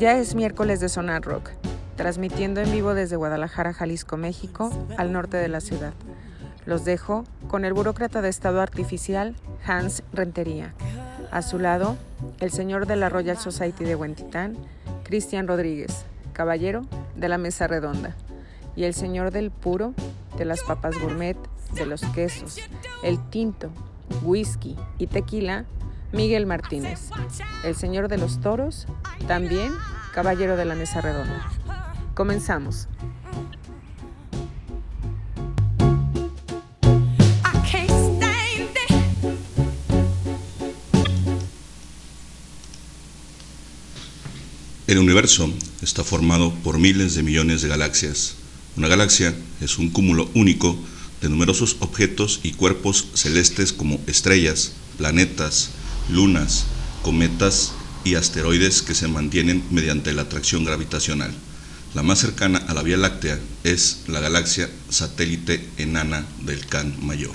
Ya es miércoles de Sonar Rock, transmitiendo en vivo desde Guadalajara, Jalisco, México, al norte de la ciudad. Los dejo con el burócrata de Estado Artificial, Hans Rentería. A su lado, el señor de la Royal Society de Huentitán, Cristian Rodríguez, caballero de la Mesa Redonda. Y el señor del puro, de las papas gourmet, de los quesos, el tinto, whisky y tequila, Miguel Martínez, el señor de los toros, también caballero de la mesa redonda. Comenzamos. El universo está formado por miles de millones de galaxias. Una galaxia es un cúmulo único de numerosos objetos y cuerpos celestes como estrellas, planetas, lunas, cometas y asteroides que se mantienen mediante la atracción gravitacional. La más cercana a la Vía Láctea es la galaxia satélite enana del Can Mayor.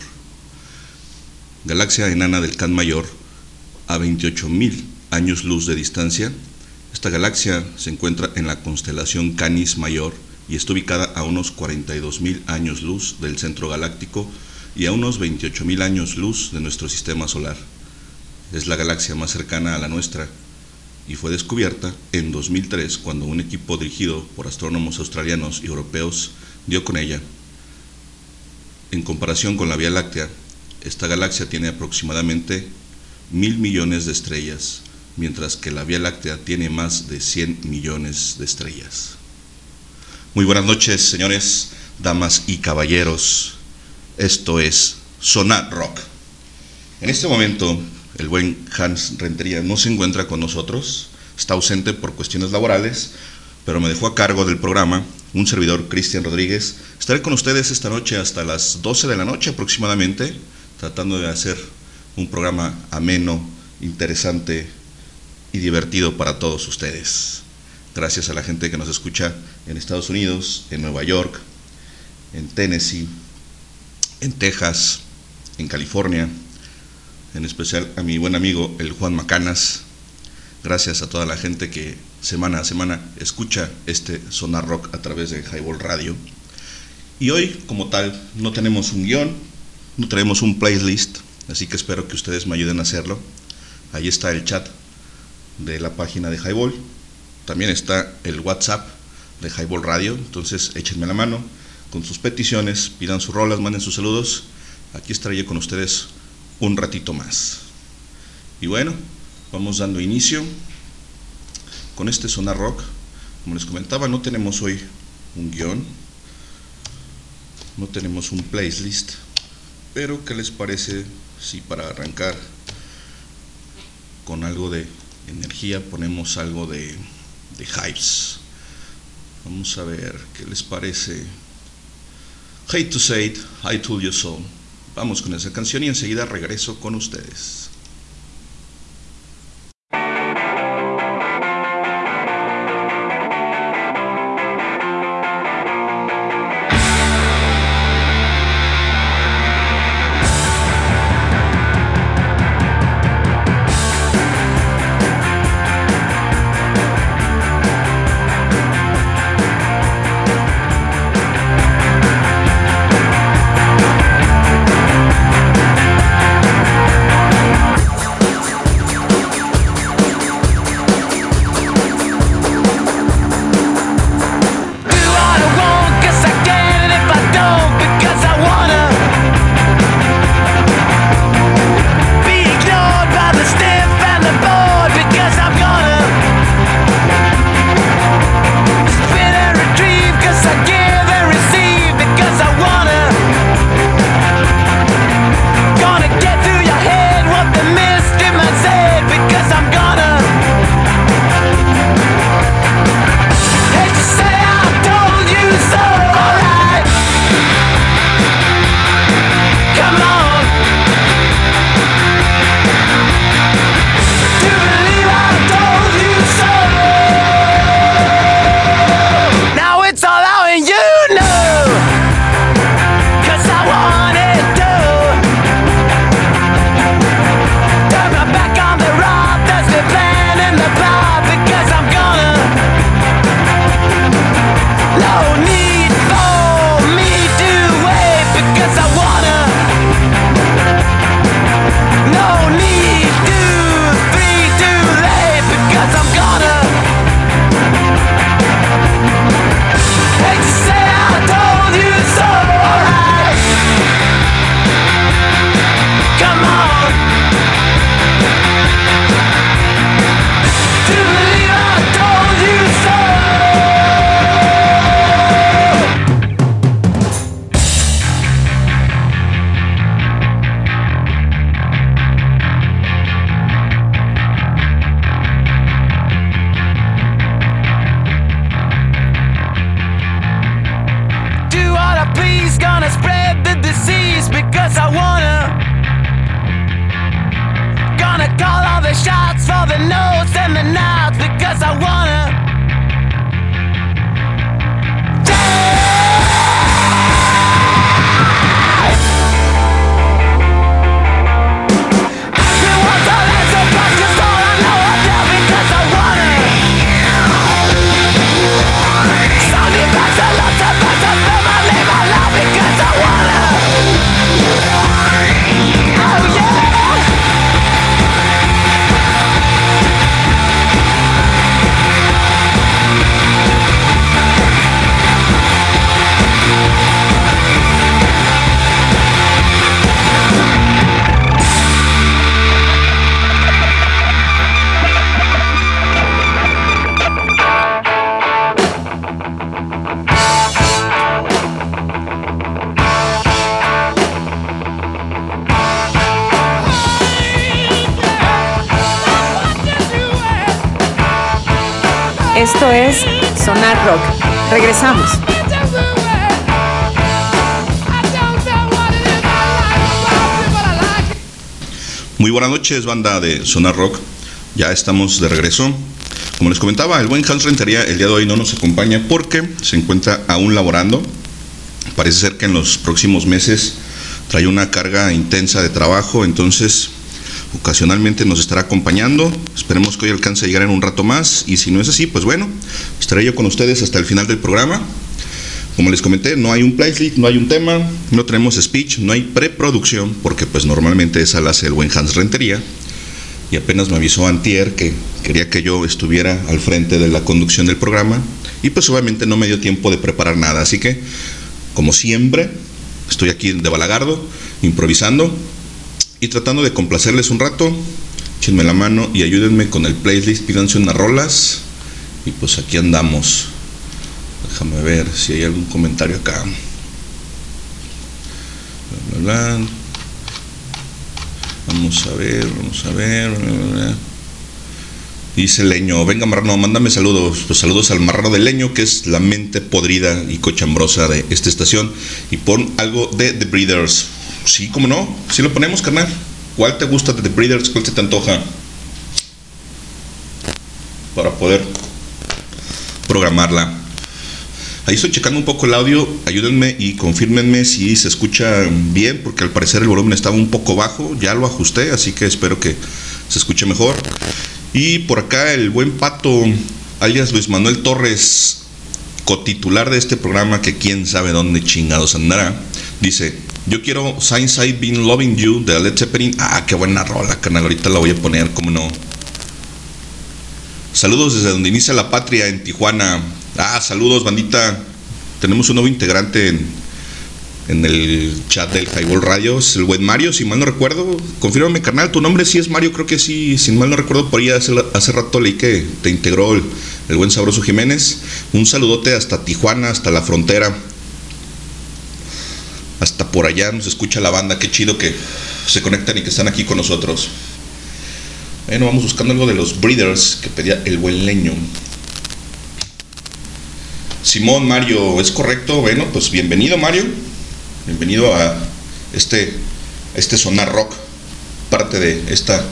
Galaxia enana del Can Mayor, a 28.000 años luz de distancia, esta galaxia se encuentra en la constelación Canis Mayor y está ubicada a unos 42.000 años luz del centro galáctico y a unos 28.000 años luz de nuestro sistema solar es la galaxia más cercana a la nuestra y fue descubierta en 2003 cuando un equipo dirigido por astrónomos australianos y europeos dio con ella. En comparación con la Vía Láctea, esta galaxia tiene aproximadamente mil millones de estrellas, mientras que la Vía Láctea tiene más de 100 millones de estrellas. Muy buenas noches, señores, damas y caballeros. Esto es Sonar Rock. En este momento el buen Hans Rentería no se encuentra con nosotros, está ausente por cuestiones laborales, pero me dejó a cargo del programa un servidor, Cristian Rodríguez. Estaré con ustedes esta noche hasta las 12 de la noche aproximadamente, tratando de hacer un programa ameno, interesante y divertido para todos ustedes. Gracias a la gente que nos escucha en Estados Unidos, en Nueva York, en Tennessee, en Texas, en California, en especial a mi buen amigo el Juan Macanas. Gracias a toda la gente que semana a semana escucha este Sonar Rock a través de Highball Radio. Y hoy, como tal, no tenemos un guion, no tenemos un playlist, así que espero que ustedes me ayuden a hacerlo. Ahí está el chat de la página de Highball. También está el WhatsApp de Highball Radio. Entonces, échenme la mano con sus peticiones, pidan sus rolas, manden sus saludos. Aquí estaré yo con ustedes un ratito más. Y bueno, vamos dando inicio con este Sonar Rock. Como les comentaba, no tenemos hoy un guion, no tenemos un playlist, pero ¿qué les parece si para arrancar con algo de energía ponemos algo de, de hypes? Vamos a ver qué les parece. Hate to say it, I told you so. Vamos con esa canción y enseguida regreso con ustedes. Noches, banda de Sonar Rock. Ya estamos de regreso. Como les comentaba, el buen Hans Rentería el día de hoy no nos acompaña porque se encuentra aún laborando. Parece ser que en los próximos meses trae una carga intensa de trabajo, entonces ocasionalmente nos estará acompañando. Esperemos que hoy alcance a llegar en un rato más y si no es así, pues bueno, estaré yo con ustedes hasta el final del programa. Como les comenté, no hay un playlist, no hay un tema, no tenemos speech, no hay preproducción, porque pues normalmente esa la hace el buen Hans Rentería. Y apenas me avisó Antier que quería que yo estuviera al frente de la conducción del programa. Y pues obviamente no me dio tiempo de preparar nada. Así que, como siempre, estoy aquí de balagardo, improvisando y tratando de complacerles un rato. Échenme la mano y ayúdenme con el playlist, pídanse unas rolas. Y pues aquí andamos. Déjame ver si hay algún comentario acá. Vamos a ver, vamos a ver. Dice Leño, venga Marrano, mándame saludos. Pues saludos al Marrano de Leño, que es la mente podrida y cochambrosa de esta estación. Y pon algo de The Breeders. Sí, cómo no. Sí lo ponemos, carnal. ¿Cuál te gusta de The Breeders? ¿Cuál se te antoja? Para poder programarla. Ahí estoy checando un poco el audio, ayúdenme y confírmenme si se escucha bien, porque al parecer el volumen estaba un poco bajo, ya lo ajusté, así que espero que se escuche mejor. Y por acá el buen Pato, alias Luis Manuel Torres, cotitular de este programa, que quién sabe dónde chingados andará, dice, yo quiero Since I've Been Loving You de Led Zeppelin. Ah, qué buena rola, canal, ahorita la voy a poner, como no. Saludos desde donde inicia la patria en Tijuana. Ah, saludos, bandita. Tenemos un nuevo integrante en, en el chat del Highball Radio. El buen Mario, si mal no recuerdo. Confírmame, carnal, tu nombre sí es Mario, creo que sí. Si mal no recuerdo, por ahí hace, hace rato leí que te integró el, el buen Sabroso Jiménez. Un saludote hasta Tijuana, hasta la frontera. Hasta por allá nos escucha la banda. Qué chido que se conectan y que están aquí con nosotros. Bueno, vamos buscando algo de los Breeders que pedía el buen leño. Simón Mario, ¿es correcto? Bueno, pues bienvenido Mario. Bienvenido a este, este Sonar Rock, parte de esta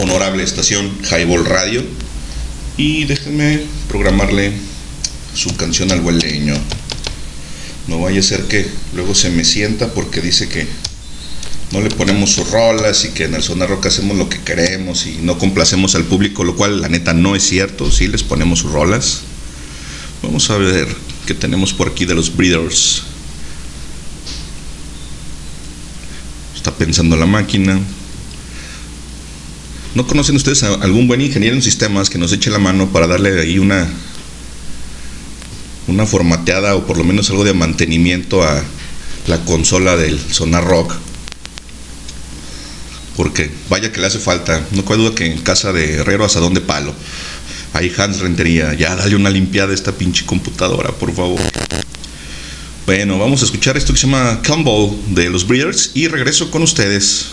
honorable estación Highball Radio. Y déjenme programarle su canción al buen leño. No vaya a ser que luego se me sienta porque dice que no le ponemos sus rolas y que en el Sonar Rock hacemos lo que queremos y no complacemos al público, lo cual la neta no es cierto, sí les ponemos sus rolas. Vamos a ver qué tenemos por aquí de los Breeders. Está pensando la máquina. ¿No conocen ustedes a algún buen ingeniero en sistemas que nos eche la mano para darle ahí una una formateada o por lo menos algo de mantenimiento a la consola del Sonar Rock? Porque vaya que le hace falta. No cabe duda que en casa de Herrero asadón de palo. Ahí Hans Rentería, ya dale una limpiada a esta pinche computadora, por favor. Bueno, vamos a escuchar esto que se llama Campbell de los Breeders y regreso con ustedes.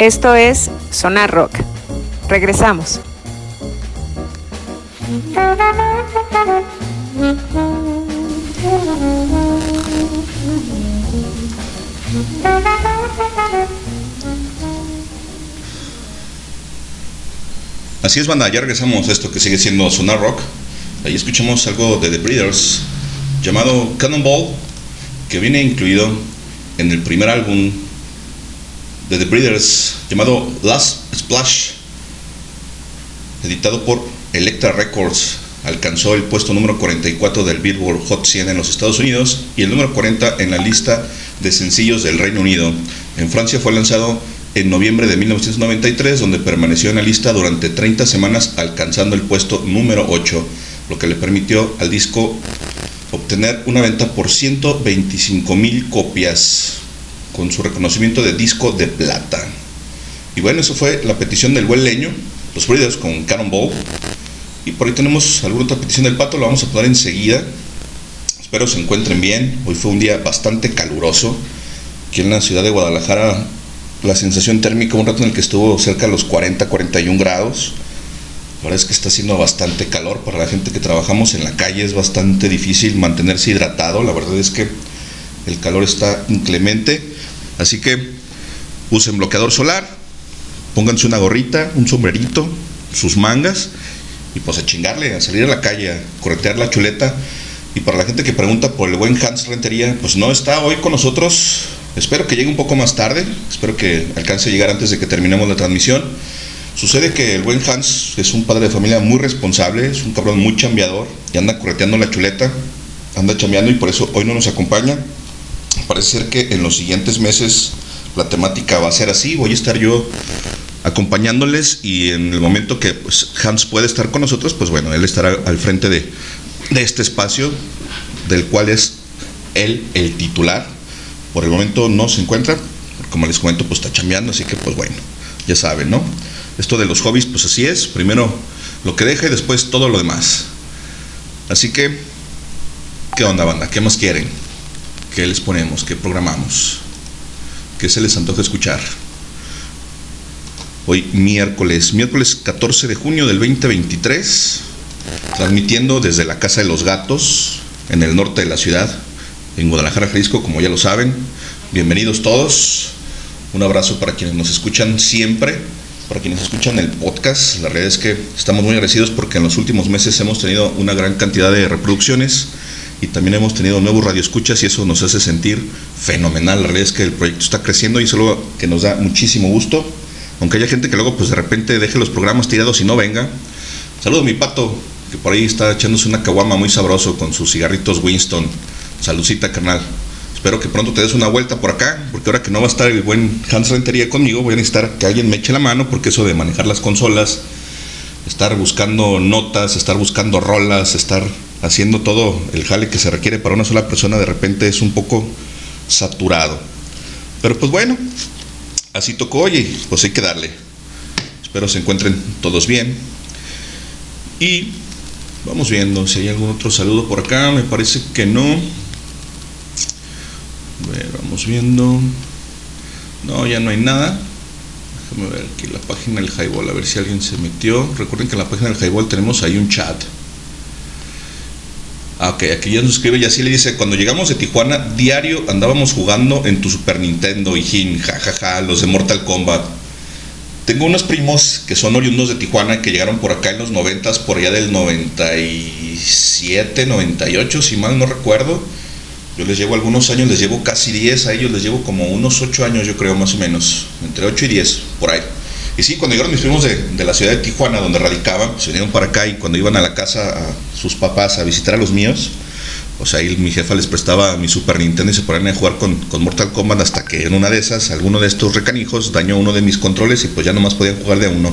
Esto es Sonar Rock. Regresamos. Así es, banda, ya regresamos a esto que sigue siendo Sonar Rock. Ahí escuchamos algo de The Breeders llamado Cannonball, que viene incluido en el primer álbum de The Breeders llamado Last Splash, editado por Electra Records. Alcanzó el puesto número 44 del Billboard Hot 100 en los Estados Unidos y el número 40 en la lista de sencillos del Reino Unido. En Francia fue lanzado en noviembre de 1993, donde permaneció en la lista durante 30 semanas, alcanzando el puesto número 8, lo que le permitió al disco obtener una venta por 125 mil copias, con su reconocimiento de disco de plata. Y bueno, eso fue la petición del buen leño, los Breeders con Cannonball. Y por ahí tenemos alguna otra petición del pato, lo vamos a poner enseguida. Espero se encuentren bien. Hoy fue un día bastante caluroso. Aquí en la ciudad de Guadalajara, la sensación térmica, un rato en el que estuvo cerca de los 40, 41 grados. La verdad es que está haciendo bastante calor para la gente que trabajamos en la calle. Es bastante difícil mantenerse hidratado. La verdad es que el calor está inclemente. Así que usen bloqueador solar, pónganse una gorrita, un sombrerito, sus mangas y pues a chingarle, a salir a la calle, a corretear la chuleta. Y para la gente que pregunta por el buen Hans Rentería, pues no está hoy con nosotros. Espero que llegue un poco más tarde, espero que alcance a llegar antes de que terminemos la transmisión. Sucede que el buen Hans es un padre de familia muy responsable, es un cabrón muy chambeador y anda correteando la chuleta, anda chambeando y por eso hoy no nos acompaña. Parece ser que en los siguientes meses la temática va a ser así. Voy a estar yo acompañándoles y en el momento que pues, Hans puede estar con nosotros, pues bueno, él estará al frente de, este espacio del cual es él el titular. Por el momento no se encuentra, como les comento, pues está chambeando, así que pues bueno, ya saben, ¿no? Esto de los hobbies, pues así es, primero lo que deja y después todo lo demás. Así que, ¿qué onda banda? ¿Qué más quieren? ¿Qué les ponemos? ¿Qué programamos? ¿Qué se les antoja escuchar? Hoy miércoles, miércoles 14 de junio del 2023, transmitiendo desde la Casa de los Gatos, en el norte de la ciudad, en Guadalajara, Jalisco, como ya lo saben. Bienvenidos todos. Un abrazo para quienes nos escuchan siempre, para quienes escuchan el podcast. La realidad es que estamos muy agradecidos porque en los últimos meses hemos tenido una gran cantidad de reproducciones y también hemos tenido nuevos radioescuchas y eso nos hace sentir fenomenal. La realidad es que el proyecto está creciendo y es algo que nos da muchísimo gusto. Aunque haya gente que luego pues de repente deje los programas tirados y no venga. Saludo a mi pato, que por ahí está echándose una caguama muy sabroso con sus cigarritos Winston. Saludcita, carnal. Espero que pronto te des una vuelta por acá, porque ahora que no va a estar el buen Hans Rentería conmigo, voy a necesitar que alguien me eche la mano, porque eso de manejar las consolas, estar buscando notas, estar buscando rolas, estar haciendo todo el jale que se requiere para una sola persona de repente es un poco saturado. Pero pues bueno, así tocó y pues hay que darle. Espero se encuentren todos bien. Y vamos viendo si hay algún otro saludo por acá. Me parece que no. A ver, vamos viendo. No, ya no hay nada. Déjame ver aquí la página del Highball, a ver si alguien se metió. Recuerden que en la página del Highball tenemos ahí un chat. Ah, ok, aquí ya nos escribe y así le dice, cuando llegamos de Tijuana, diario andábamos jugando en tu Super Nintendo, hijín, jajaja, los de Mortal Kombat. Tengo unos primos que son oriundos de Tijuana que llegaron por acá en los 90, por allá del 97, 98, si mal no recuerdo. Yo les llevo algunos años, les llevo casi 10, a ellos les llevo como unos 8 años, yo creo, más o menos, entre 8 y 10, por ahí. Y sí, cuando llegaron mis primos de, la ciudad de Tijuana, donde radicaban, pues vinieron para acá y cuando iban a la casa a sus papás a visitar a los míos, pues ahí mi jefa les prestaba mi Super Nintendo y se ponían a jugar con, con, Mortal Kombat hasta que en una de esas, alguno de estos recanijos dañó uno de mis controles y pues ya nomás podían jugar de a uno.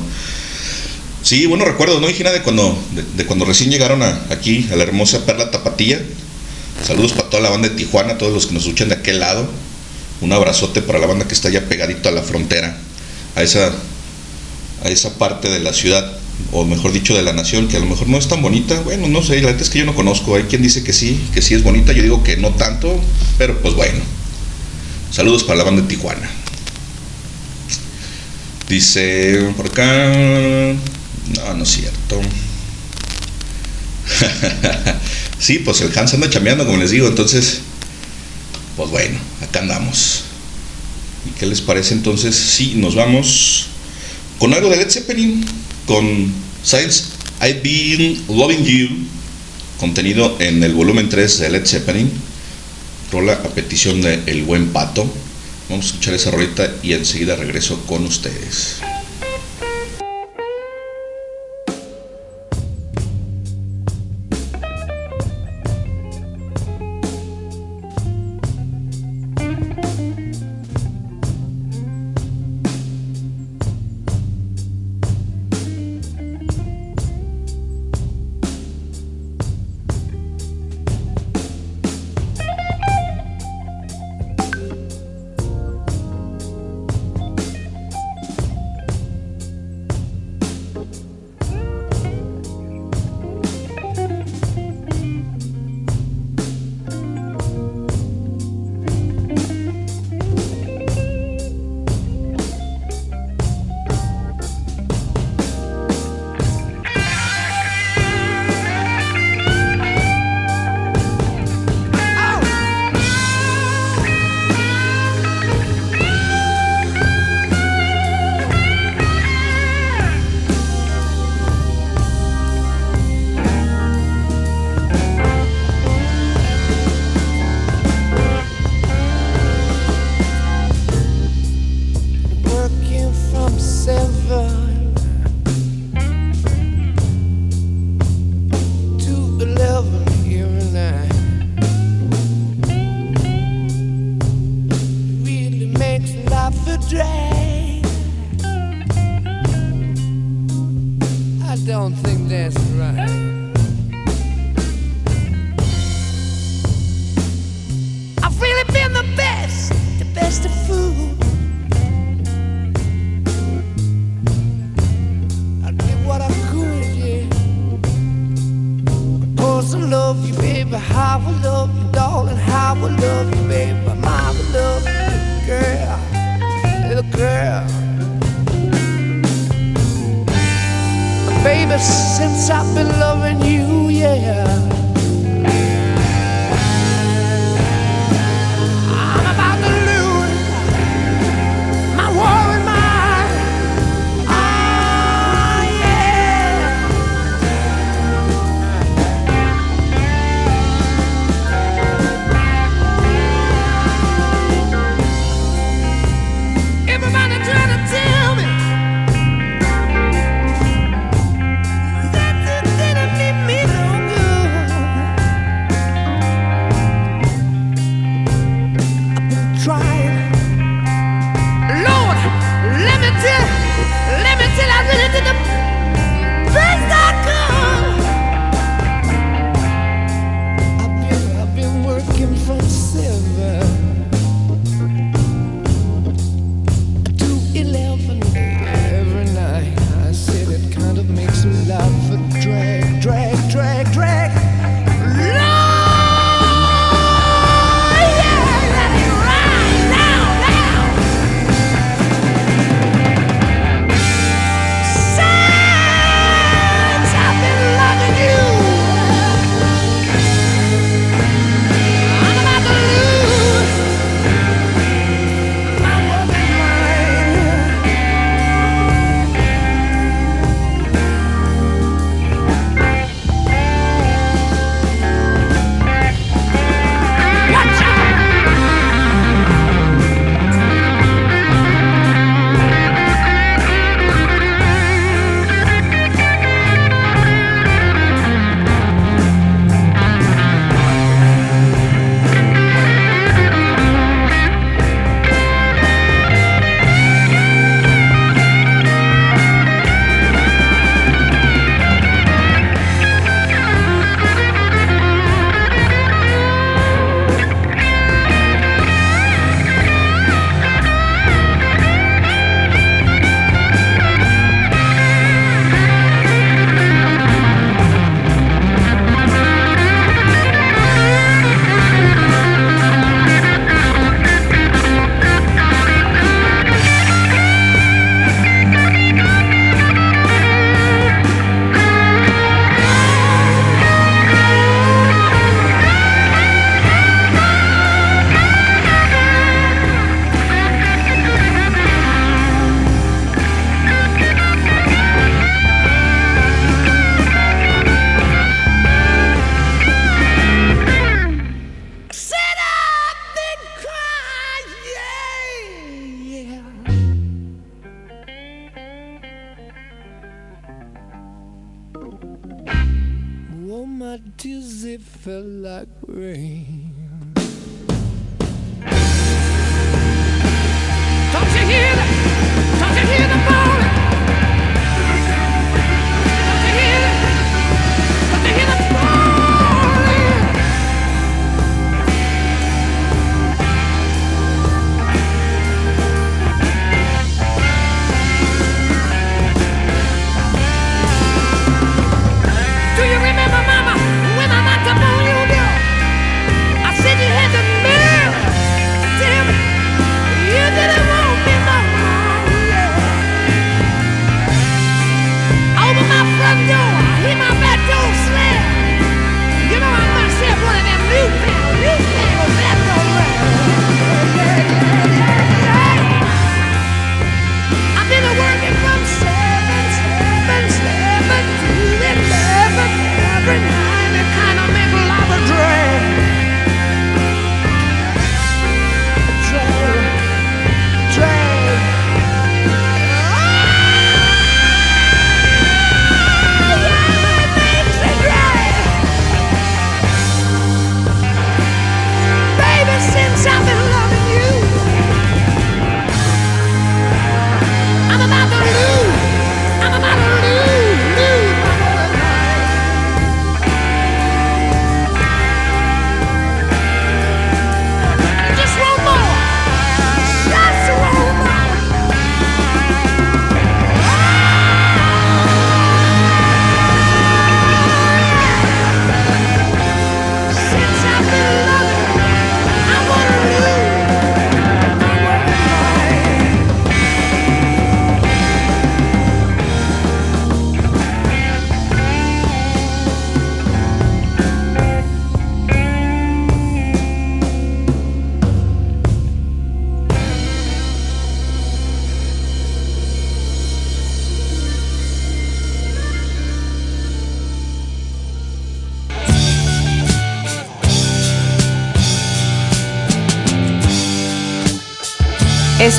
Sí, bueno recuerdo, ¿no, Higina? De cuando, de, de cuando recién llegaron a, aquí, a la hermosa Perla Tapatía. Saludos para toda la banda de Tijuana, todos los que nos escuchan de aquel lado. Un abrazote para la banda que está ya pegadito a la frontera, a esa, a esa parte de la ciudad, o mejor dicho, de la nación, que a lo mejor no es tan bonita. Bueno, no sé, la verdad es que yo no conozco. Hay quien dice que sí, que sí es bonita, yo digo que no tanto, pero pues bueno. Saludos para la banda de Tijuana. Dice por acá. No, no es cierto. sí, pues el Hans anda chameando, como les digo, entonces. Pues bueno, acá andamos. ¿Y qué les parece entonces? Sí, nos vamos con algo de Led Zeppelin, con Science I've Been Loving You, contenido en el volumen 3 de Led Zeppelin, rola a petición de El Buen Pato. Vamos a escuchar esa rolita y enseguida regreso con ustedes.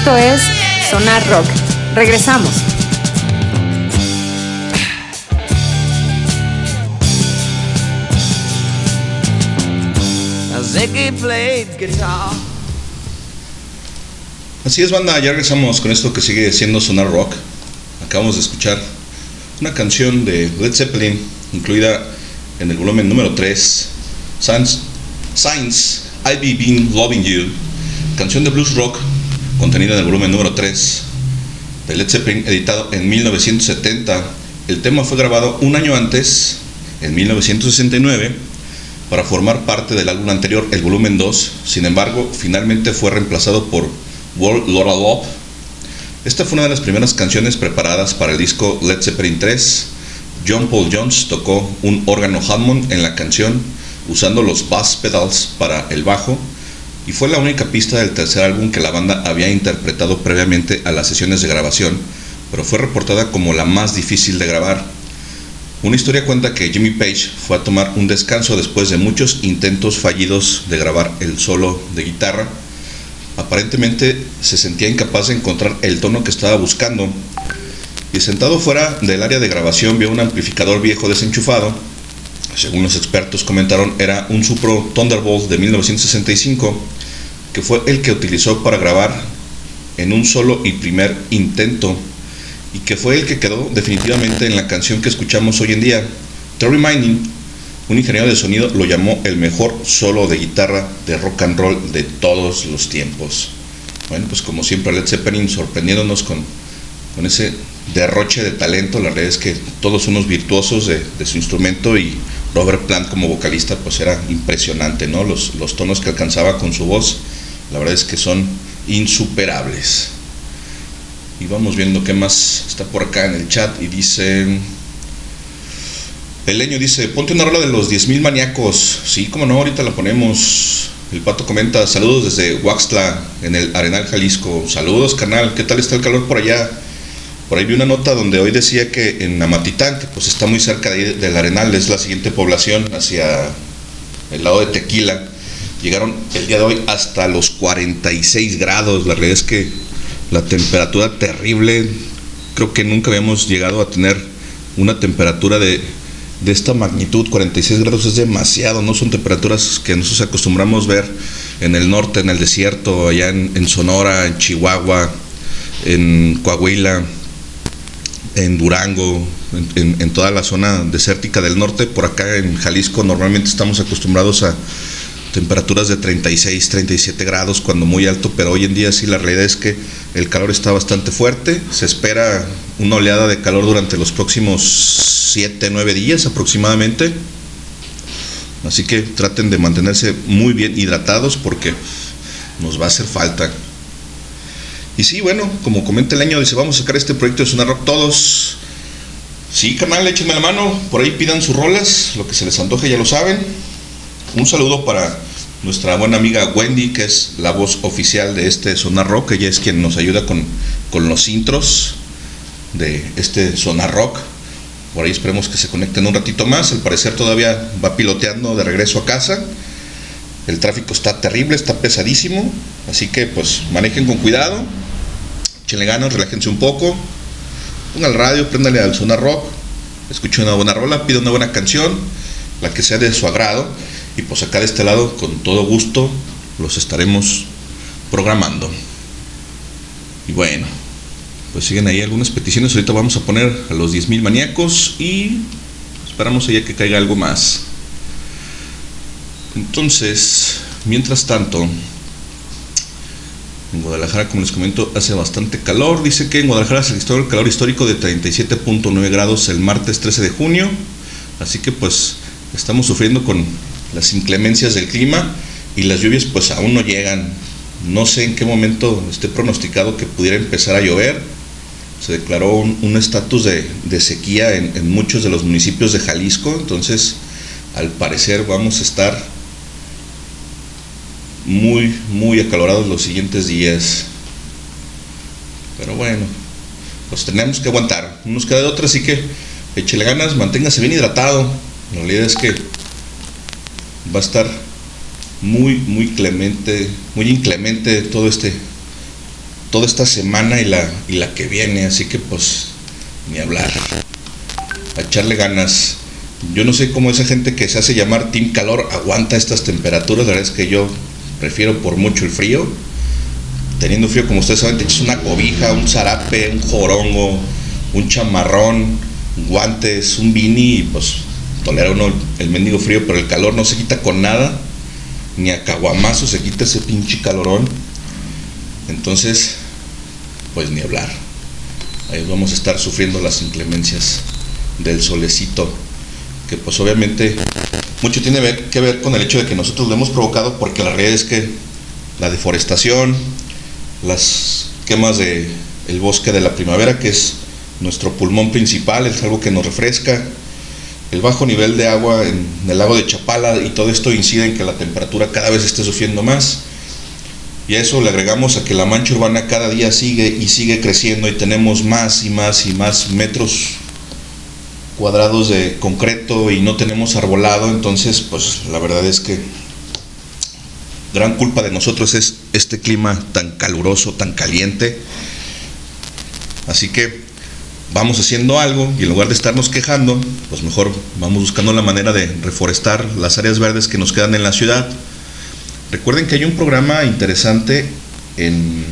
Esto es Sonar Rock. Regresamos. Así es, banda, ya regresamos con esto que sigue siendo Sonar Rock. Acabamos de escuchar una canción de Led Zeppelin, incluida en el volumen número 3, Signs, Signs I've Been Loving You, canción de blues rock contenida en el volumen número 3 de Led Zeppelin, editado en 1970. El tema fue grabado un año antes, en 1969, para formar parte del álbum anterior, el volumen 2. Sin embargo, finalmente fue reemplazado por World Laura Love. Esta fue una de las primeras canciones preparadas para el disco Led Zeppelin 3. John Paul Jones tocó un órgano Hammond en la canción usando los bass pedals para el bajo y fue la única pista del tercer álbum que la banda había interpretado previamente a las sesiones de grabación, pero fue reportada como la más difícil de grabar. Una historia cuenta que Jimmy Page fue a tomar un descanso después de muchos intentos fallidos de grabar el solo de guitarra. Aparentemente se sentía incapaz de encontrar el tono que estaba buscando y sentado fuera del área de grabación vio un amplificador viejo desenchufado. Según los expertos comentaron era un Supro Thunderbolt de 1965 que fue el que utilizó para grabar en un solo y primer intento y que fue el que quedó definitivamente en la canción que escuchamos hoy en día. Terry Mining, un ingeniero de sonido, lo llamó el mejor solo de guitarra de rock and roll de todos los tiempos. Bueno, pues como siempre Led Zeppelin sorprendiéndonos con, con ese derroche de talento, la verdad es que todos unos virtuosos de su instrumento y Robert Plant como vocalista pues era impresionante, ¿no? Los, los tonos que alcanzaba con su voz, la verdad es que son insuperables. Y vamos viendo qué más está por acá en el chat y dice... Leño dice, ponte una rola de los 10.000 maníacos. Sí, como no, ahorita la ponemos. El pato comenta, saludos desde Huaxtla, en el Arenal Jalisco. Saludos, canal, ¿qué tal está el calor por allá? Por ahí vi una nota donde hoy decía que en Amatitán, que pues está muy cerca de del Arenal, es la siguiente población hacia el lado de Tequila, llegaron el día de hoy hasta los 46 grados. La realidad es que la temperatura terrible, creo que nunca habíamos llegado a tener una temperatura de de esta magnitud, 46 grados es demasiado, no son temperaturas que nosotros acostumbramos ver en el norte, en el desierto, allá en Sonora, en Chihuahua, en Coahuila, en Durango, en, toda la zona desértica del norte. Por acá en Jalisco normalmente estamos acostumbrados a temperaturas de 36, 37 grados cuando muy alto, pero hoy en día sí la realidad es que el calor está bastante fuerte. Se espera una oleada de calor durante los próximos 7, 9 días aproximadamente. Así que traten de mantenerse muy bien hidratados porque nos va a hacer falta. Y sí, bueno, como comenta el año, dice, vamos a sacar este proyecto de Sonar Rock todos. Sí, canal, échenme la mano, por ahí pidan sus rolas, lo que se les antoje ya lo saben. Un saludo para nuestra buena amiga Wendy, que es la voz oficial de este Sonar Rock, ella es quien nos ayuda con, con los intros de este Sonar Rock. Por ahí esperemos que se conecten un ratito más, al parecer todavía va piloteando de regreso a casa. El tráfico está terrible, está pesadísimo, así que pues manejen con cuidado, échenle ganas, relájense un poco, pongan el radio, préndale al Sonar Rock, escuchen una buena rola, pida una buena canción, la que sea de su agrado, y pues acá de este lado, con todo gusto, los estaremos programando. Y bueno, pues siguen ahí algunas peticiones, ahorita vamos a poner a los 10.000 maníacos y esperamos allá que caiga algo más. Entonces, mientras tanto, en Guadalajara, como les comento, hace bastante calor. Dice que en Guadalajara se registró el calor histórico de 37.9 grados el martes 13 de junio. Así que pues estamos sufriendo con las inclemencias del clima y las lluvias pues aún no llegan. No sé en qué momento esté pronosticado que pudiera empezar a llover. Se declaró un estatus de, sequía en muchos de los municipios de Jalisco. Entonces, al parecer vamos a estar muy, muy acalorados los siguientes días. Pero bueno, pues tenemos que aguantar. No nos queda de otra, así que échele ganas, manténgase bien hidratado. La realidad es que va a estar muy, muy clemente, muy inclemente todo este, toda esta semana y la, y la que viene, así que pues ni hablar. A echarle ganas. Yo no sé cómo esa gente que se hace llamar Team Calor aguanta estas temperaturas. La verdad es que yo prefiero por mucho el frío. Teniendo frío, como ustedes saben, te echas una cobija, un zarape, un jorongo, un chamarrón, guantes, un bini y pues tolera uno el mendigo frío, pero el calor no se quita con nada. Ni a caguamazo se quita ese pinche calorón. Entonces, pues ni hablar. Ahí vamos a estar sufriendo las inclemencias del solecito que pues obviamente mucho tiene que ver con el hecho de que nosotros lo hemos provocado porque la realidad es que la deforestación, las quemas de el bosque de la primavera que es nuestro pulmón principal, es algo que nos refresca, el bajo nivel de agua en el lago de Chapala y todo esto incide en que la temperatura cada vez esté sufriendo más. Y a eso le agregamos a que la mancha urbana cada día sigue y sigue creciendo y tenemos más y más y más metros cuadrados de concreto y no tenemos arbolado, entonces pues la verdad es que gran culpa de nosotros es este clima tan caluroso, tan caliente. Así que vamos haciendo algo y en lugar de estarnos quejando, pues mejor vamos buscando la manera de reforestar las áreas verdes que nos quedan en la ciudad. Recuerden que hay un programa interesante en,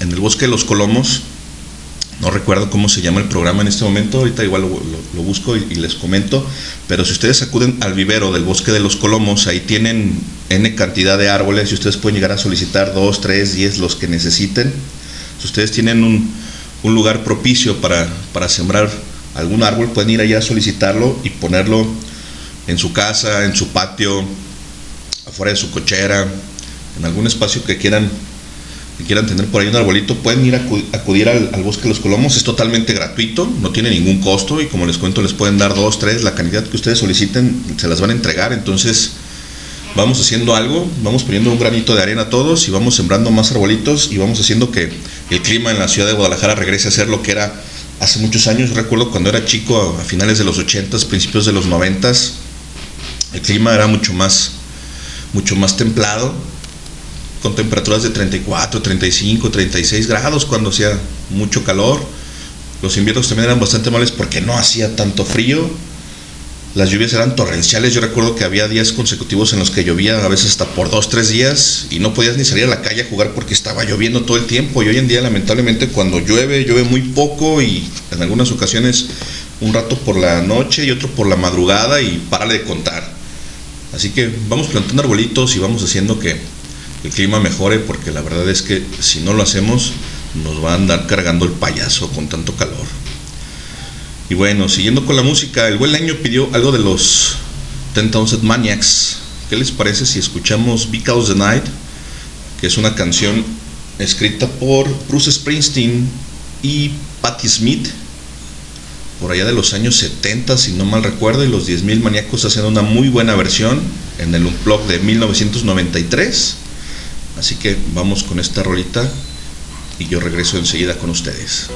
en el Bosque de los Colomos. No recuerdo cómo se llama el programa en este momento, ahorita igual lo, busco y, y les comento, pero si ustedes acuden al vivero del Bosque de los Colomos, ahí tienen N cantidad de árboles y ustedes pueden llegar a solicitar 2, 3, 10, los que necesiten. Si ustedes tienen un, un lugar propicio para, para sembrar algún árbol, pueden ir allá a solicitarlo y ponerlo en su casa, en su patio, afuera de su cochera, en algún espacio que quieran que quieran tener por ahí un arbolito, pueden ir a acu- acudir al, al Bosque de los Colomos, es totalmente gratuito, no tiene ningún costo y como les cuento les pueden dar dos, tres, la cantidad que ustedes soliciten se las van a entregar, entonces vamos haciendo algo, vamos poniendo un granito de arena todos y vamos sembrando más arbolitos y vamos haciendo que el clima en la ciudad de Guadalajara regrese a ser lo que era hace muchos años, recuerdo cuando era chico a finales de los 80s, principios de los 90s, el clima era mucho más mucho más templado con temperaturas de 34, 35, 36 grados cuando hacía mucho calor. Los inviernos también eran bastante malos porque no hacía tanto frío. las lluvias eran torrenciales. Yo recuerdo que había días consecutivos en los que llovía, a veces hasta por dos, tres días, y no podías ni salir a la calle a jugar porque estaba lloviendo todo el tiempo. Y hoy en día, lamentablemente, cuando llueve, llueve muy poco y en algunas ocasiones un rato por la noche y otro por la madrugada y párale de contar. Así que vamos plantando arbolitos y vamos haciendo que el clima mejore porque la verdad es que si no lo hacemos nos va a andar cargando el payaso con tanto calor. Y bueno, siguiendo con la música, el buen año pidió algo de los Ten Thousand Maniacs. ¿Qué les parece si escuchamos Because the Night? Que es una canción escrita por Bruce Springsteen y Patti Smith por allá de los años 70, si no mal recuerdo, y los 10.000 maníacos hacen una muy buena versión en el Unplug de 1993. Así que vamos con esta rolita y yo regreso enseguida con ustedes.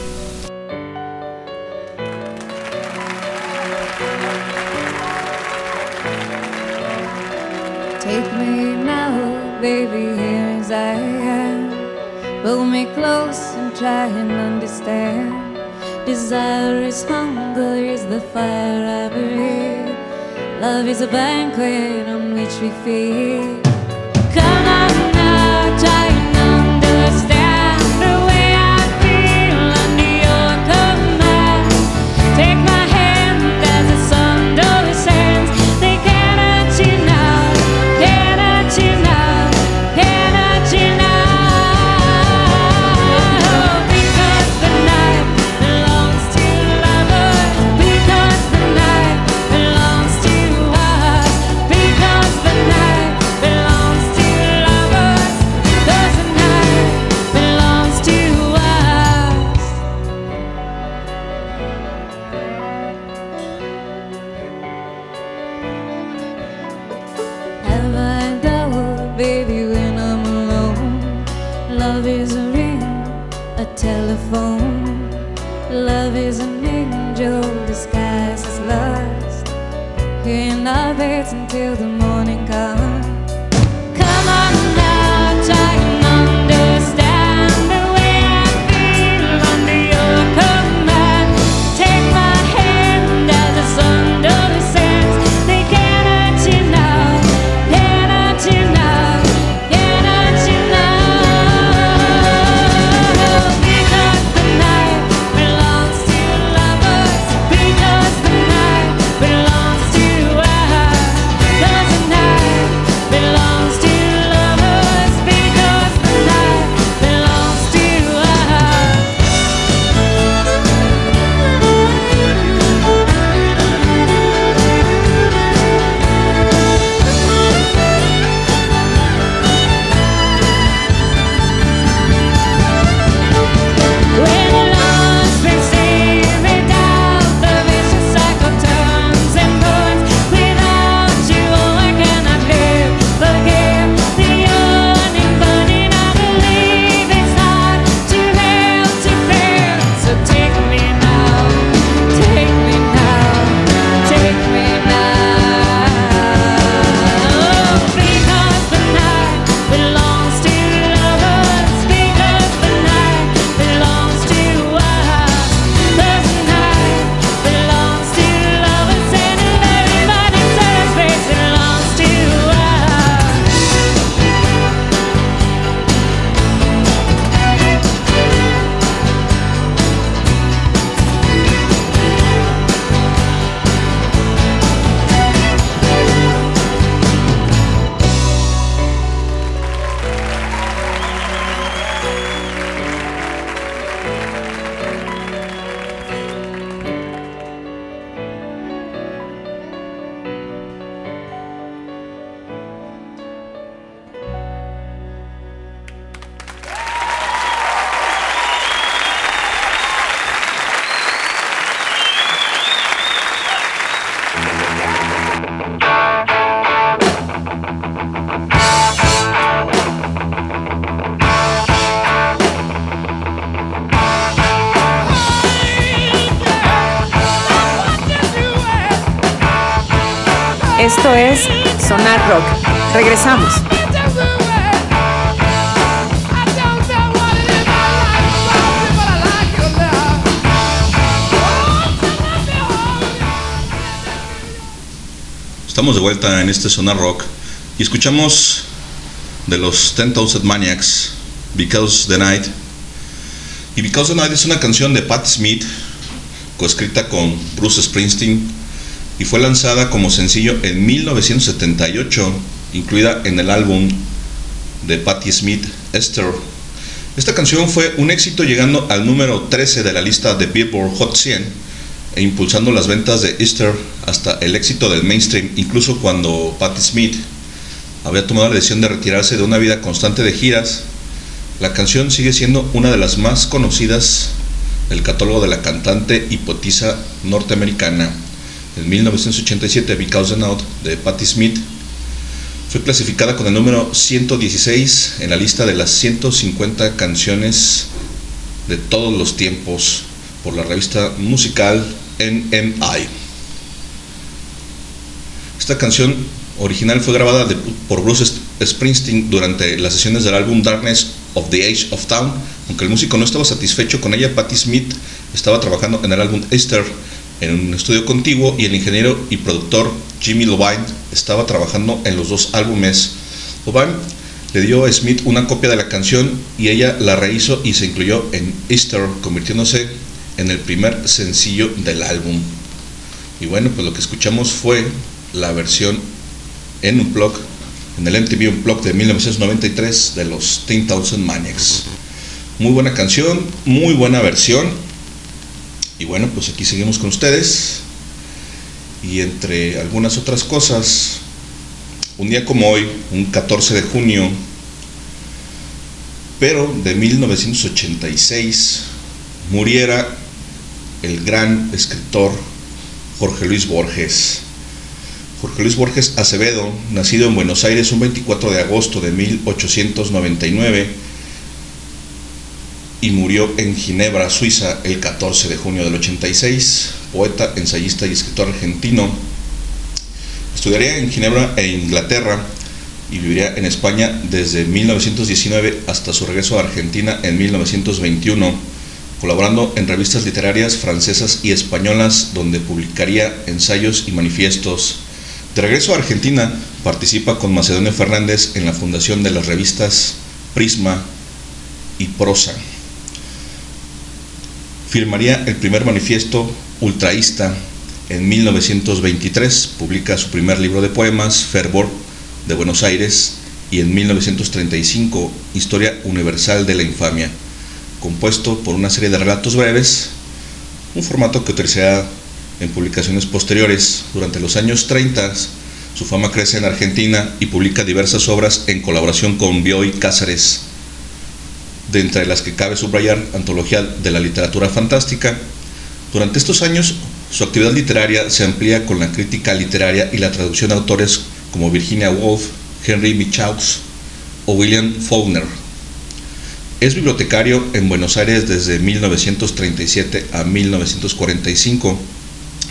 Take me now, baby, here as I am. Pull me close and try and understand. Desire is hunger, is the fire I breathe. Love is a banquet on which we feed. Come on now, try Estamos de vuelta en este Sonar Rock y escuchamos de los 10,000 Maniacs, Because the Night. Y Because the Night es una canción de Pat Smith, coescrita con Bruce Springsteen, y fue lanzada como sencillo en 1978, incluida en el álbum de Patti Smith, Esther. Esta canción fue un éxito llegando al número 13 de la lista de Billboard Hot 100 e impulsando las ventas de Easter hasta el éxito del mainstream, incluso cuando Patti Smith había tomado la decisión de retirarse de una vida constante de giras, la canción sigue siendo una de las más conocidas del catálogo de la cantante y poetisa norteamericana. En 1987, Because the Note de Patti Smith fue clasificada con el número 116 en la lista de las 150 canciones de todos los tiempos por la revista musical NMI. Esta canción original fue grabada por Bruce Springsteen durante las sesiones del álbum Darkness of the Age of Town. Aunque el músico no estaba satisfecho con ella, Patti Smith estaba trabajando en el álbum Easter en un estudio contiguo y el ingeniero y productor Jimmy Levine estaba trabajando en los dos álbumes. Levine le dio a Smith una copia de la canción y ella la rehizo y se incluyó en Easter, convirtiéndose en el primer sencillo del álbum. Y bueno, pues lo que escuchamos fue la versión en un blog, en el MTV Unplugged de 1993 de los 10,000 Maniacs. Muy buena canción, muy buena versión. Y bueno, pues aquí seguimos con ustedes. Y entre algunas otras cosas, un día como hoy, un 14 de junio, pero de 1986, muriera el gran escritor Jorge Luis Borges. Jorge Luis Borges Acevedo, nacido en Buenos Aires un 24 de agosto de 1899 y murió en Ginebra, Suiza, el 14 de junio del 86, poeta, ensayista y escritor argentino. Estudiaría en Ginebra e Inglaterra y viviría en España desde 1919 hasta su regreso a Argentina en 1921, colaborando en revistas literarias francesas y españolas donde publicaría ensayos y manifiestos. De regreso a Argentina, participa con Macedonio Fernández en la fundación de las revistas Prisma y Prosa. Firmaría el primer manifiesto ultraísta en 1923, publica su primer libro de poemas, Fervor, de Buenos Aires, y en 1935, Historia Universal de la Infamia, compuesto por una serie de relatos breves, un formato que utilizaría en publicaciones posteriores. Durante los años 30, su fama crece en Argentina y publica diversas obras en colaboración con Bioy Cáceres, de entre las que cabe subrayar Antología de la Literatura Fantástica. Durante estos años, su actividad literaria se amplía con la crítica literaria y la traducción de autores como Virginia Woolf, Henry Michaux o William Faulkner. Es bibliotecario en Buenos Aires desde 1937 a 1945,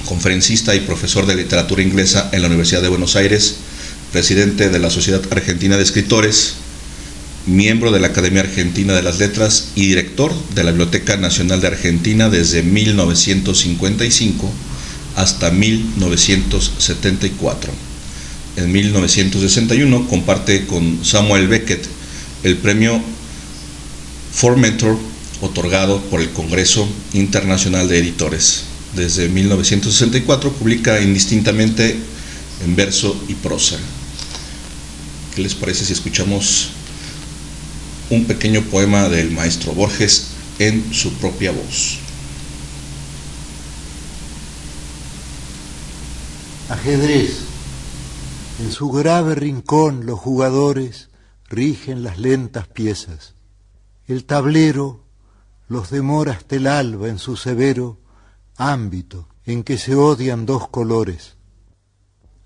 conferencista y profesor de literatura inglesa en la Universidad de Buenos Aires, presidente de la Sociedad Argentina de Escritores, miembro de la Academia Argentina de las Letras y director de la Biblioteca Nacional de Argentina desde 1955 hasta 1974. En 1961 comparte con Samuel Beckett el premio Formentor otorgado por el Congreso Internacional de Editores. Desde 1964 publica indistintamente en verso y prosa. ¿Qué les parece si escuchamos un pequeño poema del maestro Borges en su propia voz? Ajedrez. En su grave rincón los jugadores rigen las lentas piezas. El tablero los demora hasta el alba en su severo ámbito en que se odian dos colores.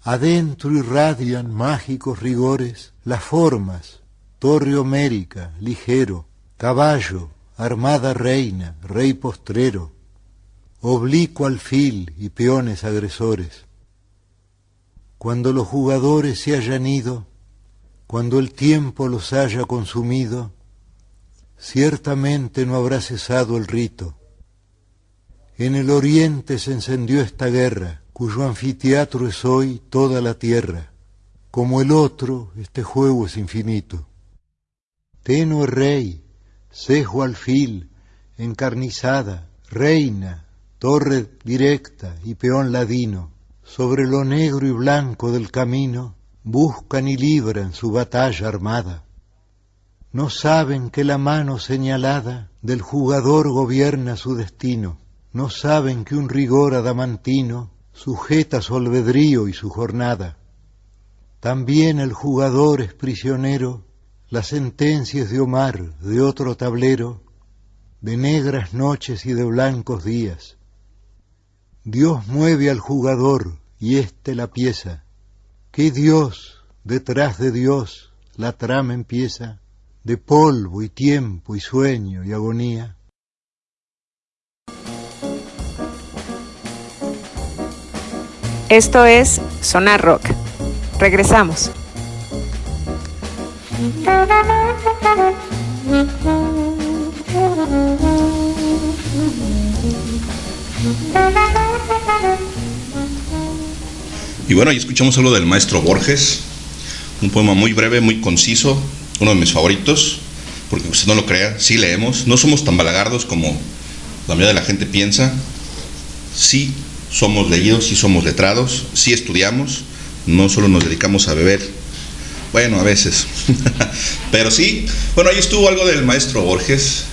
Adentro irradian mágicos rigores las formas, torre homérica, ligero, caballo, armada reina, rey postrero, oblicuo alfil y peones agresores. Cuando los jugadores se hayan ido, cuando el tiempo los haya consumido, ciertamente no habrá cesado el rito. En el oriente se encendió esta guerra, cuyo anfiteatro es hoy toda la tierra. Como el otro, este juego es infinito. Tenue rey, cejo alfil, encarnizada, reina, torre directa y peón ladino, sobre lo negro y blanco del camino, buscan y libran su batalla armada. No saben que la mano señalada del jugador gobierna su destino, no saben que un rigor adamantino sujeta su albedrío y su jornada. También el jugador es prisionero, las sentencias de Omar de otro tablero, de negras noches y de blancos días. Dios mueve al jugador y éste la pieza. ¿Qué Dios detrás de Dios la trama empieza? De polvo y tiempo y sueño y agonía. Esto es Sonar Rock. Regresamos. Y bueno, ahí escuchamos algo del maestro Borges, un poema muy breve, muy conciso, uno de mis favoritos, porque usted no lo crea, sí leemos, no somos tan balagardos como la mayoría de la gente piensa, sí somos leídos, sí somos letrados, sí estudiamos, no solo nos dedicamos a beber, bueno, a veces, pero sí, bueno, ahí estuvo algo del maestro Borges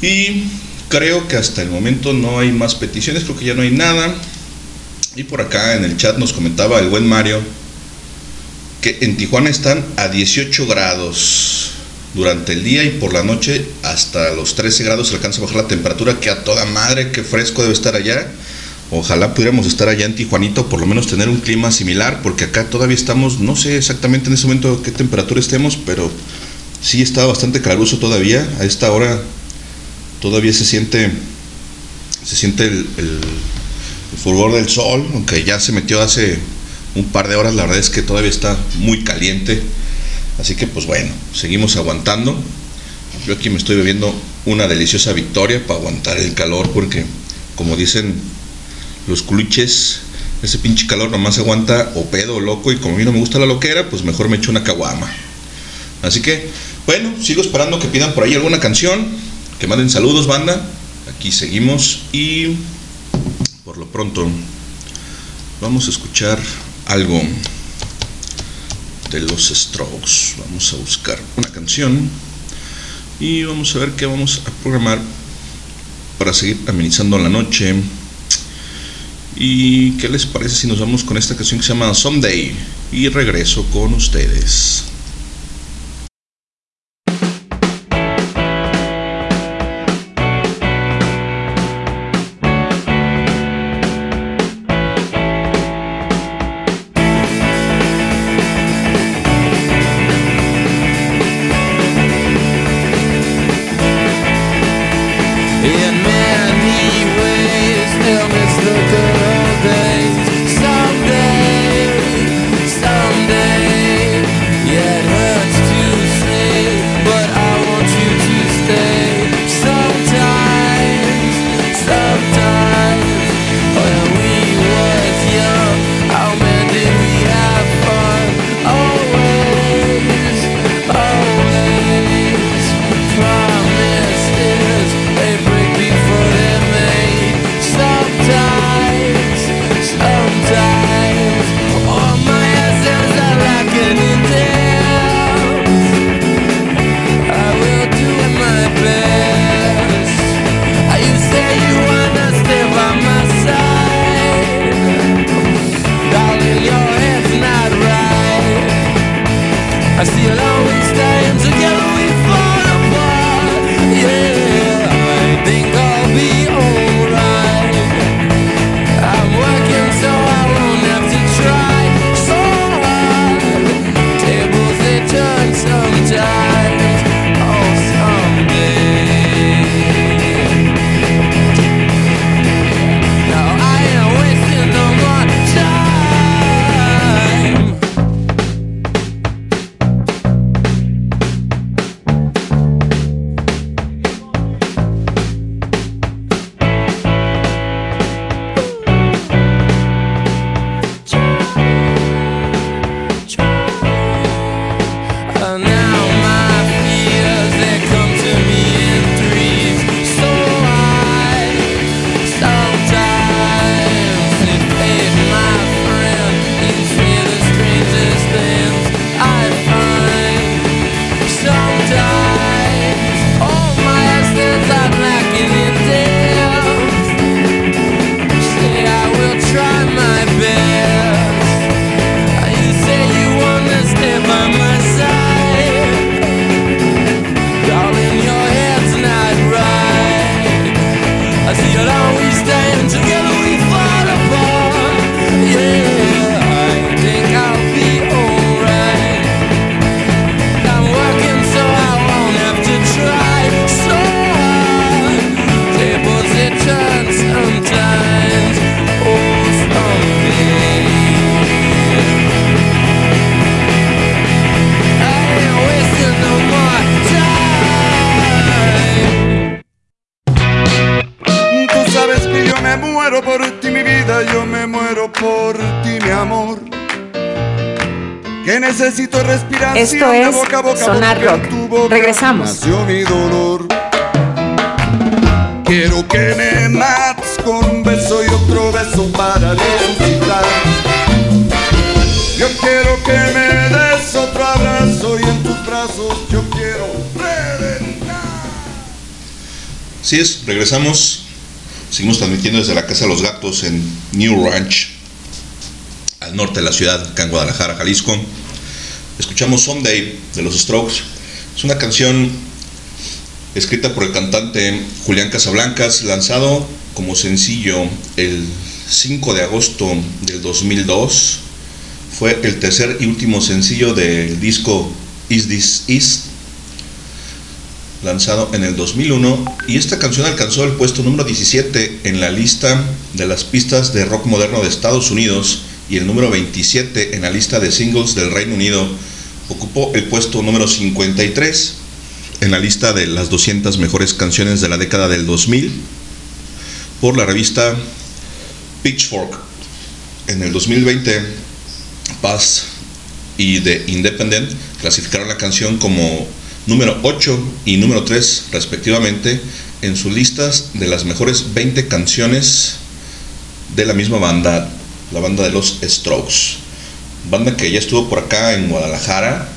y creo que hasta el momento no hay más peticiones, creo que ya no hay nada. Y por acá en el chat nos comentaba el buen Mario que en Tijuana están a 18 grados durante el día y por la noche hasta los 13 grados se alcanza a bajar la temperatura, que a toda madre, qué fresco debe estar allá. Ojalá pudiéramos estar allá en Tijuanito, por lo menos tener un clima similar, porque acá todavía estamos, no sé exactamente en ese momento qué temperatura estemos, pero sí está bastante caluroso todavía. A esta hora todavía se siente, se siente el, el, el fulgor del sol, aunque ya se metió hace un par de horas, la verdad es que todavía está muy caliente. Así que pues bueno, seguimos aguantando. Yo aquí me estoy bebiendo una deliciosa victoria para aguantar el calor, porque como dicen los culiches, ese pinche calor nomás aguanta o pedo o loco, y como a mí no me gusta la loquera, pues mejor me echo una caguama. Así que, bueno, sigo esperando que pidan por ahí alguna canción, que manden saludos, banda. Aquí seguimos y por lo pronto vamos a escuchar algo de los Strokes. Vamos a buscar una canción y vamos a ver qué vamos a programar para seguir amenizando la noche. ¿Y qué les parece si nos vamos con esta canción que se llama Someday? Y regreso con ustedes. Esto es boca boca Sonar Rock. boca Regresamos. mi dolor. Quiero que me mates con un beso y otro beso para resucitar. Yo quiero que me des otro abrazo y en tus brazos yo quiero reventar. Así es, regresamos. Seguimos transmitiendo desde la Casa de los Gatos en New Ranch, al norte de la ciudad, acá en Guadalajara, Jalisco. Escuchamos Someday de los Strokes. Es una canción escrita por el cantante Julián Casablancas, lanzado como sencillo el 5 de agosto del 2002. Fue el tercer y último sencillo del disco Is This Is, lanzado en el 2001 y esta canción alcanzó el puesto número 17 en la lista de las pistas de rock moderno de Estados Unidos y el número 27 en la lista de singles del Reino Unido. Ocupó el puesto número 53 en la lista de las 200 mejores canciones de la década del 2000 por la revista Pitchfork. En el 2020, Paz y The Independent clasificaron la canción como número 8 y número 3 respectivamente en sus listas de las mejores 20 canciones de la misma banda, la banda de los Strokes. Banda que ya estuvo por acá en Guadalajara,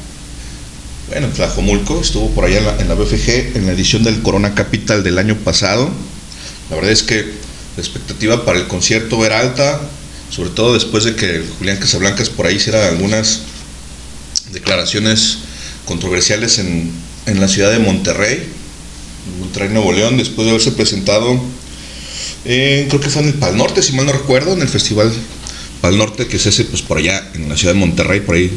bueno, en Tlajomulco, estuvo por allá en la, BFG en la edición del Corona Capital del año pasado. La verdad es que la expectativa para el concierto era alta, sobre todo después de que Julián Casablancas por ahí hiciera algunas declaraciones controversiales en, en la ciudad de Monterrey, Monterrey, Nuevo León, después de haberse presentado, creo que fue en el Pal Norte, si mal no recuerdo, en el festival Pal Norte, que es ese, pues por allá, en la ciudad de Monterrey, por ahí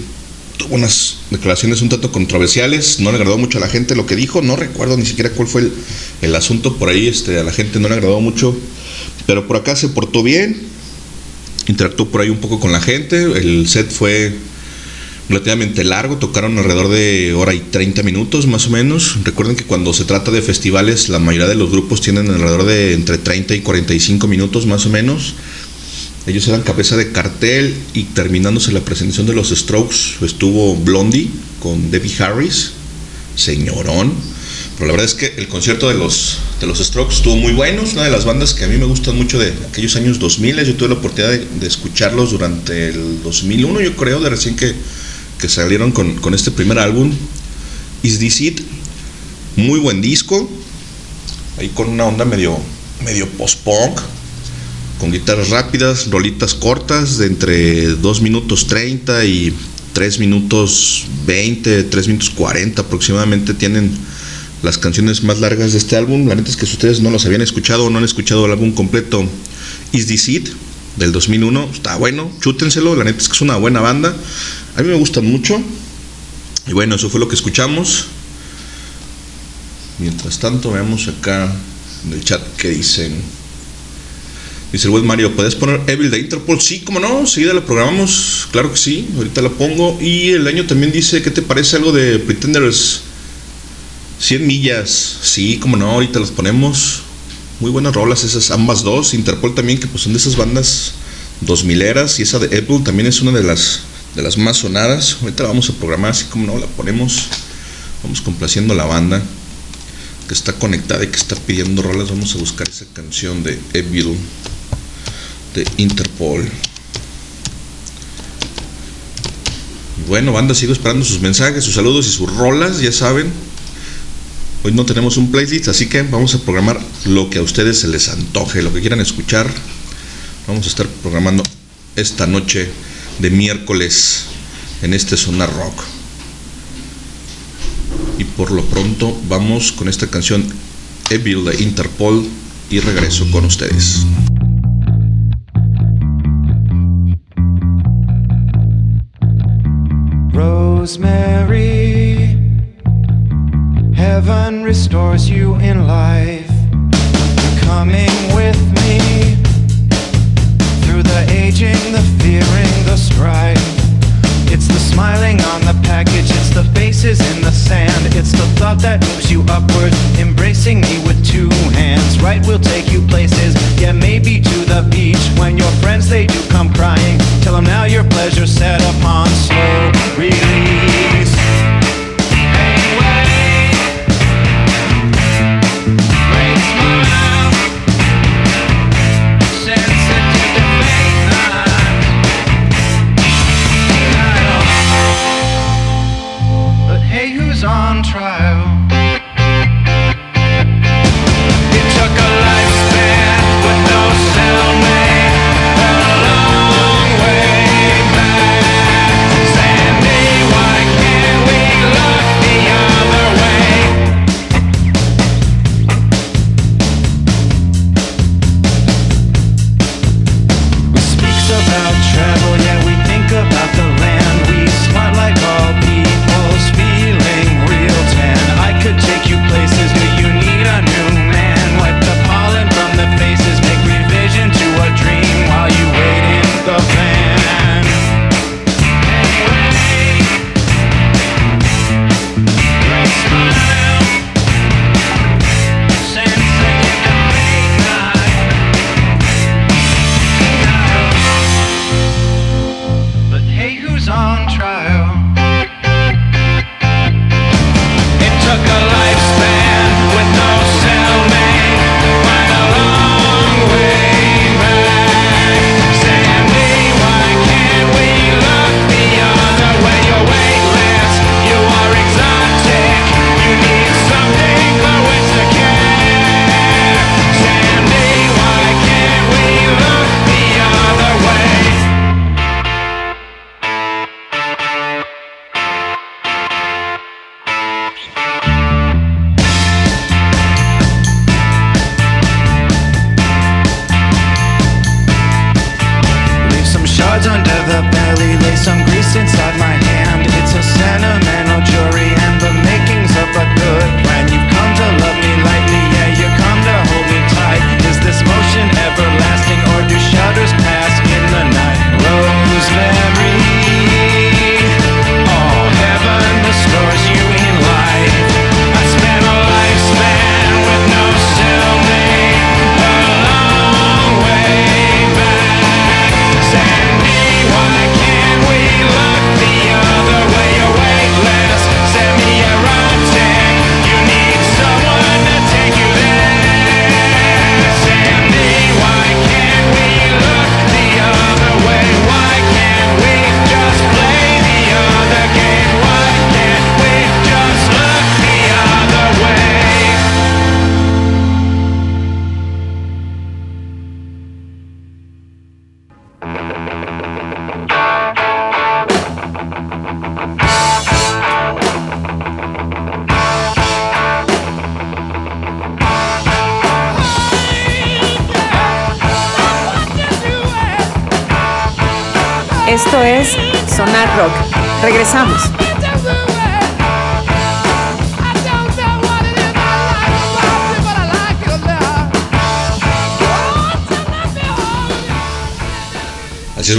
tuvo unas declaraciones un tanto controversiales, no le agradó mucho a la gente lo que dijo, no recuerdo ni siquiera cuál fue el, el asunto por ahí, este, a la gente no le agradó mucho, pero por acá se portó bien, interactuó por ahí un poco con la gente, el set fue relativamente largo, tocaron alrededor de hora y 30 minutos más o menos. Recuerden que cuando se trata de festivales, la mayoría de los grupos tienen alrededor de entre 30 y 45 minutos más o menos. Ellos eran cabeza de cartel y terminándose la presentación de los Strokes estuvo Blondie con Debbie Harris, señorón. Pero la verdad es que el concierto de los, de los Strokes estuvo muy bueno, es una de las bandas que a mí me gustan mucho de aquellos años 2000. Yo tuve la oportunidad de, de escucharlos durante el 2001, yo creo, de recién que, que salieron con, con este primer álbum, Is This It. Muy buen disco, ahí con una onda medio, medio post-punk, con guitarras rápidas, rolitas cortas de entre 2 minutos 30 y 3 minutos 20, 3 minutos 40 aproximadamente tienen las canciones más largas de este álbum. La neta es que si ustedes no los habían escuchado o no han escuchado el álbum completo, Is This It del 2001, está bueno, chútenselo, la neta es que es una buena banda. A mí me gustan mucho. Y bueno, eso fue lo que escuchamos. Mientras tanto, veamos acá en el chat que dicen. Dice el buen Mario, ¿puedes poner Evil de Interpol? Sí, como no, enseguida la programamos, claro que sí, ahorita la pongo. Y el año también dice, ¿qué te parece algo de Pretenders 100 millas? Sí, como no, ahorita las ponemos. Muy buenas rolas esas, ambas dos. Interpol también, que pues son de esas bandas 2000 eras. Y esa de Apple también es una de las, de las más sonadas. Ahorita la vamos a programar, así como no, la ponemos. Vamos complaciendo a la banda que está conectada y que está pidiendo rolas. Vamos a buscar esa canción de Evil de Interpol. Bueno, banda, sigo esperando sus mensajes, sus saludos y sus rolas, ya saben. Hoy no tenemos un playlist, así que vamos a programar lo que a ustedes se les antoje, lo que quieran escuchar. Vamos a estar programando esta noche de miércoles en este Sonar Rock. Y por lo pronto vamos con esta canción Evil de Interpol y regreso con ustedes. Rosemary, heaven restores you in life. You're coming with me through the aging, the fearing, the strife. It's the smiling on the package, the faces in the sand. It's the thought that moves you upward, embracing me with two hands. Right, we'll take you places, yeah, maybe to the beach. When your friends they do come crying, tell them now your pleasure's set upon slow. Read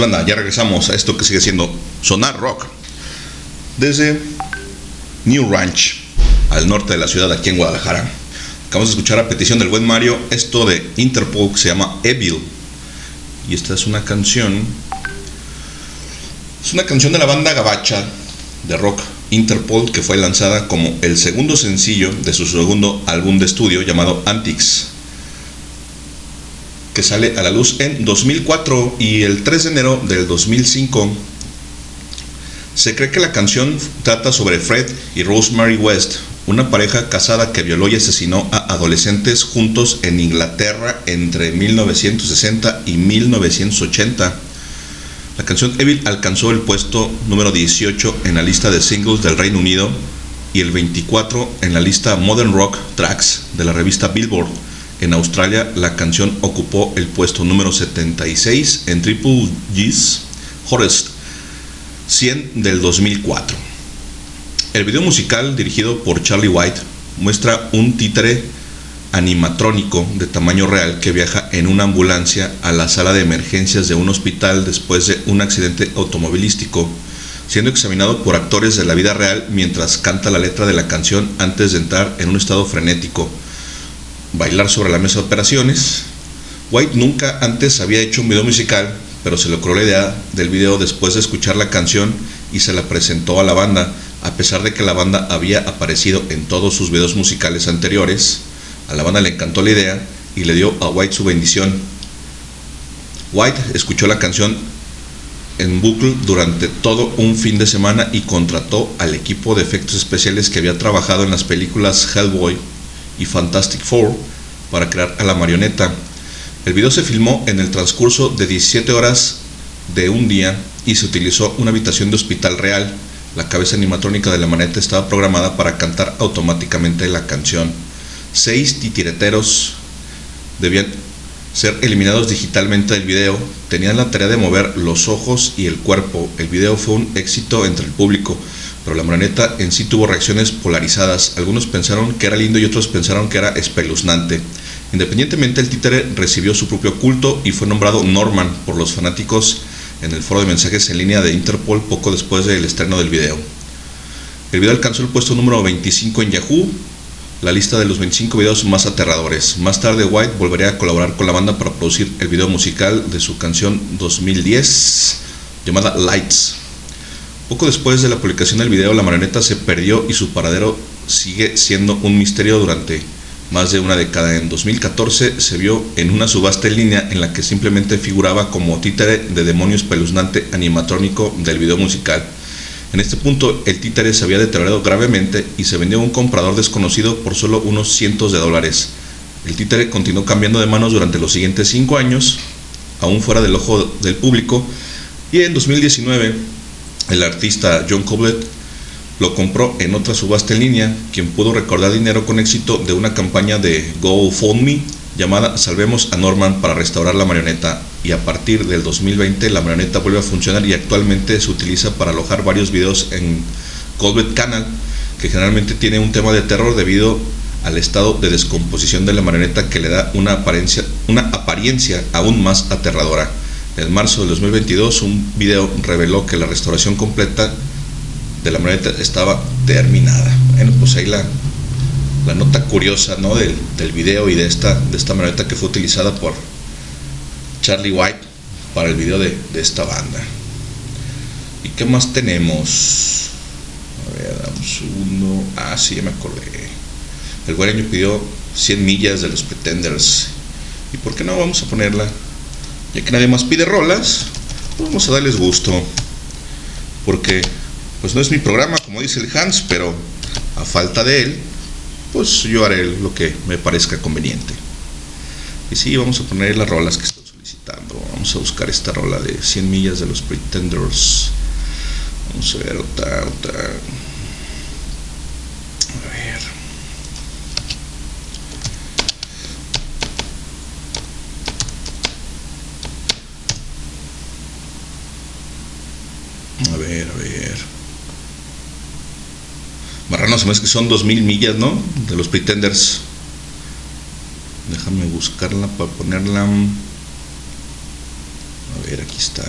Ya regresamos a esto que sigue siendo Sonar Rock. Desde New Ranch, al norte de la ciudad, aquí en Guadalajara. Acabamos de escuchar a petición del buen Mario esto de Interpol que se llama Evil. Y esta es una canción. Es una canción de la banda gabacha de rock Interpol que fue lanzada como el segundo sencillo de su segundo álbum de estudio llamado Antics que sale a la luz en 2004 y el 3 de enero del 2005 se cree que la canción trata sobre Fred y Rosemary West, una pareja casada que violó y asesinó a adolescentes juntos en Inglaterra entre 1960 y 1980. La canción Evil alcanzó el puesto número 18 en la lista de singles del Reino Unido y el 24 en la lista Modern Rock Tracks de la revista Billboard. En Australia, la canción ocupó el puesto número 76 en Triple G's Hottest 100 del 2004. El video musical, dirigido por Charlie White, muestra un títere animatrónico de tamaño real que viaja en una ambulancia a la sala de emergencias de un hospital después de un accidente automovilístico, siendo examinado por actores de la vida real mientras canta la letra de la canción antes de entrar en un estado frenético bailar sobre la mesa de operaciones. White nunca antes había hecho un video musical, pero se le ocurrió la idea del video después de escuchar la canción y se la presentó a la banda, a pesar de que la banda había aparecido en todos sus videos musicales anteriores. A la banda le encantó la idea y le dio a White su bendición. White escuchó la canción en bucle durante todo un fin de semana y contrató al equipo de efectos especiales que había trabajado en las películas Hellboy y Fantastic Four para crear a la marioneta. El video se filmó en el transcurso de 17 horas de un día y se utilizó una habitación de hospital real. La cabeza animatrónica de la marioneta estaba programada para cantar automáticamente la canción. Seis titireteros debían ser eliminados digitalmente del video. Tenían la tarea de mover los ojos y el cuerpo. El video fue un éxito entre el público pero la marioneta en sí tuvo reacciones polarizadas. Algunos pensaron que era lindo y otros pensaron que era espeluznante. Independientemente, el títere recibió su propio culto y fue nombrado Norman por los fanáticos en el foro de mensajes en línea de Interpol poco después del estreno del video. El video alcanzó el puesto número 25 en Yahoo, la lista de los 25 videos más aterradores. Más tarde White volvería a colaborar con la banda para producir el video musical de su canción 2010 llamada Lights. Poco después de la publicación del video, la marioneta se perdió y su paradero sigue siendo un misterio durante más de una década. En 2014 se vio en una subasta en línea en la que simplemente figuraba como títere de demonio espeluznante animatrónico del video musical. En este punto el títere se había deteriorado gravemente y se vendió a un comprador desconocido por solo unos cientos de dólares. El títere continuó cambiando de manos durante los siguientes cinco años, aún fuera del ojo del público, y en 2019 el artista John Coblet lo compró en otra subasta en línea, quien pudo recordar dinero con éxito de una campaña de GoFundMe llamada Salvemos a Norman para restaurar la marioneta y a partir del 2020 la marioneta vuelve a funcionar y actualmente se utiliza para alojar varios videos en Colbert Canal que generalmente tiene un tema de terror debido al estado de descomposición de la marioneta que le da una apariencia, una apariencia aún más aterradora. En marzo del 2022 un video reveló que la restauración completa de la marioneta estaba terminada. Bueno, pues ahí la, la nota curiosa ¿no? del, del video y de esta, de esta que fue utilizada por Charlie White para el video de, de esta banda. ¿Y qué más tenemos? A ver, un segundo. Ah, sí, ya me acordé. El guareño pidió 100 millas de los Pretenders. ¿Y por qué no vamos a ponerla? Ya que nadie más pide rolas, pues vamos a darles gusto. Porque pues no es mi programa, como dice el Hans, pero a falta de él, pues yo haré lo que me parezca conveniente. Y sí, vamos a poner las rolas que están solicitando. Vamos a buscar esta rola de 100 millas de los Pretenders. Vamos a ver otra, otra. A ver. A ver, a ver. Marrano, se me hace que son 2000 millas, ¿no? De los Pretenders. Déjame buscarla para ponerla. A ver, aquí está.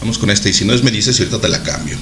Vamos con esta. Y si no es, me dices ahorita te la cambio.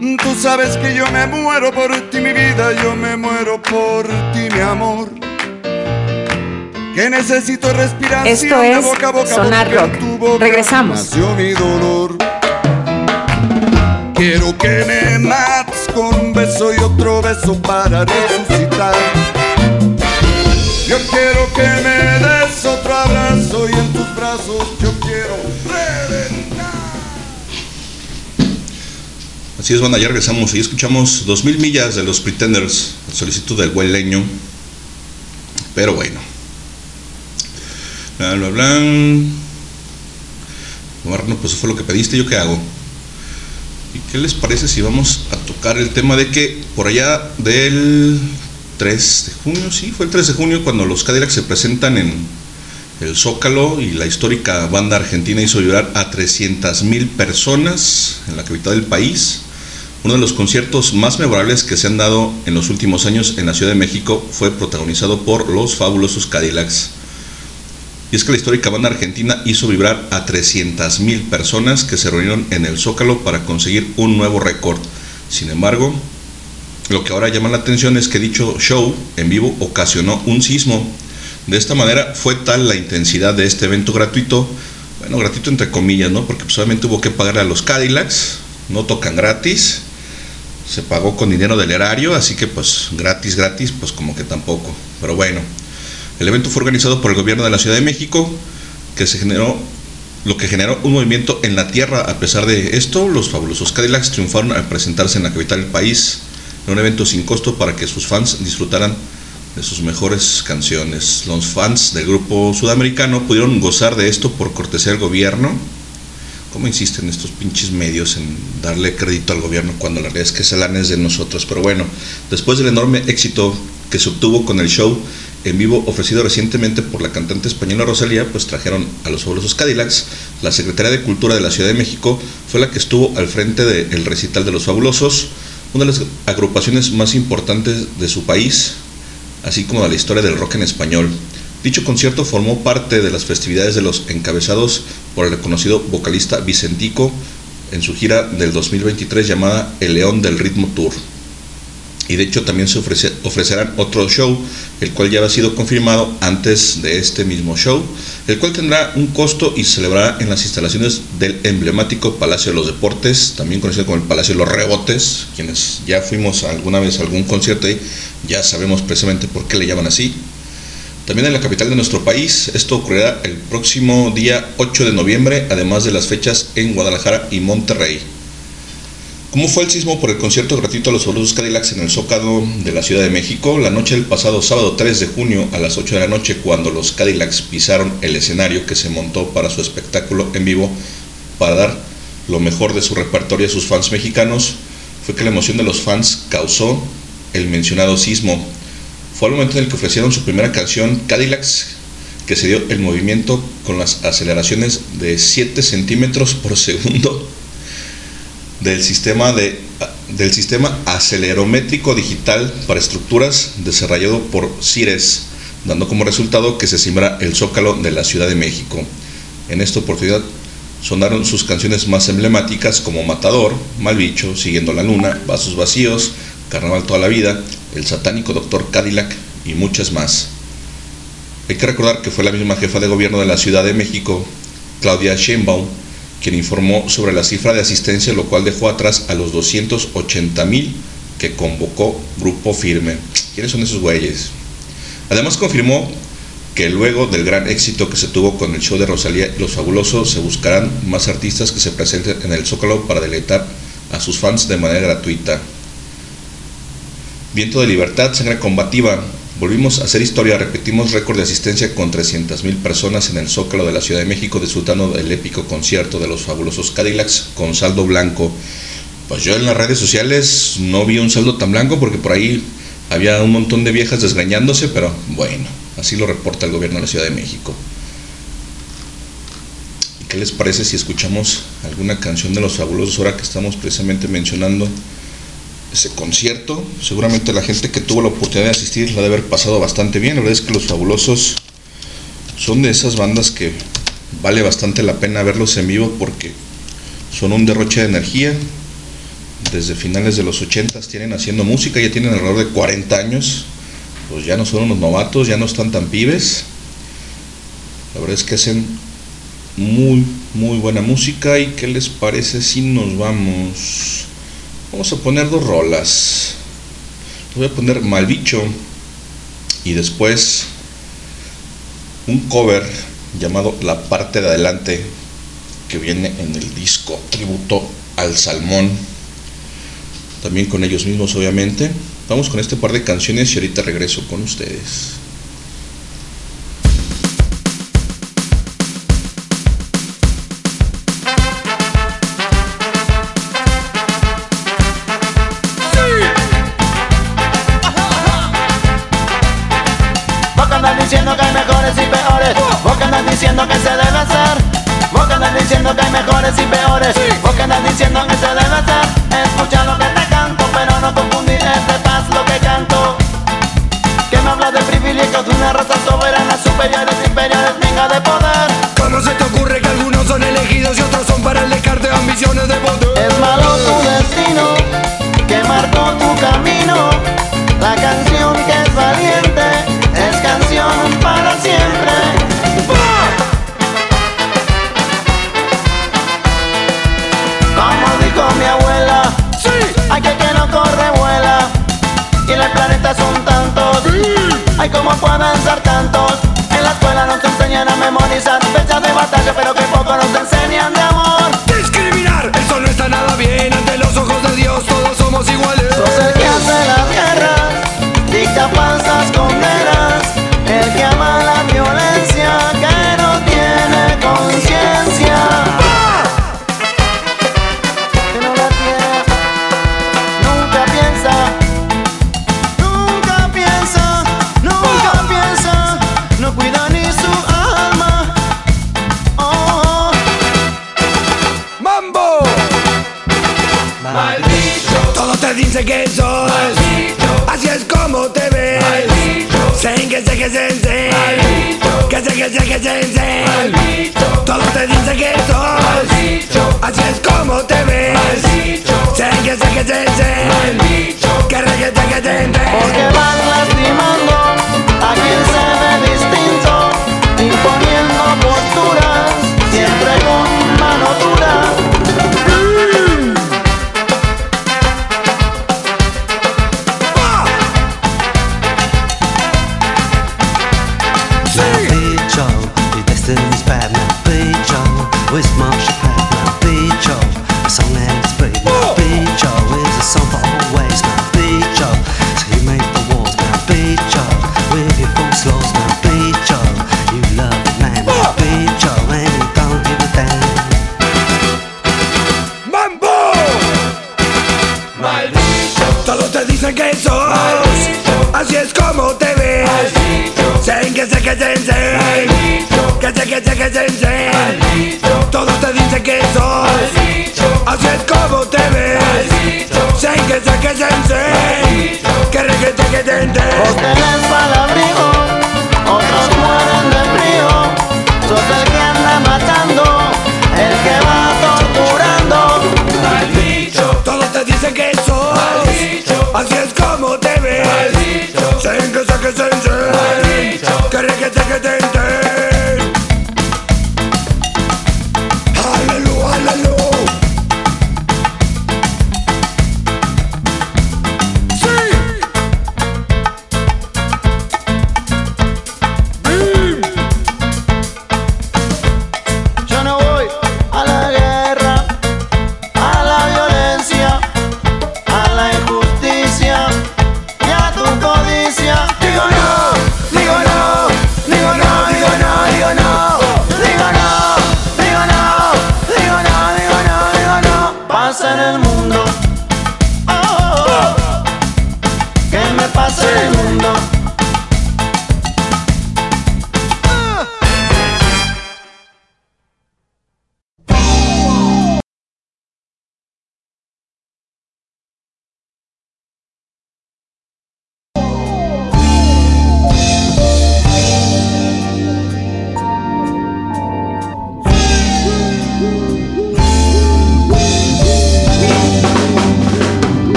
Tú sabes que yo me muero por ti, mi vida, yo me muero por ti, mi amor. Que necesito respirar Esto es Sonar Rock. Regresamos. Nació mi dolor. Quiero que me mates con un beso y otro beso para resucitar. Yo quiero que me des otro abrazo y en tus brazos yo Así es, banda, ya regresamos y escuchamos 2000 millas de los Pretenders, solicitud del buen leño. Pero bueno. Bla, bla, bla. Marno, pues fue lo que pediste, ¿yo qué hago? ¿Y qué les parece si vamos a tocar el tema de que por allá del 3 de junio, sí, fue el 3 de junio cuando los Cadillacs se presentan en el Zócalo y la histórica banda argentina hizo llorar a 300 mil personas en la capital del país. Uno de los conciertos más memorables que se han dado en los últimos años en la Ciudad de México fue protagonizado por los fabulosos Cadillacs. Y es que la histórica banda argentina hizo vibrar a 300.000 personas que se reunieron en el Zócalo para conseguir un nuevo récord. Sin embargo, lo que ahora llama la atención es que dicho show en vivo ocasionó un sismo. De esta manera fue tal la intensidad de este evento gratuito, bueno, gratuito entre comillas, ¿no? Porque pues, solamente hubo que pagar a los Cadillacs, no tocan gratis, se pagó con dinero del erario, así que pues gratis, gratis, pues como que tampoco. Pero bueno, el evento fue organizado por el gobierno de la Ciudad de México, que se generó lo que generó un movimiento en la tierra. A pesar de esto, los fabulosos Cadillacs triunfaron al presentarse en la capital del país en un evento sin costo para que sus fans disfrutaran de sus mejores canciones. Los fans del grupo sudamericano pudieron gozar de esto por cortesía del gobierno. ¿Cómo insisten estos pinches medios en darle crédito al gobierno cuando la realidad es que ese lana es de nosotros? Pero bueno, después del enorme éxito que se obtuvo con el show en vivo ofrecido recientemente por la cantante española Rosalía, pues trajeron a los fabulosos Cadillacs. La Secretaría de Cultura de la Ciudad de México fue la que estuvo al frente del recital de los fabulosos, una de las agrupaciones más importantes de su país, así como de la historia del rock en español. Dicho concierto formó parte de las festividades de los encabezados por el reconocido vocalista Vicentico en su gira del 2023 llamada El León del Ritmo Tour y de hecho también se ofrece, ofrecerán otro show, el cual ya ha sido confirmado antes de este mismo show, el cual tendrá un costo y se celebrará en las instalaciones del emblemático Palacio de los Deportes, también conocido como el Palacio de los Rebotes, quienes ya fuimos alguna vez a algún concierto ahí, ya sabemos precisamente por qué le llaman así. También en la capital de nuestro país, esto ocurrirá el próximo día 8 de noviembre, además de las fechas en Guadalajara y Monterrey. ¿Cómo fue el sismo por el concierto gratuito a los fabulosos Cadillacs en el Zócalo de la Ciudad de México? La noche del pasado sábado 3 de junio a las 8 de la noche, cuando los Cadillacs pisaron el escenario que se montó para su espectáculo en vivo para dar lo mejor de su repertorio a sus fans mexicanos, fue que la emoción de los fans causó el mencionado sismo. Fue al momento en el que ofrecieron su primera canción, Cadillacs, que se dio el movimiento con las aceleraciones de 7 centímetros por segundo del sistema, de, del sistema acelerométrico digital para estructuras desarrollado por CIRES, dando como resultado que se simbra el zócalo de la Ciudad de México. En esta oportunidad sonaron sus canciones más emblemáticas como Matador, Mal Bicho, Siguiendo la Luna, Vasos Vacíos, Carnaval Toda la Vida, El Satánico Doctor Cadillac y muchas más. Hay que recordar que fue la misma jefa de gobierno de la Ciudad de México, Claudia Sheinbaum, quien informó sobre la cifra de asistencia, lo cual dejó atrás a los 280 mil que convocó Grupo Firme. ¿Quiénes son esos güeyes? Además confirmó que luego del gran éxito que se tuvo con el show de Rosalía y Los Fabulosos, se buscarán más artistas que se presenten en el Zócalo para deleitar a sus fans de manera gratuita. Viento de libertad, sangre combativa. Volvimos a hacer historia, repetimos récord de asistencia con 300.000 personas en el Zócalo de la Ciudad de México disfrutando del épico concierto de los fabulosos Cadillacs con saldo blanco. Pues yo en las redes sociales no vi un saldo tan blanco porque por ahí había un montón de viejas desgañándose, pero bueno, así lo reporta el gobierno de la Ciudad de México. ¿Y qué les parece si escuchamos alguna canción de los fabulosos ahora que estamos precisamente mencionando? Ese concierto. Seguramente la gente que tuvo la oportunidad de asistir la debe haber pasado bastante bien. La verdad es que los fabulosos son de esas bandas que vale bastante la pena verlos en vivo porque son un derroche de energía. Desde finales de los 80 tienen haciendo música, ya tienen alrededor de 40 años. Pues ya no son unos novatos, ya no están tan pibes. La verdad es que hacen muy, muy buena música. ¿Y qué les parece si nos vamos? Vamos a poner dos rolas. Voy a poner Malbicho y después un cover llamado La parte de adelante que viene en el disco Tributo al Salmón. También con ellos mismos obviamente. Vamos con este par de canciones y ahorita regreso con ustedes. Peores. Vos andas diciendo que se debe Ay, cómo pueden ser tantos. En la escuela nos enseñan a memorizar fechas de batalla Pero que poco nos enseñan de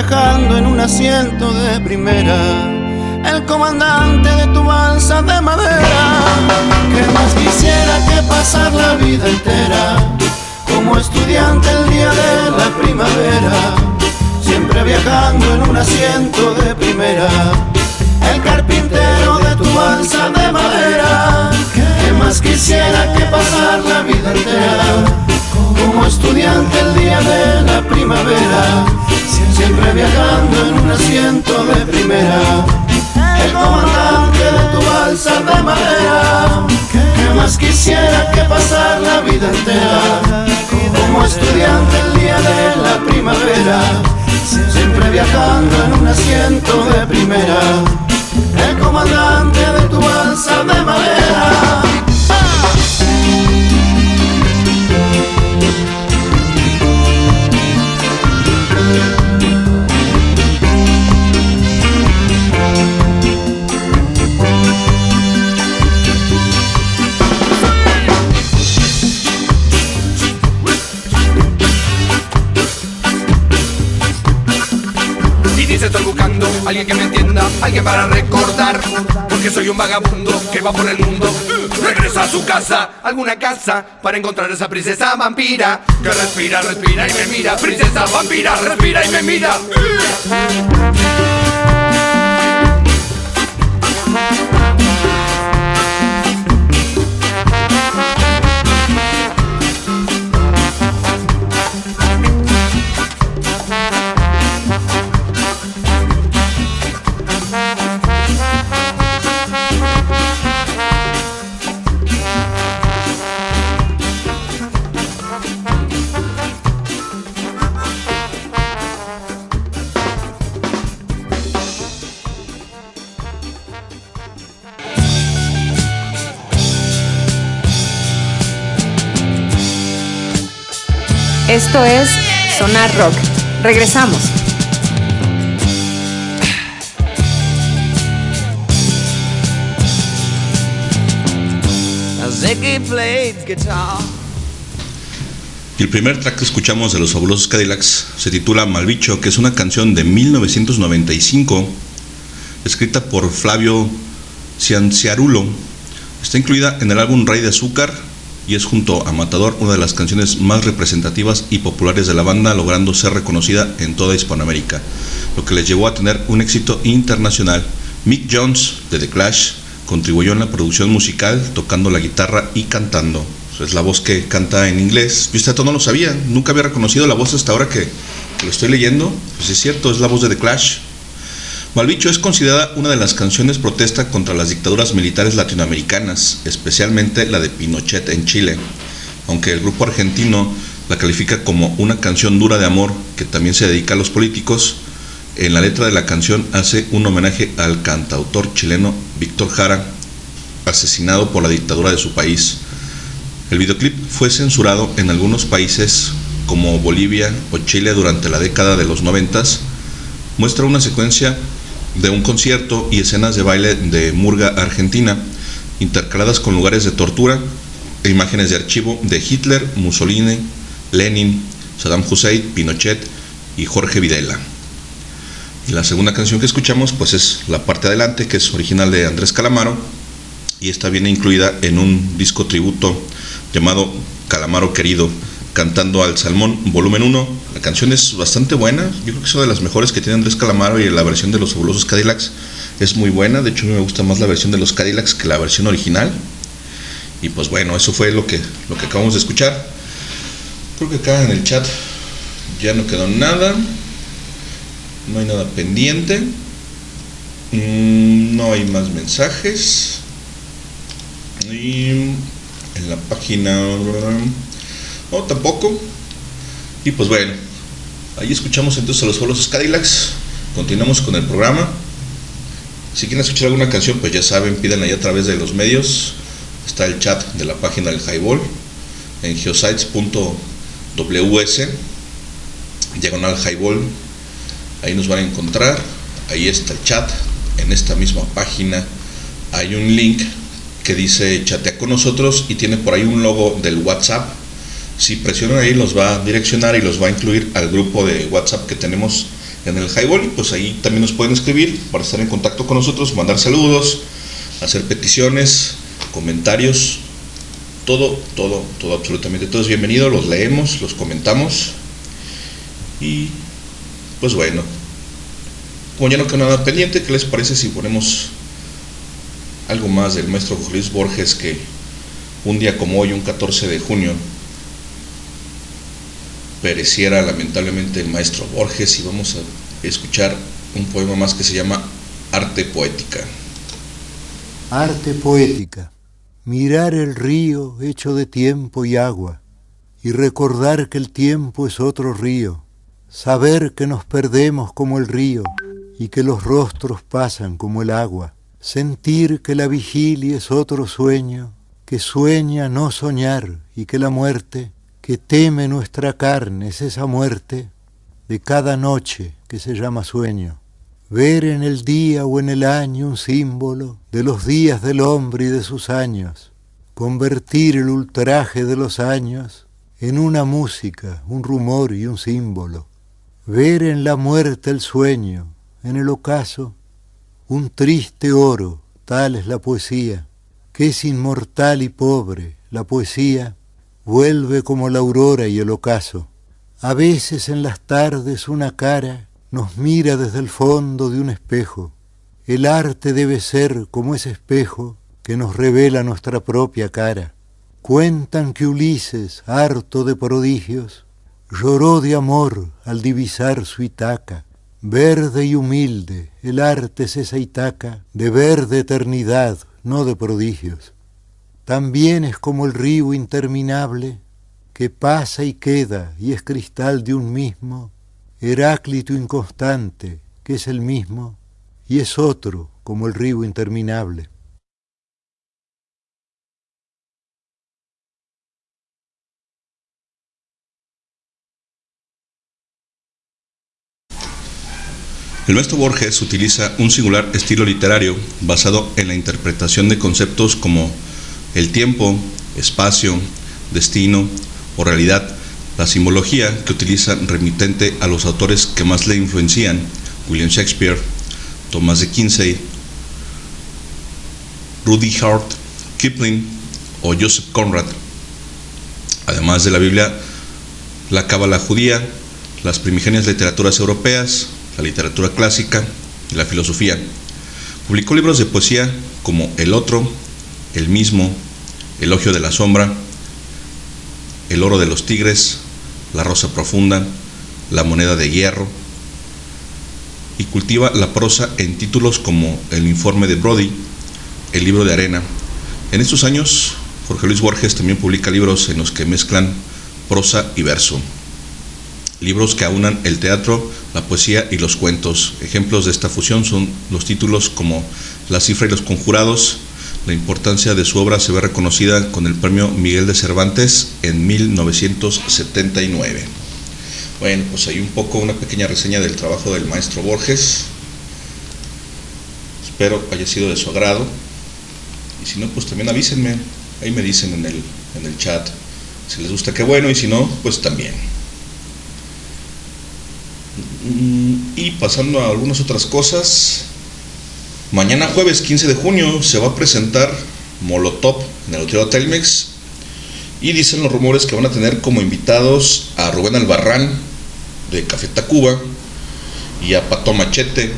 viajando en un asiento de primera, el comandante de tu balsa de madera. ¿Qué más quisiera que pasar la vida entera como estudiante el día de la primavera? Siempre viajando en un asiento de primera, el carpintero de tu balsa de madera. ¿Qué más quisiera que pasar la vida entera como estudiante el día de la primavera? Siempre viajando en un asiento de primera, el comandante de tu balsa de madera. ¿Qué más quisiera que pasar la vida entera como estudiante el día de la primavera? Siempre viajando en un asiento de primera, el comandante de tu balsa de madera. Alguien que me entienda, alguien para recordar. Porque soy un vagabundo que va por el mundo. Regresa a su casa, alguna casa Para encontrar esa princesa vampira. Que respira, respira y me mira. Princesa vampira, respira y me mira Esto es Sonar Rock. Regresamos. El primer track que escuchamos de los fabulosos Cadillacs se titula Malbicho, que es una canción de 1995, escrita por Flavio Cianciarulo. Está incluida en el álbum Rey de Azúcar y es junto a Matador una de las canciones más representativas y populares de la banda, logrando ser reconocida en toda Hispanoamérica, lo que les llevó a tener un éxito internacional. Mick Jones de The Clash contribuyó en la producción musical tocando la guitarra y cantando. Es la voz que canta en inglés. Yo esto no lo sabía, nunca había reconocido la voz hasta ahora que, que lo estoy leyendo. Pues es cierto, es la voz de The Clash. Malbicho es considerada una de las canciones protesta contra las dictaduras militares latinoamericanas, especialmente la de Pinochet en Chile, aunque el grupo argentino la califica como una canción dura de amor que también se dedica a los políticos. En la letra de la canción hace un homenaje al cantautor chileno Víctor Jara, asesinado por la dictadura de su país. El videoclip fue censurado en algunos países como Bolivia o Chile durante la década de los noventas. Muestra una secuencia de un concierto y escenas de baile de murga argentina, intercaladas con lugares de tortura e imágenes de archivo de Hitler, Mussolini, Lenin, Saddam Hussein, Pinochet y Jorge Videla. Y la segunda canción que escuchamos pues es la parte adelante, que es original de Andrés Calamaro, y esta viene incluida en un disco tributo llamado Calamaro Querido, cantando al Salmón volumen 1. La canción es bastante buena, yo creo que es una de las mejores que tiene Andrés Calamaro y la versión de los fabulosos Cadillacs es muy buena, de hecho a mí me gusta más la versión de los Cadillacs que la versión original. Y pues bueno, eso fue lo que, lo que acabamos de escuchar. Creo que acá en el chat ya no quedó nada. No hay nada pendiente. Mm, No hay más mensajes. Y en la página No, tampoco. Y pues bueno, ahí escuchamos entonces a los Fabulosos Cadillacs. Continuamos con el programa. Si quieren escuchar alguna canción, pues ya saben, pídanla ahí a través de los medios. Está el chat de la página del Highball en geosites.ws, diagonal Highball. Ahí nos van a encontrar. Ahí está el chat. En esta misma página hay un link que dice chatea con nosotros y tiene por ahí un logo del WhatsApp. Si presionan ahí los va a direccionar y los va a incluir al grupo de WhatsApp que tenemos en el Highball. Y pues ahí también nos pueden escribir para estar en contacto con nosotros, mandar saludos, hacer peticiones, comentarios, todo, todo, todo, absolutamente todo es bienvenido, los leemos, los comentamos. Y pues bueno, como ya no queda nada pendiente, ¿qué les parece si ponemos algo más del maestro Luis Borges que un día como hoy, un 14 de junio, pereciera lamentablemente el maestro Borges y vamos a escuchar un poema más que se llama Arte Poética. Arte poética. Mirar el río hecho de tiempo y agua y recordar que el tiempo es otro río. Saber que nos perdemos como el río y que los rostros pasan como el agua. Sentir que la vigilia es otro sueño, que sueña no soñar y que la muerte que teme nuestra carne es esa muerte de cada noche que se llama sueño. Ver en el día o en el año un símbolo de los días del hombre y de sus años. Convertir el ultraje de los años en una música, un rumor y un símbolo. Ver en la muerte el sueño, en el ocaso, un triste oro, tal es la poesía, que es inmortal y pobre, la poesía vuelve como la aurora y el ocaso. A veces en las tardes una cara nos mira desde el fondo de un espejo. El arte debe ser como ese espejo que nos revela nuestra propia cara. Cuentan que Ulises, harto de prodigios, lloró de amor al divisar su Itaca. Verde y humilde, el arte es esa Itaca de verde eternidad, no de prodigios. También es como el río interminable que pasa y queda y es cristal de un mismo, Heráclito inconstante, que es el mismo, y es otro como el río interminable. El maestro Borges utiliza un singular estilo literario basado en la interpretación de conceptos como el tiempo, espacio, destino o realidad, la simbología que utiliza remitente a los autores que más le influencian, William Shakespeare, Thomas de Kinsey, Rudy Hart, Kipling o Joseph Conrad. Además de la Biblia, la cábala judía, las primigenias literaturas europeas, la literatura clásica y la filosofía. Publicó libros de poesía como El Otro, El Mismo, Elogio de la Sombra, El Oro de los Tigres, La Rosa Profunda, La Moneda de Hierro, y cultiva la prosa en títulos como El Informe de Brody, El Libro de Arena. En estos años, Jorge Luis Borges también publica libros en los que mezclan prosa y verso libros que aunan el teatro, la poesía y los cuentos. Ejemplos de esta fusión son los títulos como La cifra y los conjurados. La importancia de su obra se ve reconocida con el premio Miguel de Cervantes en 1979. Bueno, pues hay un poco una pequeña reseña del trabajo del maestro Borges. Espero haya sido de su agrado. Y si no, pues también avísenme. Ahí me dicen en el, en el chat. Si les gusta, qué bueno. Y si no, pues también. Y pasando a algunas otras cosas, mañana jueves 15 de junio se va a presentar Molotov en el Hotel Telmex y dicen los rumores que van a tener como invitados a Rubén Albarrán de Café Tacuba y a Pato Machete,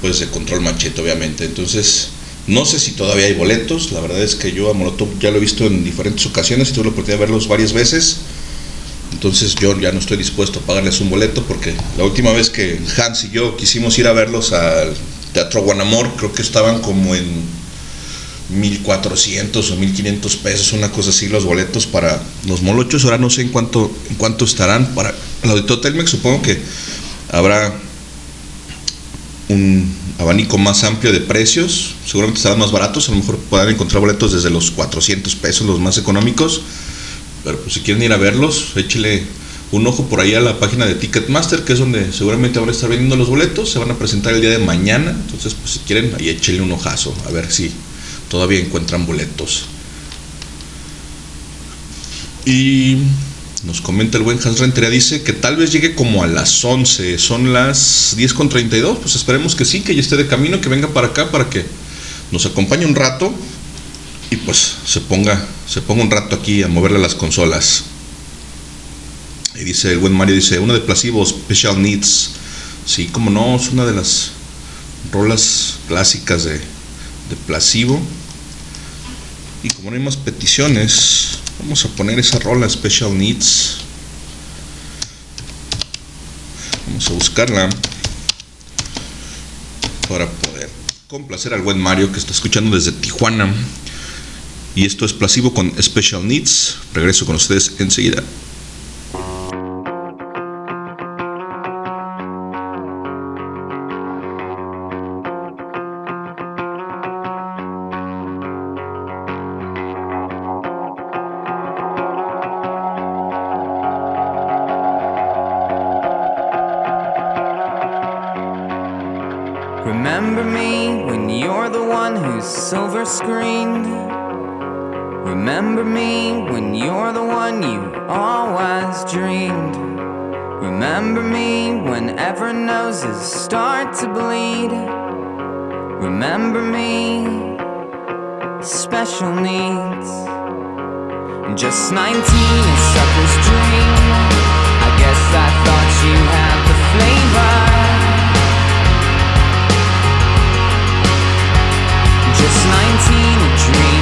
pues de Control Machete obviamente. Entonces, no sé si todavía hay boletos, la verdad es que yo a Molotov ya lo he visto en diferentes ocasiones y tuve la oportunidad de verlos varias veces entonces yo ya no estoy dispuesto a pagarles un boleto porque la última vez que Hans y yo quisimos ir a verlos al Teatro Guanamor, creo que estaban como en 1400 o 1500 pesos, una cosa así, los boletos para los molochos. Ahora no sé en cuánto, en cuánto estarán. Para el Auditorio Telmex supongo que habrá un abanico más amplio de precios. Seguramente estarán más baratos. A lo mejor podrán encontrar boletos desde los 400 pesos, los más económicos. Pero pues si quieren ir a verlos, échele un ojo por ahí a la página de Ticketmaster, que es donde seguramente van a estar vendiendo los boletos. Se van a presentar el día de mañana. Entonces, pues si quieren, ahí échele un ojazo. A ver si todavía encuentran boletos. Y nos comenta el buen Hans Rentería, dice que tal vez llegue como a las 11, son las 10 con 32, pues esperemos que sí, que ya esté de camino, que venga para acá para que nos acompañe un rato y pues se ponga, se ponga un rato aquí a moverle las consolas. Y dice el buen Mario, dice, uno de Placebo, Special Needs. Sí, como no, es una de las rolas clásicas de, de Placebo. Y como no hay más peticiones, vamos a poner esa rola Special Needs. Vamos a buscarla para poder complacer al buen Mario que está escuchando desde Tijuana. Y esto es Placebo con Special Needs. Regreso con ustedes enseguida. Just 19, a sucker's dream. I guess I thought you had the flavor. Just 19, a dream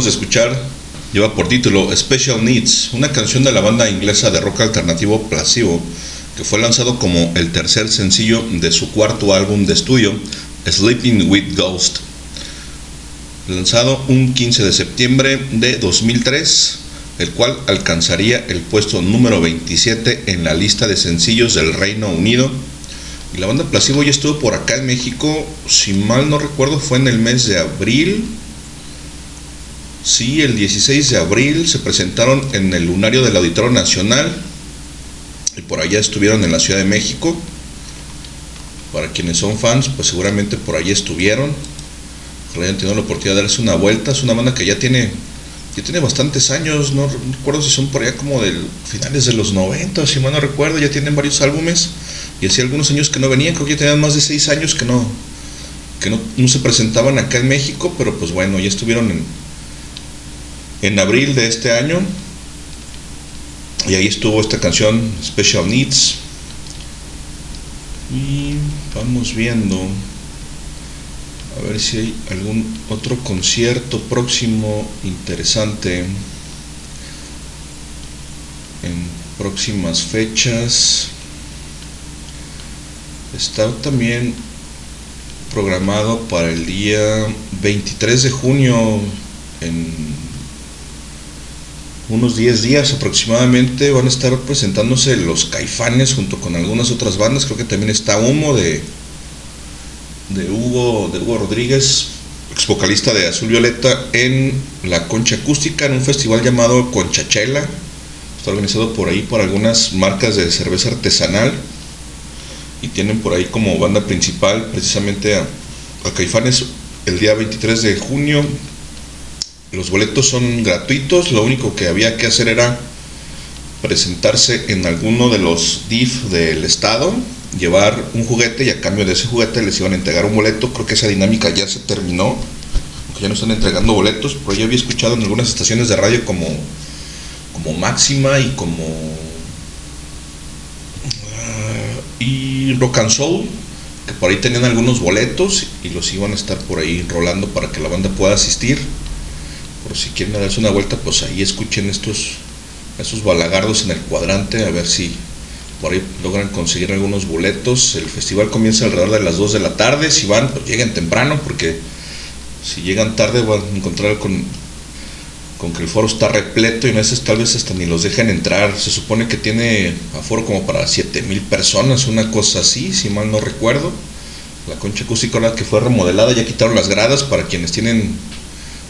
A escuchar lleva por título Special Needs, una canción de la banda inglesa de rock alternativo Placebo, que fue lanzado como el tercer sencillo de su cuarto álbum de estudio, Sleeping with Ghost. Lanzado un 15 de septiembre de 2003, el cual alcanzaría el puesto número 27 en la lista de sencillos del Reino Unido. La banda Placebo ya estuvo por acá en México, si mal no recuerdo fue en el mes de abril Sí, el 16 de abril se presentaron en el lunario del Auditorio Nacional y por allá estuvieron en la Ciudad de México. Para quienes son fans, pues seguramente por allá estuvieron. Ojalá hayan tenido la oportunidad de darse una vuelta. Es una banda que ya tiene, ya tiene bastantes años, no recuerdo si son por allá como del finales de los 90, si mal no recuerdo, ya tienen varios álbumes y hacía algunos años que no venían, creo que ya tenían más de 6 años que no, que no, no se presentaban acá en México, pero pues bueno, ya estuvieron en, en abril de este año. Y ahí estuvo esta canción Special Needs. Y vamos viendo a ver si hay algún otro concierto próximo interesante en próximas fechas. Está también programado para el día 23 de junio en unos 10 días aproximadamente van a estar presentándose los Caifanes junto con algunas otras bandas. Creo que también está Humo de, de, Hugo, de Hugo Rodríguez, ex vocalista de Azul Violeta, en la Concha Acústica, en un festival llamado Conchachela. Está organizado por ahí por algunas marcas de cerveza artesanal y tienen por ahí como banda principal precisamente a, a Caifanes el día 23 de junio los boletos son gratuitos, lo único que había que hacer era presentarse en alguno de los DIF del estado, llevar un juguete y a cambio de ese juguete les iban a entregar un boleto. Creo que esa dinámica ya se terminó, aunque ya no están entregando boletos, pero yo había escuchado en algunas estaciones de radio como, como Máxima y como uh, y Rock and Soul, que por ahí tenían algunos boletos y los iban a estar por ahí rolando para que la banda pueda asistir si quieren darse una vuelta, pues ahí escuchen estos, estos balagardos en el cuadrante, a ver si por ahí logran conseguir algunos boletos. El festival comienza alrededor de las 2 de la tarde, si van, pues lleguen temprano, porque si llegan tarde van a encontrar con, con que el foro está repleto y a veces tal vez hasta ni los dejen entrar. Se supone que tiene aforo como para 7000 personas, una cosa así, si mal no recuerdo. La concha acústica que fue remodelada, ya quitaron las gradas para quienes tienen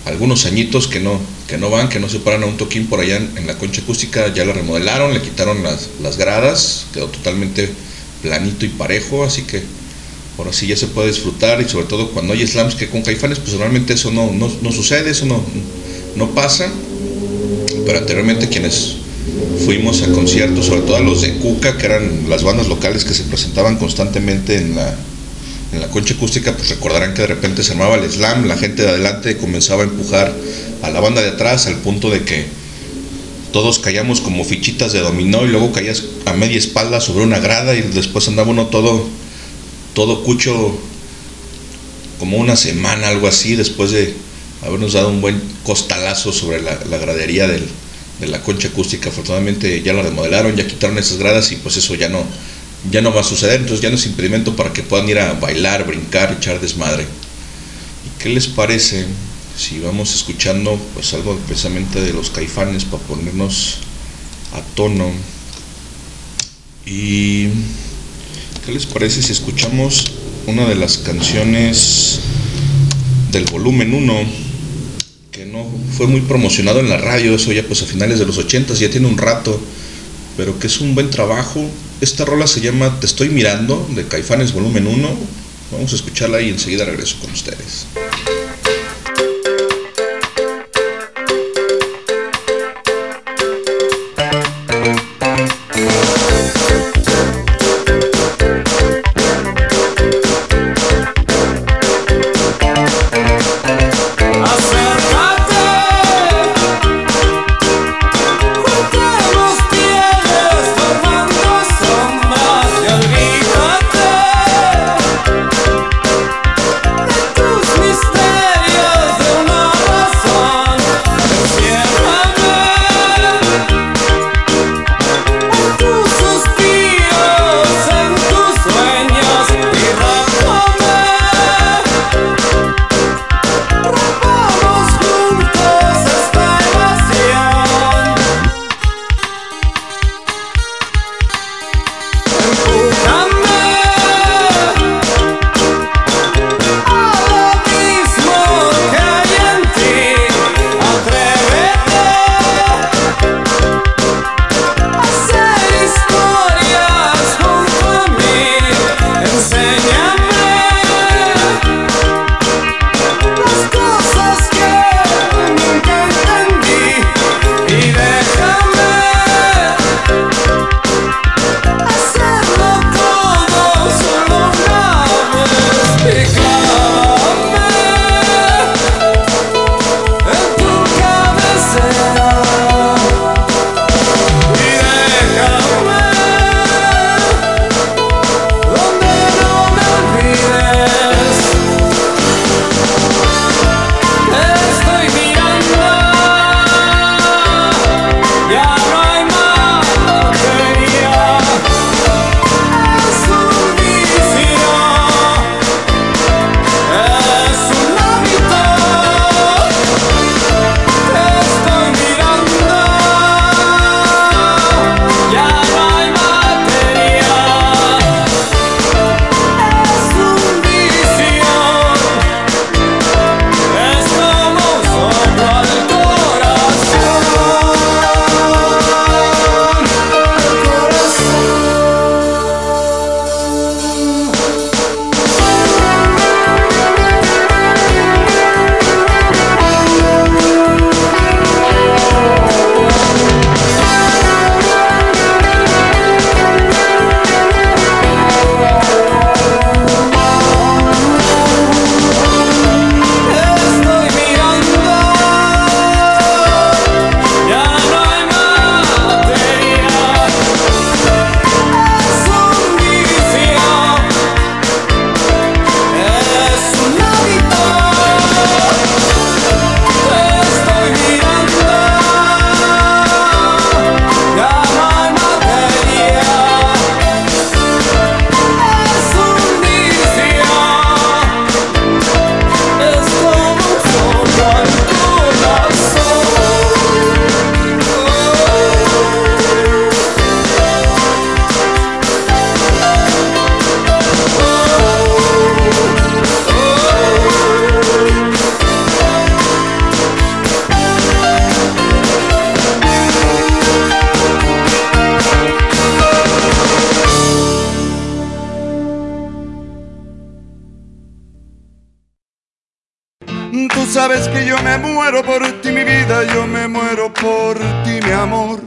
algunos añitos que no, que no van, que no se paran a un toquín por allá en, la concha acústica, ya la remodelaron, le quitaron las, las, gradas, quedó totalmente planito y parejo, así que ahora sí ya se puede disfrutar y sobre todo cuando hay slams que con caifanes, pues normalmente eso no, no, no sucede, eso no, no pasa, pero anteriormente quienes fuimos a conciertos, sobre todo a los de Cuca, que eran las bandas locales que se presentaban constantemente en la, en la concha acústica, pues recordarán que de repente se armaba el slam, la gente de adelante comenzaba a empujar a la banda de atrás al punto de que todos caíamos como fichitas de dominó y luego caías a media espalda sobre una grada y después andaba uno todo, todo cucho como una semana, algo así, después de habernos dado un buen costalazo sobre la, gradería de la concha acústica. Afortunadamente ya la remodelaron, ya quitaron esas gradas y pues eso ya no, ya no va a suceder, entonces ya no es impedimento para que puedan ir a bailar, brincar, echar desmadre. ¿Y qué les parece si vamos escuchando pues algo precisamente de los caifanes para ponernos a tono? ¿Y qué les parece si escuchamos una de las canciones del volumen 1, que no fue muy promocionado en la radio, eso ya pues a finales de los 80, ya tiene un rato, pero que es un buen trabajo. Esta rola se llama Te estoy mirando, de Caifanes volumen 1. Vamos a escucharla y enseguida regreso con ustedes. Muero por ti, mi vida, yo me muero por ti, mi amor.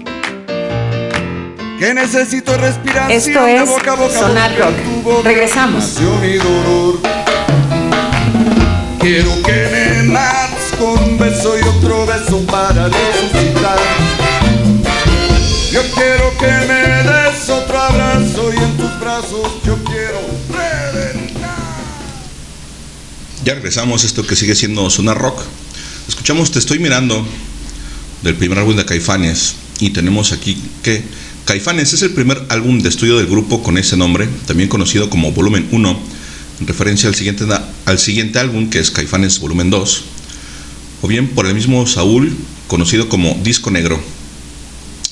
Que necesito respiración Esto es boca a boca. Sonar Rock. Regresamos. mi dolor. Quiero que me mates con un beso y otro beso para resucitar. Yo quiero que me des otro abrazo y en tus brazos yo quiero reventar. Ya regresamos, esto que sigue siendo Sonar Rock. Escuchamos Te estoy mirando del primer álbum de Caifanes y tenemos aquí que Caifanes es el primer álbum de estudio del grupo con ese nombre, también conocido como Volumen 1, en referencia al siguiente, al siguiente álbum que es Caifanes Volumen 2, o bien por el mismo Saúl, conocido como Disco Negro,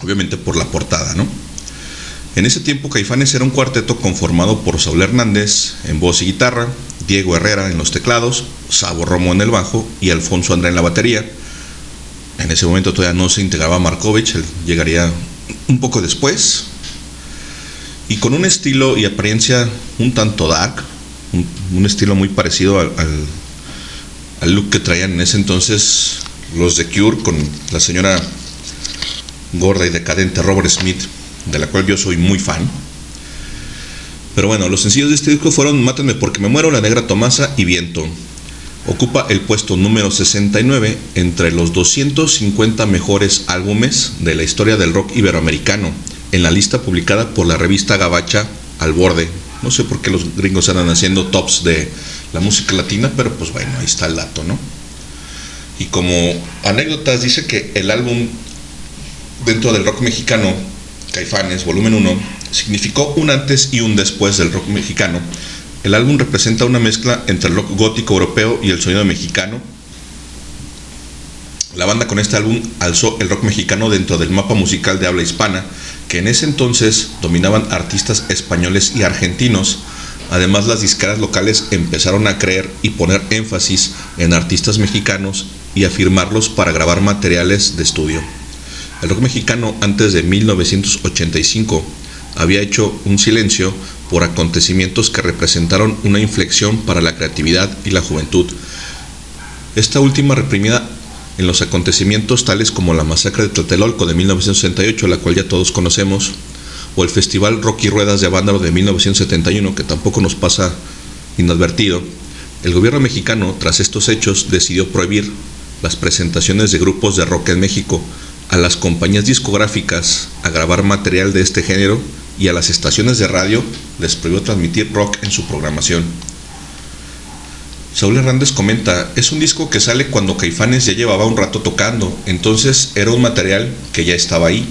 obviamente por la portada, ¿no? En ese tiempo Caifanes era un cuarteto conformado por Saúl Hernández en voz y guitarra, Diego Herrera en los teclados, Sabo Romo en el bajo y Alfonso André en la batería. En ese momento todavía no se integraba Markovich, él llegaría un poco después. Y con un estilo y apariencia un tanto dark, un, estilo muy parecido al, al- al look que traían en ese entonces los de Cure con la señora gorda y decadente Robert Smith, de la cual yo soy muy fan. Pero bueno, los sencillos de este disco fueron Mátenme porque me muero, La Negra Tomasa y Viento. Ocupa el puesto número 69 entre los 250 mejores álbumes de la historia del rock iberoamericano, en la lista publicada por la revista Gabacha Al Borde. No sé por qué los gringos andan haciendo tops de la música latina, pero pues bueno, ahí está el dato, ¿no? Y como anécdotas dice que el álbum dentro del rock mexicano, Caifanes, volumen 1, significó un antes y un después del rock mexicano. El álbum representa una mezcla entre el rock gótico europeo y el sonido mexicano. La banda con este álbum alzó el rock mexicano dentro del mapa musical de habla hispana, que en ese entonces dominaban artistas españoles y argentinos. Además, las disqueras locales empezaron a creer y poner énfasis en artistas mexicanos y afirmarlos para grabar materiales de estudio. El rock mexicano antes de 1985 había hecho un silencio por acontecimientos que representaron una inflexión para la creatividad y la juventud. Esta última reprimida en los acontecimientos tales como la masacre de Tlatelolco de 1968, la cual ya todos conocemos, o el Festival Rocky Ruedas de Avándaro de 1971, que tampoco nos pasa inadvertido, el gobierno mexicano, tras estos hechos, decidió prohibir las presentaciones de grupos de rock en México, a las compañías discográficas a grabar material de este género y a las estaciones de radio les prohibió transmitir rock en su programación. Saúl Hernández comenta, es un disco que sale cuando Caifanes ya llevaba un rato tocando, entonces era un material que ya estaba ahí.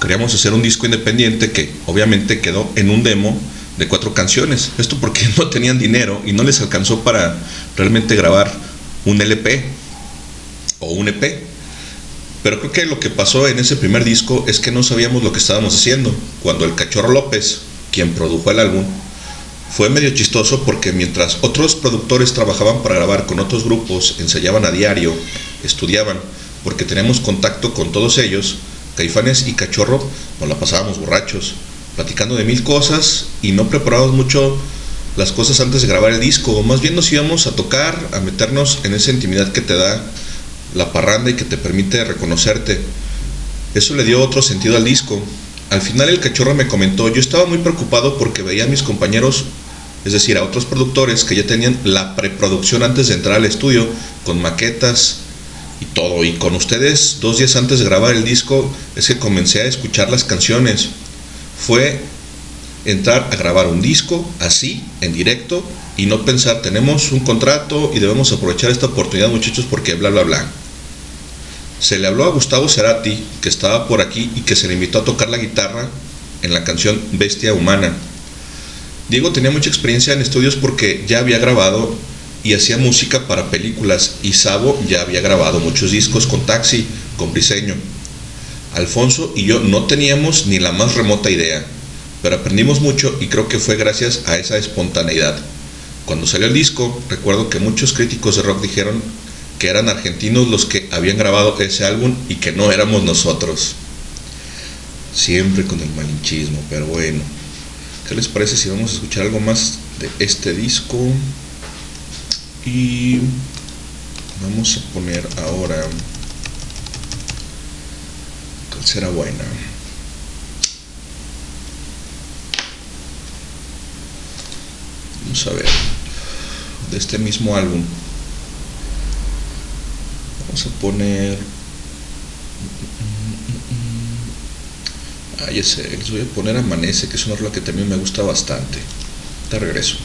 Queríamos hacer un disco independiente que obviamente quedó en un demo de cuatro canciones. Esto porque no tenían dinero y no les alcanzó para realmente grabar un LP o un EP. Pero creo que lo que pasó en ese primer disco es que no sabíamos lo que estábamos haciendo. Cuando el Cachorro López, quien produjo el álbum, fue medio chistoso porque mientras otros productores trabajaban para grabar con otros grupos, ensayaban a diario, estudiaban, porque teníamos contacto con todos ellos, Caifanes y Cachorro nos la pasábamos borrachos, platicando de mil cosas y no preparábamos mucho las cosas antes de grabar el disco, más bien nos íbamos a tocar, a meternos en esa intimidad que te da la parranda y que te permite reconocerte. Eso le dio otro sentido al disco. Al final el cachorro me comentó, yo estaba muy preocupado porque veía a mis compañeros, es decir, a otros productores que ya tenían la preproducción antes de entrar al estudio, con maquetas y todo. Y con ustedes, dos días antes de grabar el disco, es que comencé a escuchar las canciones. Fue entrar a grabar un disco así, en directo, y no pensar, tenemos un contrato y debemos aprovechar esta oportunidad muchachos porque bla, bla, bla. Se le habló a Gustavo Cerati, que estaba por aquí y que se le invitó a tocar la guitarra en la canción Bestia Humana. Diego tenía mucha experiencia en estudios porque ya había grabado y hacía música para películas y Sabo ya había grabado muchos discos con Taxi, con Briseño. Alfonso y yo no teníamos ni la más remota idea, pero aprendimos mucho y creo que fue gracias a esa espontaneidad. Cuando salió el disco, recuerdo que muchos críticos de rock dijeron que eran argentinos los que habían grabado ese álbum y que no éramos nosotros. Siempre con el malinchismo, pero bueno. ¿Qué les parece si vamos a escuchar algo más de este disco? Y vamos a poner ahora... ¿Cuál será buena? Vamos a ver. De este mismo álbum. Vamos a poner. Ah, les voy a poner Amanece, que es una rola que también me gusta bastante. Te regreso.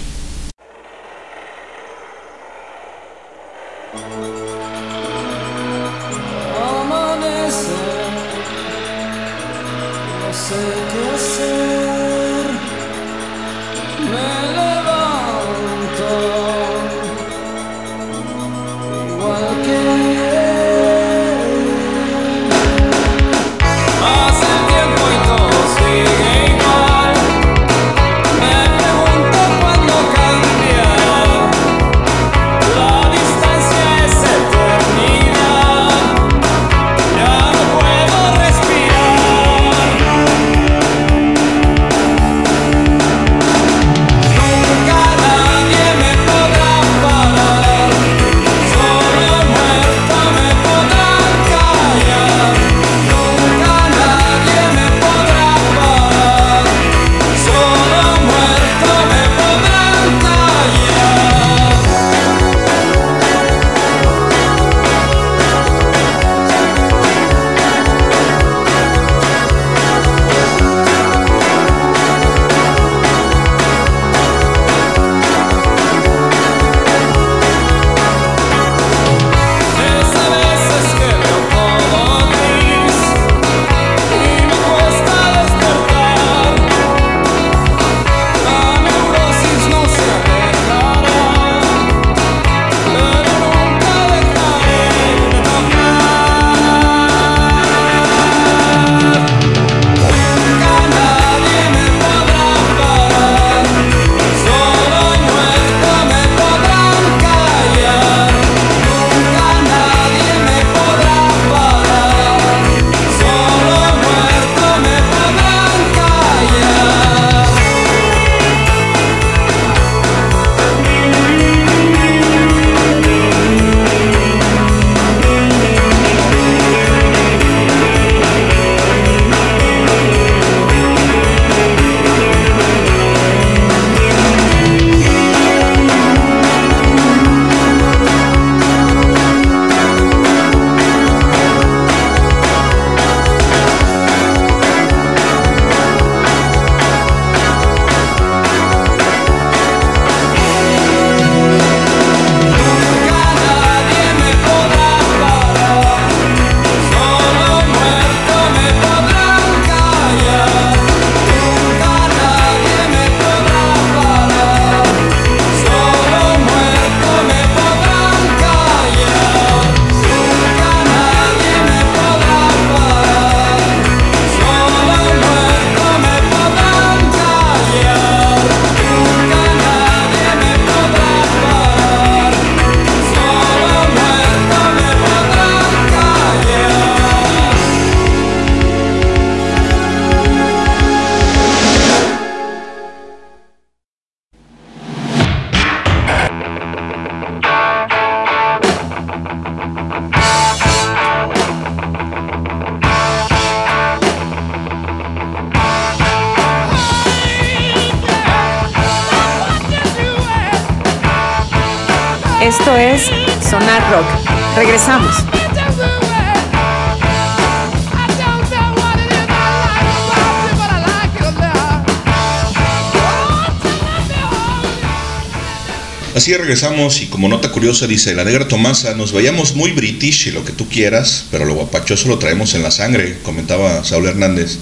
Así regresamos y como nota curiosa dice, la negra Tomasa, nos veíamos muy british y lo que tú quieras, pero lo guapachoso lo traemos en la sangre, comentaba Saúl Hernández.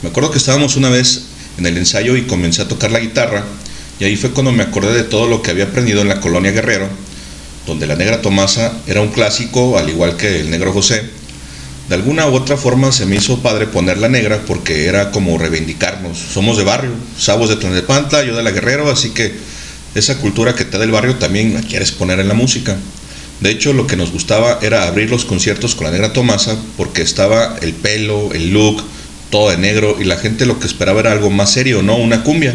Me acuerdo que estábamos una vez en el ensayo y comencé a tocar la guitarra y ahí fue cuando me acordé de todo lo que había aprendido en la colonia Guerrero, donde la negra Tomasa era un clásico, al igual que el negro José. De alguna u otra forma se me hizo padre poner la negra porque era como reivindicarnos. Somos de barrio, Sabos de Tlalnepantla, yo de la Guerrero, así que esa cultura que te da el barrio también la quieres poner en la música. De hecho, lo que nos gustaba era abrir los conciertos con la negra Tomasa porque estaba el pelo, el look, todo de negro y la gente lo que esperaba era algo más serio, ¿no? Una cumbia.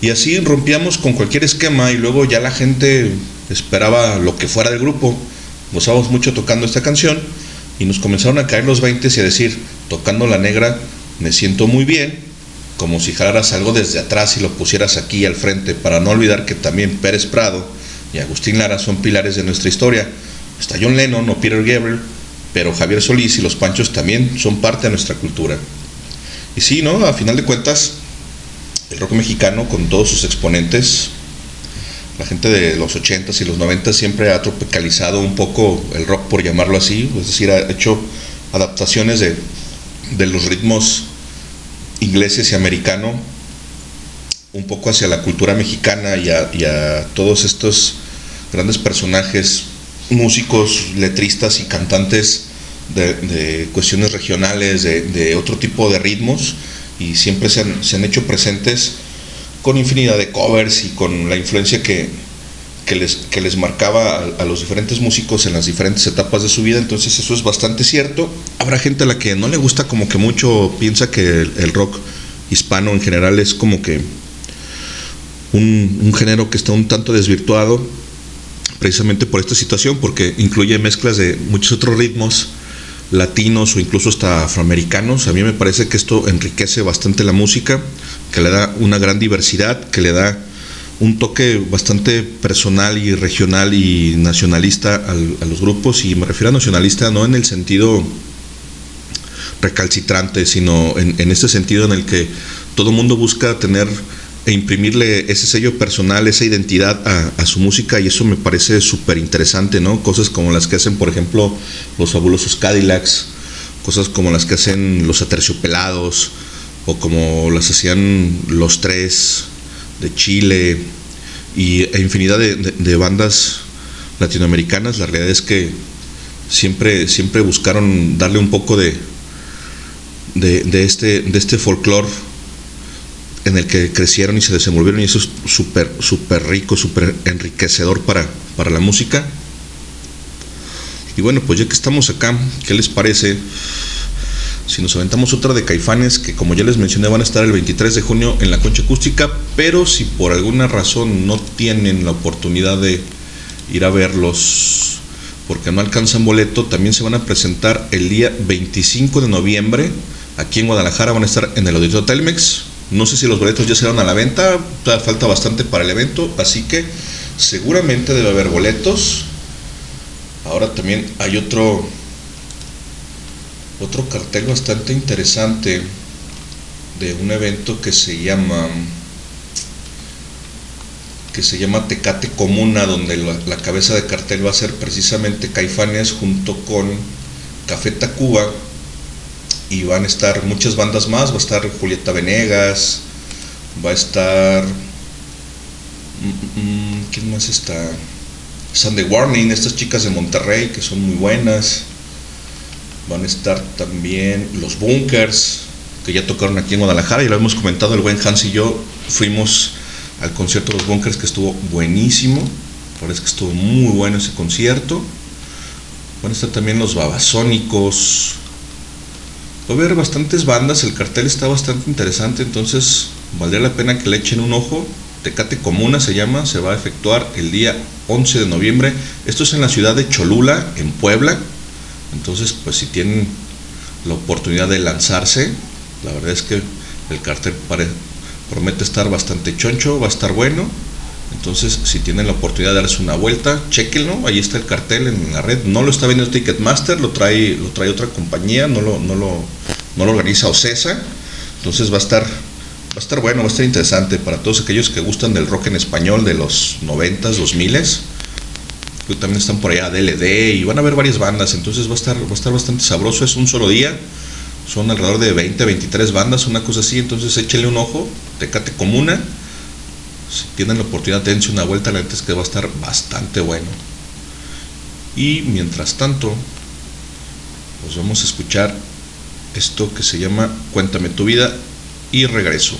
Y así rompíamos con cualquier esquema y luego ya la gente esperaba lo que fuera del grupo. Gozábamos mucho tocando esta canción y nos comenzaron a caer los 20 y a decir, tocando la negra me siento muy bien, como si jalaras algo desde atrás y lo pusieras aquí al frente, para no olvidar que también Pérez Prado y Agustín Lara son pilares de nuestra historia. Está John Lennon o Peter Gabriel, pero Javier Solís y los Panchos también son parte de nuestra cultura. Y sí, ¿no? A final de cuentas, el rock mexicano con todos sus exponentes, la gente de los 80s y los 90s siempre ha tropicalizado un poco el rock, por llamarlo así, es decir, ha hecho adaptaciones de, de los ritmos ingleses y americano un poco hacia la cultura mexicana y a, todos estos grandes personajes, músicos, letristas y cantantes de, cuestiones regionales, de, otro tipo de ritmos, y siempre se han, hecho presentes con infinidad de covers y con la influencia que, que, les, que les marcaba a, los diferentes músicos en las diferentes etapas de su vida, entonces eso es bastante cierto. Habrá gente a la que no le gusta como que mucho, piensa que el, rock hispano en general es como que un, género que está un tanto desvirtuado precisamente por esta situación, porque incluye mezclas de muchos otros ritmos latinos o incluso hasta afroamericanos. A mí me parece que esto enriquece bastante la música, que le da una gran diversidad, que le da un toque bastante personal y regional y nacionalista al, a los grupos, y me refiero a nacionalista no en el sentido recalcitrante, sino en, este sentido en el que todo el mundo busca tener e imprimirle ese sello personal, esa identidad a, su música y eso me parece súper interesante, ¿no? Cosas como las que hacen, por ejemplo, los fabulosos Cadillacs, cosas como las que hacen los aterciopelados o como las hacían los tres de Chile y e infinidad de, de, de bandas latinoamericanas. La realidad es que siempre, siempre buscaron darle un poco de, de, este, de este folclore en el que crecieron y se desenvolvieron y eso es súper súper rico, súper enriquecedor para, para la música. Y bueno, pues ya que estamos acá, ¿qué les parece? Si nos aventamos otra de Caifanes, que como ya les mencioné van a estar el 23 de junio en la concha acústica, pero si por alguna razón no tienen la oportunidad de ir a verlos porque no alcanzan boleto, también se van a presentar el día 25 de noviembre aquí en Guadalajara, van a estar en el Auditorio Telmex, no sé si los boletos ya se van a la venta, falta bastante para el evento, así que seguramente debe haber boletos. Ahora también hay otro otro cartel bastante interesante de un evento que se llama que se llama Tecate Comuna, donde la, la cabeza de cartel va a ser precisamente Caifanes junto con Café Tacuba y van a estar muchas bandas más, va a estar Julieta Venegas, va a estar... ¿Quién más está? Sunday Warning, estas chicas de Monterrey que son muy buenas. Van a estar también los Bunkers, que ya tocaron aquí en Guadalajara y lo hemos comentado, el buen Hans y yo fuimos al concierto de los Bunkers que estuvo buenísimo. Parece que estuvo muy bueno ese concierto. Van a estar también los Babasónicos, Va a haber bastantes bandas, el cartel está bastante interesante, entonces valdría la pena que le echen un ojo. Tecate Comuna se llama, se va a efectuar el día 11 de noviembre. Esto es en la ciudad de Cholula, en Puebla. Entonces, pues si tienen la oportunidad de lanzarse, la verdad es que el cartel promete estar bastante choncho, va a estar bueno. Entonces, si tienen la oportunidad de darse una vuelta, chequenlo. Ahí está el cartel en la red. No lo está vendiendo Ticketmaster, lo trae, lo trae otra compañía, no lo, no lo, no lo organiza Ocesa. Entonces va a estar, va a estar bueno, va a estar interesante para todos aquellos que gustan del rock en español de los 90s, 2000s. Que también están por allá DLD y van a ver varias bandas. Entonces va a estar, va a estar bastante sabroso. Es un solo día. Son alrededor de 20, 23 bandas, una cosa así. Entonces échenle un ojo. Tecate Comuna si tienen la oportunidad dense una vuelta, la neta es que va a estar bastante bueno. Y mientras tanto, pues vamos a escuchar esto que se llama Cuéntame tu vida y regreso.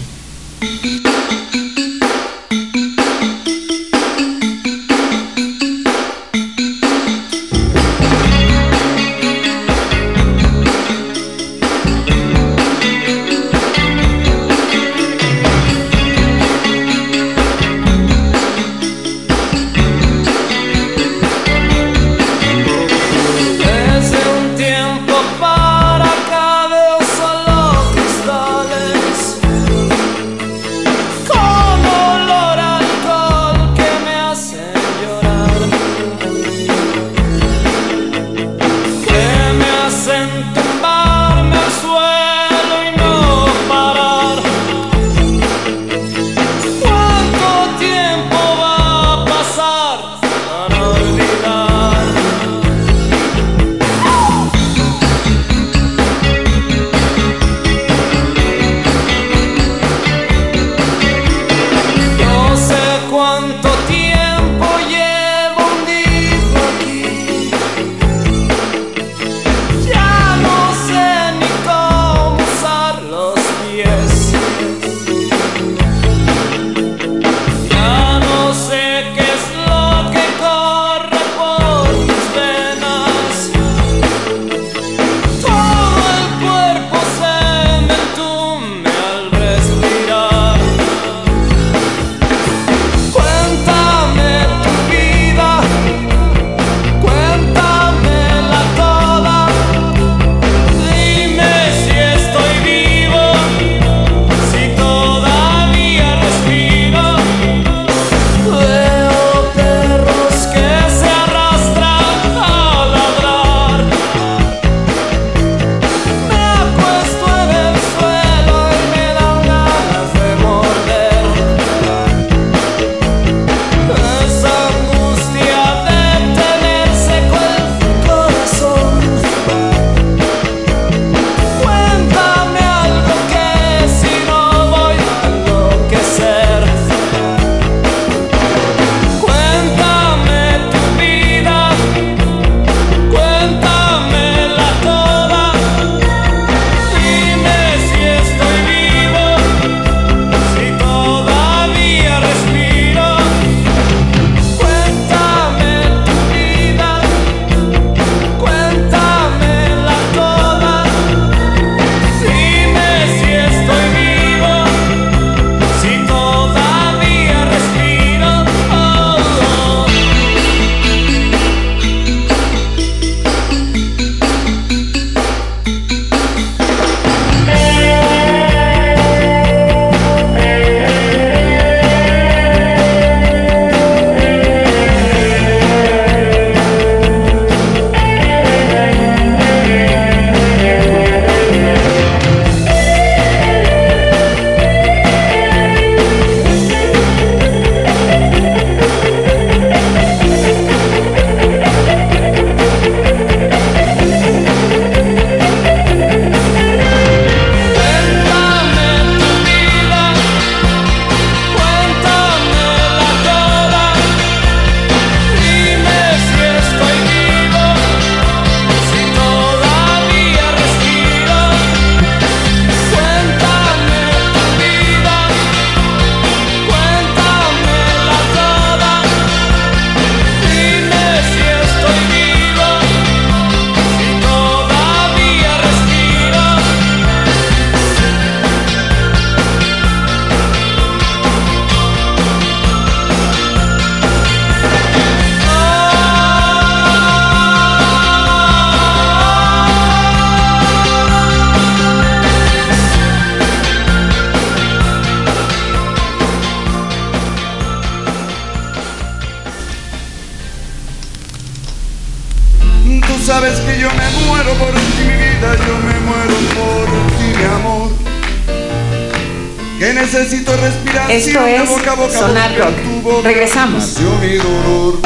Regresamos. nació mi dolor.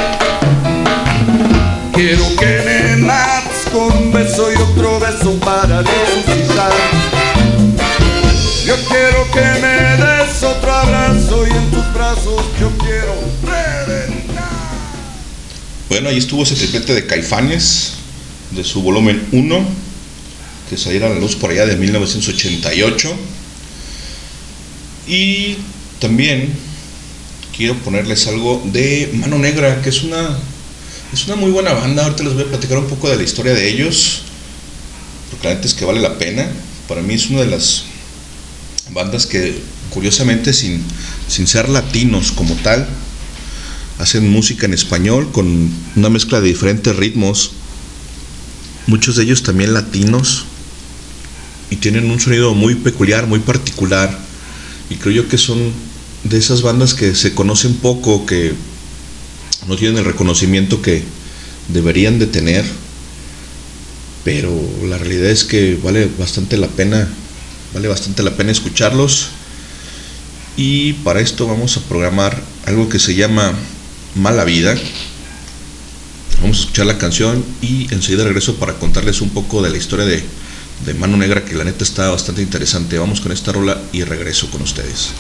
Quiero que me mates con un beso y otro beso para resucitar. Yo quiero que me des otro abrazo y en tus brazos yo quiero reventar. Bueno, ahí estuvo ese triplete de Caifanes, de su volumen 1, que saliera a la luz por allá de 1988. Y también quiero ponerles algo de Mano Negra, que es una, es una muy buena banda. Ahorita les voy a platicar un poco de la historia de ellos, porque la neta es que vale la pena. Para mí es una de las bandas que, curiosamente, sin, sin ser latinos como tal, hacen música en español con una mezcla de diferentes ritmos, muchos de ellos también latinos, y tienen un sonido muy peculiar, muy particular, y creo yo que son de esas bandas que se conocen poco, que no tienen el reconocimiento que deberían de tener, pero la realidad es que vale bastante la pena, vale bastante la pena escucharlos. Y para esto vamos a programar algo que se llama Mala Vida. Vamos a escuchar la canción y enseguida regreso para contarles un poco de la historia de, de Mano Negra, que la neta está bastante interesante. Vamos con esta rola y regreso con ustedes.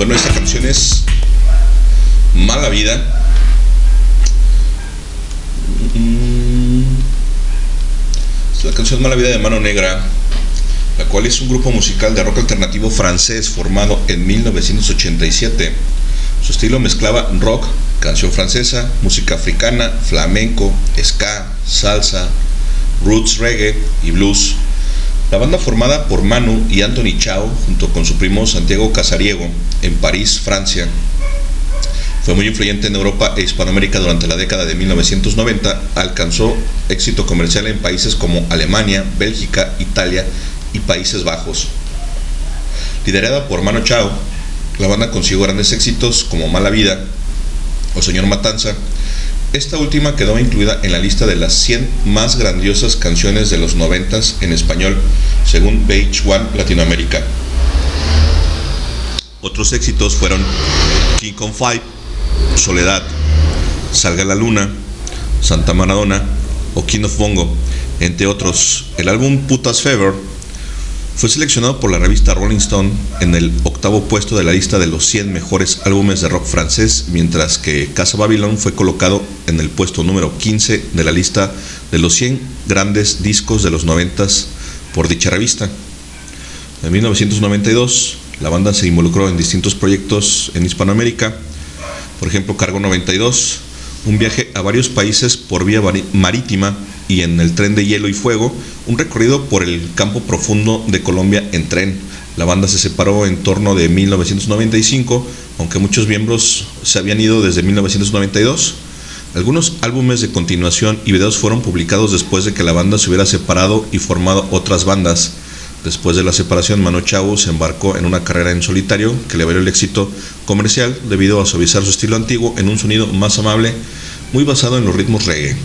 Bueno, esta canción es Mala Vida. Mm, Es la canción Mala Vida de Mano Negra, la cual es un grupo musical de rock alternativo francés formado en 1987. Su estilo mezclaba rock, canción francesa, música africana, flamenco, ska, salsa, roots reggae y blues. La banda formada por Manu y Anthony Chao, junto con su primo Santiago Casariego, en París, Francia, fue muy influyente en Europa e Hispanoamérica durante la década de 1990, alcanzó éxito comercial en países como Alemania, Bélgica, Italia y Países Bajos. Liderada por Manu Chao, la banda consiguió grandes éxitos como Mala Vida o Señor Matanza. Esta última quedó incluida en la lista de las 100 más grandiosas canciones de los 90 en español, según VH1 Latinoamérica. Otros éxitos fueron King Kong Five, Soledad, Salga la Luna, Santa Maradona o King of Bongo, entre otros. El álbum Putas Fever fue seleccionado por la revista Rolling Stone en el octavo puesto de la lista de los 100 mejores álbumes de rock francés, mientras que Casa Babylon fue colocado en el puesto número 15 de la lista de los 100 grandes discos de los 90 por dicha revista. En 1992, la banda se involucró en distintos proyectos en Hispanoamérica, por ejemplo, Cargo 92, un viaje a varios países por vía marítima y en el tren de hielo y fuego, un recorrido por el campo profundo de Colombia en tren. La banda se separó en torno de 1995, aunque muchos miembros se habían ido desde 1992. Algunos álbumes de continuación y videos fueron publicados después de que la banda se hubiera separado y formado otras bandas. Después de la separación, Mano Chao se embarcó en una carrera en solitario que le valió el éxito comercial debido a suavizar su estilo antiguo en un sonido más amable, muy basado en los ritmos reggae.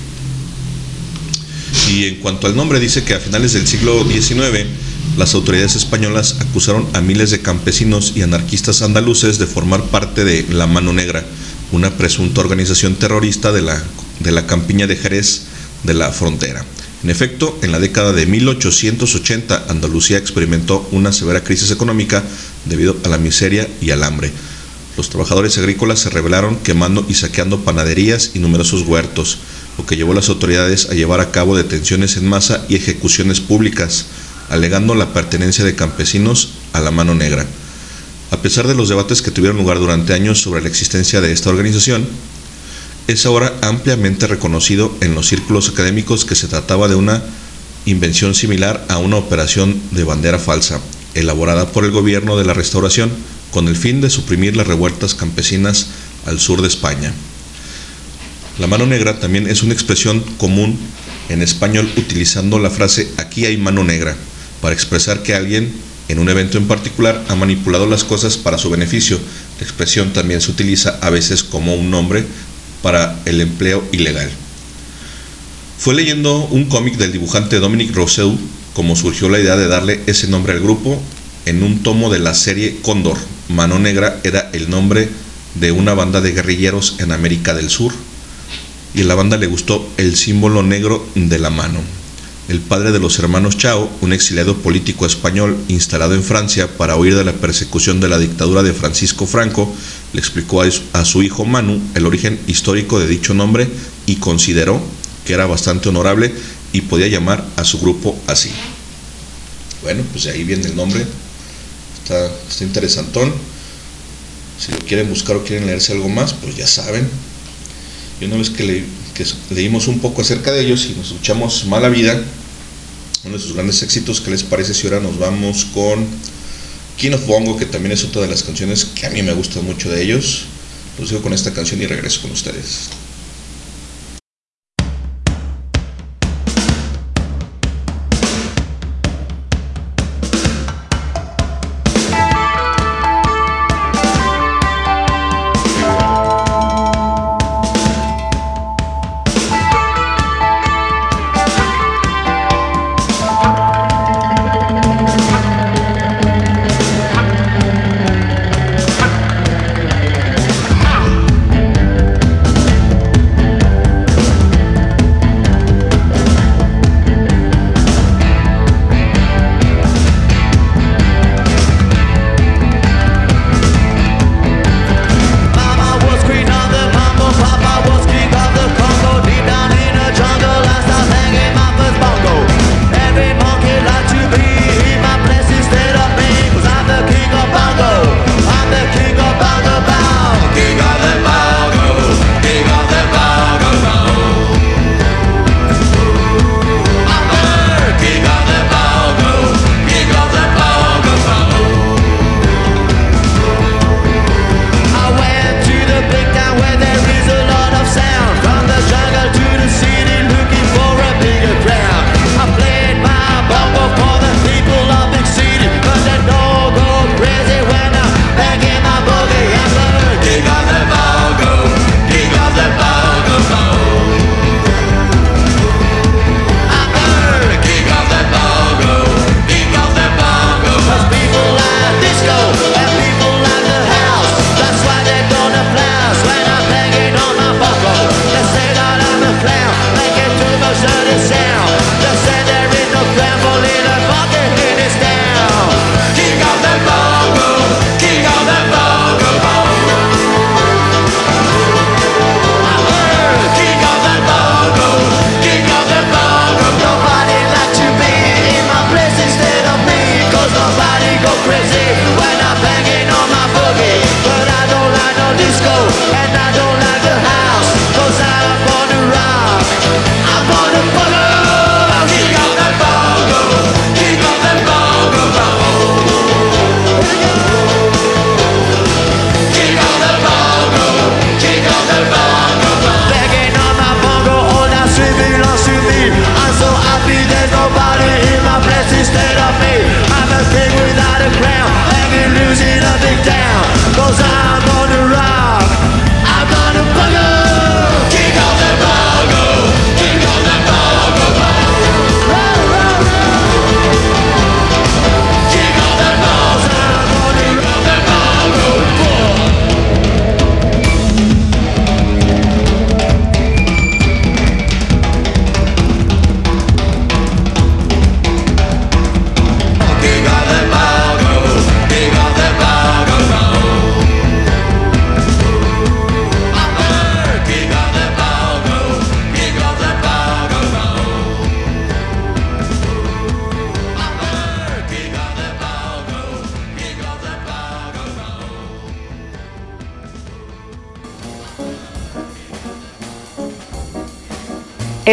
Y en cuanto al nombre, dice que a finales del siglo XIX, las autoridades españolas acusaron a miles de campesinos y anarquistas andaluces de formar parte de La Mano Negra, una presunta organización terrorista de la, de la campiña de Jerez de la frontera. En efecto, en la década de 1880, Andalucía experimentó una severa crisis económica debido a la miseria y al hambre. Los trabajadores agrícolas se rebelaron quemando y saqueando panaderías y numerosos huertos, lo que llevó a las autoridades a llevar a cabo detenciones en masa y ejecuciones públicas, alegando la pertenencia de campesinos a la mano negra. A pesar de los debates que tuvieron lugar durante años sobre la existencia de esta organización, es ahora ampliamente reconocido en los círculos académicos que se trataba de una invención similar a una operación de bandera falsa, elaborada por el gobierno de la Restauración con el fin de suprimir las revueltas campesinas al sur de España. La mano negra también es una expresión común en español utilizando la frase aquí hay mano negra para expresar que alguien en un evento en particular ha manipulado las cosas para su beneficio. La expresión también se utiliza a veces como un nombre para el empleo ilegal. Fue leyendo un cómic del dibujante Dominic Rousseau como surgió la idea de darle ese nombre al grupo en un tomo de la serie Cóndor. Mano Negra era el nombre de una banda de guerrilleros en América del Sur y a la banda le gustó el símbolo negro de la mano. El padre de los hermanos Chao, un exiliado político español instalado en Francia para huir de la persecución de la dictadura de Francisco Franco, le explicó a su- hijo Manu el origen histórico de dicho nombre y consideró que era bastante honorable y podía llamar a su grupo así. Bueno, pues de ahí viene el nombre. Está, está interesantón. Si lo quieren buscar o quieren leerse algo más, pues ya saben. Y una vez que, le- que leímos un poco acerca de ellos y nos escuchamos Mala Vida, uno de sus grandes éxitos, ¿qué les parece si ahora nos vamos con King of Bongo, que también es otra de las canciones que a mí me gustan mucho de ellos? Los dejo con esta canción y regreso con ustedes.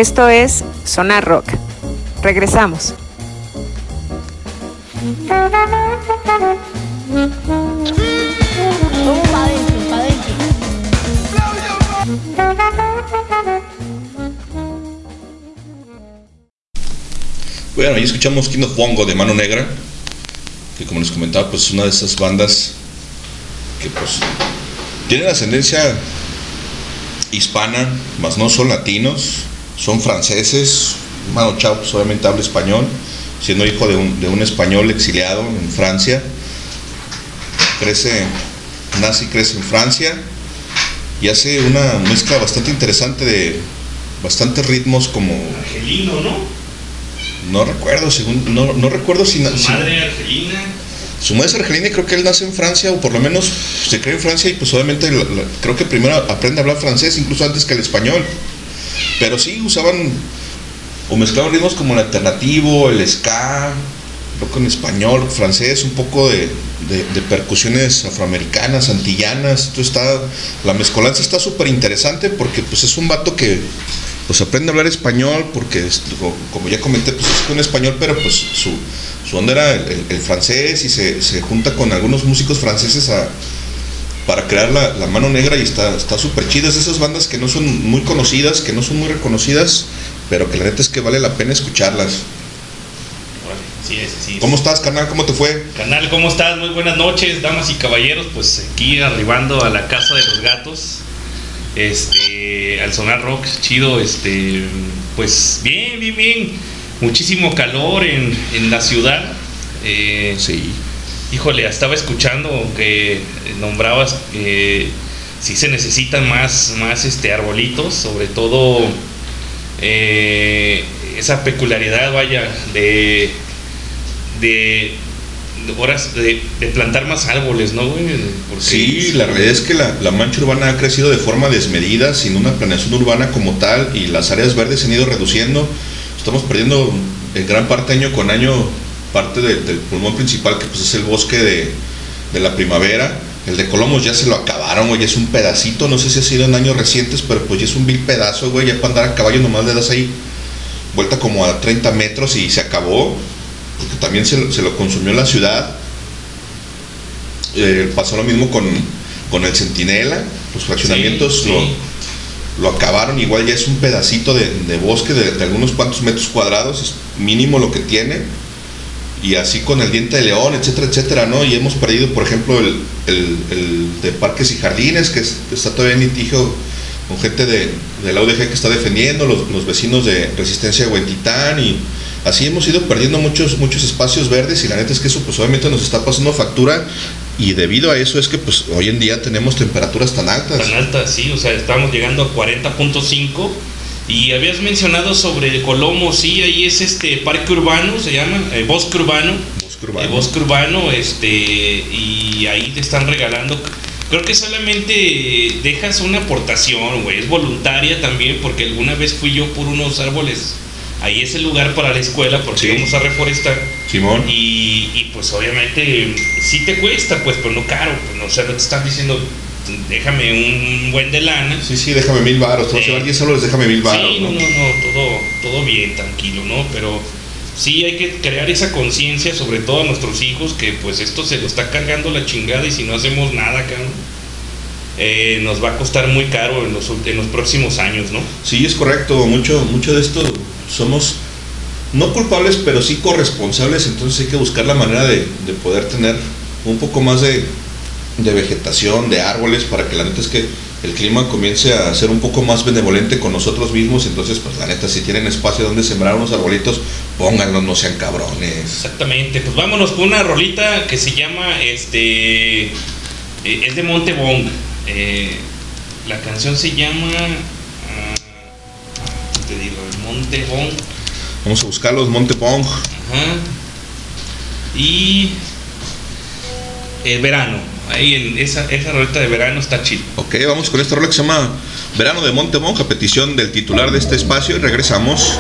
Esto es Sonar Rock. Regresamos. Bueno, ahí escuchamos King of de Mano Negra, que como les comentaba, pues es una de esas bandas que pues tienen ascendencia hispana, más no son latinos, son franceses. Mano Chao pues, obviamente habla español, siendo hijo de un, de un español exiliado en Francia. Crece, nace y crece en Francia y hace una mezcla bastante interesante de bastantes ritmos como Argelino, ¿no? no recuerdo, según, no, no recuerdo si, Su si- madre argelina. su madre es argelina y creo que él nace en Francia, o por lo menos se cree en Francia y pues obviamente la- la- creo que primero aprende a hablar francés, incluso antes que el español. Pero sí usaban o mezclaban ritmos como el alternativo, el ska, rock en español, francés, un poco de, percusiones afroamericanas, antillanas. Esto está, la mezcolanza está súper interesante porque pues es un vato que pues aprende a hablar español porque como ya comenté pues es con español pero pues su, su onda era el, francés y se, junta con algunos músicos franceses a, crear la, la mano negra y está está súper chida es de esas bandas que no son muy conocidas que no son muy reconocidas pero que la neta es que vale la pena escucharlas Sí, sí. es. ¿cómo estás carnal? ¿cómo te fue? Canal, ¿cómo estás? Muy buenas noches, damas y caballeros. Pues aquí arribando a la casa de los gatos. Este, al sonar rock, chido, este, pues bien, bien, bien. Muchísimo calor en, en la ciudad. Eh, sí. Híjole, estaba escuchando que nombrabas que sí se necesitan más, más este, arbolitos, sobre todo eh, esa peculiaridad, vaya, de, de horas de, plantar más árboles, ¿no, güey? Sí, la realidad es que la, la mancha urbana ha crecido de forma desmedida, sin una planeación urbana como tal, y las áreas verdes se han ido reduciendo. Estamos perdiendo en gran parte año con año parte de- del pulmón principal, que pues es el bosque de, de la primavera. El de Colomos ya se lo acabaron, güey, es un pedacito, no sé si ha sido en años recientes, pero pues ya es un vil pedazo, güey, ya para andar a caballo nomás le das ahí vuelta como a 30 metros y se acabó, porque también se, lo- se lo consumió la ciudad. Eh, pasó lo mismo con, con el Centinela, los fraccionamientos Sí, lo, lo acabaron, igual ya es un pedacito de, de bosque de, de algunos cuantos metros cuadrados, es mínimo lo que tiene, y así con el diente de león, etcétera, etcétera, ¿no? Y hemos perdido, por ejemplo, el, el- de parques y jardines, que es- está todavía en litigio con gente de, de la UDG que está defendiendo, los, los vecinos de Resistencia de Huentitán, y así hemos ido perdiendo muchos, muchos espacios verdes, y la neta es que eso pues obviamente nos está pasando factura, y debido a eso es que pues hoy en día tenemos temperaturas tan altas. Tan alta, sí, o sea, estamos llegando a 40.5. Y habías mencionado sobre el Colomo, sí, ahí es este parque urbano, se llama, eh, bosque urbano. Bosque urbano. Eh, bosque urbano, este, y ahí te están regalando. Creo que solamente dejas una aportación, güey, es voluntaria también, porque alguna vez fui yo por unos árboles. Ahí es el lugar para la escuela, porque Sí. vamos a reforestar. Simón. Y, y, pues obviamente sí te cuesta, pues, pero no caro. Pues, no, o sea, no te están diciendo, déjame un buen de lana. Sí, sí, déjame mil baros, te vas a llevar 10 soles, déjame mil baros. Sí, no, no, no, todo, todo bien, tranquilo, ¿no? Pero sí hay que crear esa conciencia, sobre todo a nuestros hijos, que pues esto se lo está cargando la chingada y si no hacemos nada, cabrón, eh, nos va a costar muy caro en los, en los próximos años, ¿no? Sí, es correcto. Mucho, mucho de esto somos no culpables, pero sí corresponsables. Entonces hay que buscar la manera de, de poder tener un poco más de, de vegetación, de árboles, para que la neta es que el clima comience a ser un poco más benevolente con nosotros mismos. Entonces, pues la neta, si tienen espacio donde sembrar unos arbolitos, pónganlos, no sean cabrones. Exactamente, pues vámonos con una rolita que se llama, este, eh, es de Montebong. Eh, la canción se llama, ah, te digo, Montebong. Vamos a buscarlos, Montepong. Ajá. Y el verano. Ahí en esa, esa rolita de verano está chido. Ok, vamos con esta rola que se llama Verano de Montebong, a petición del titular de este espacio, y regresamos.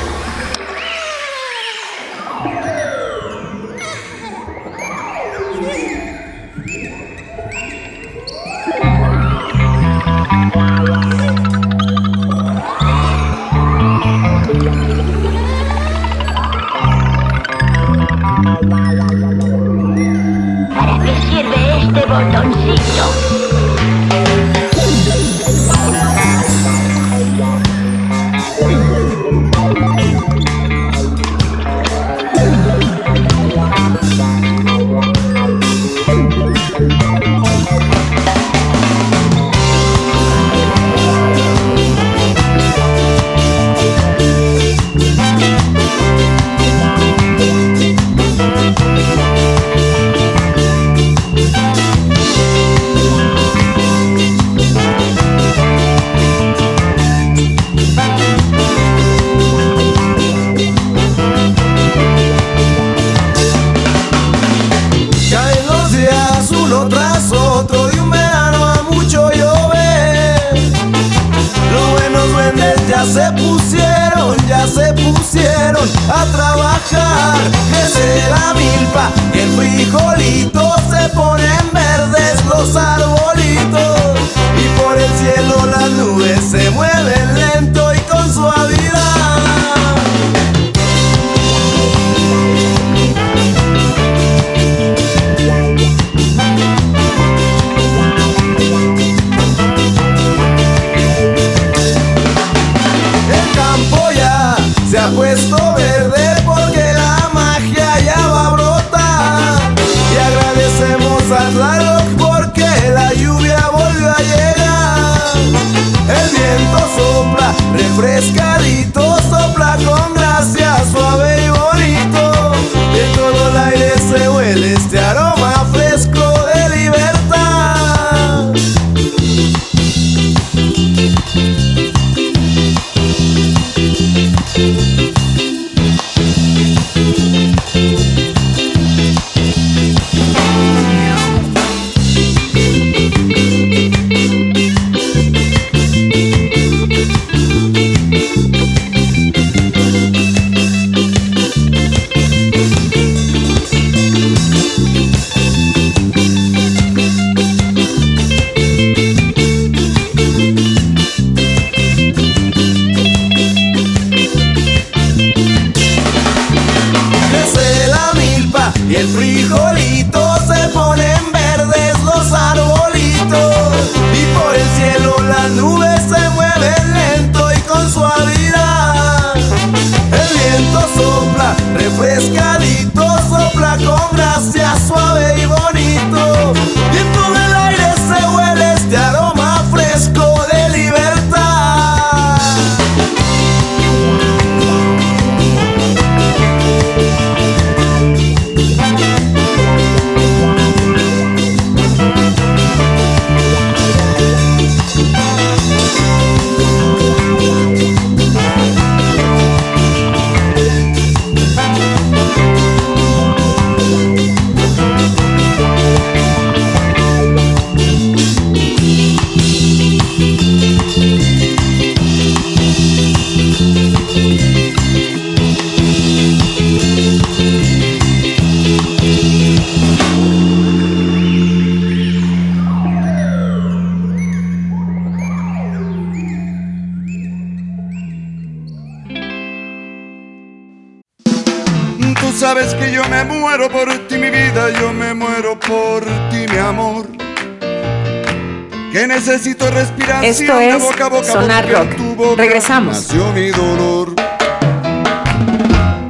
Sonar Rock. Regresamos. nació mi dolor.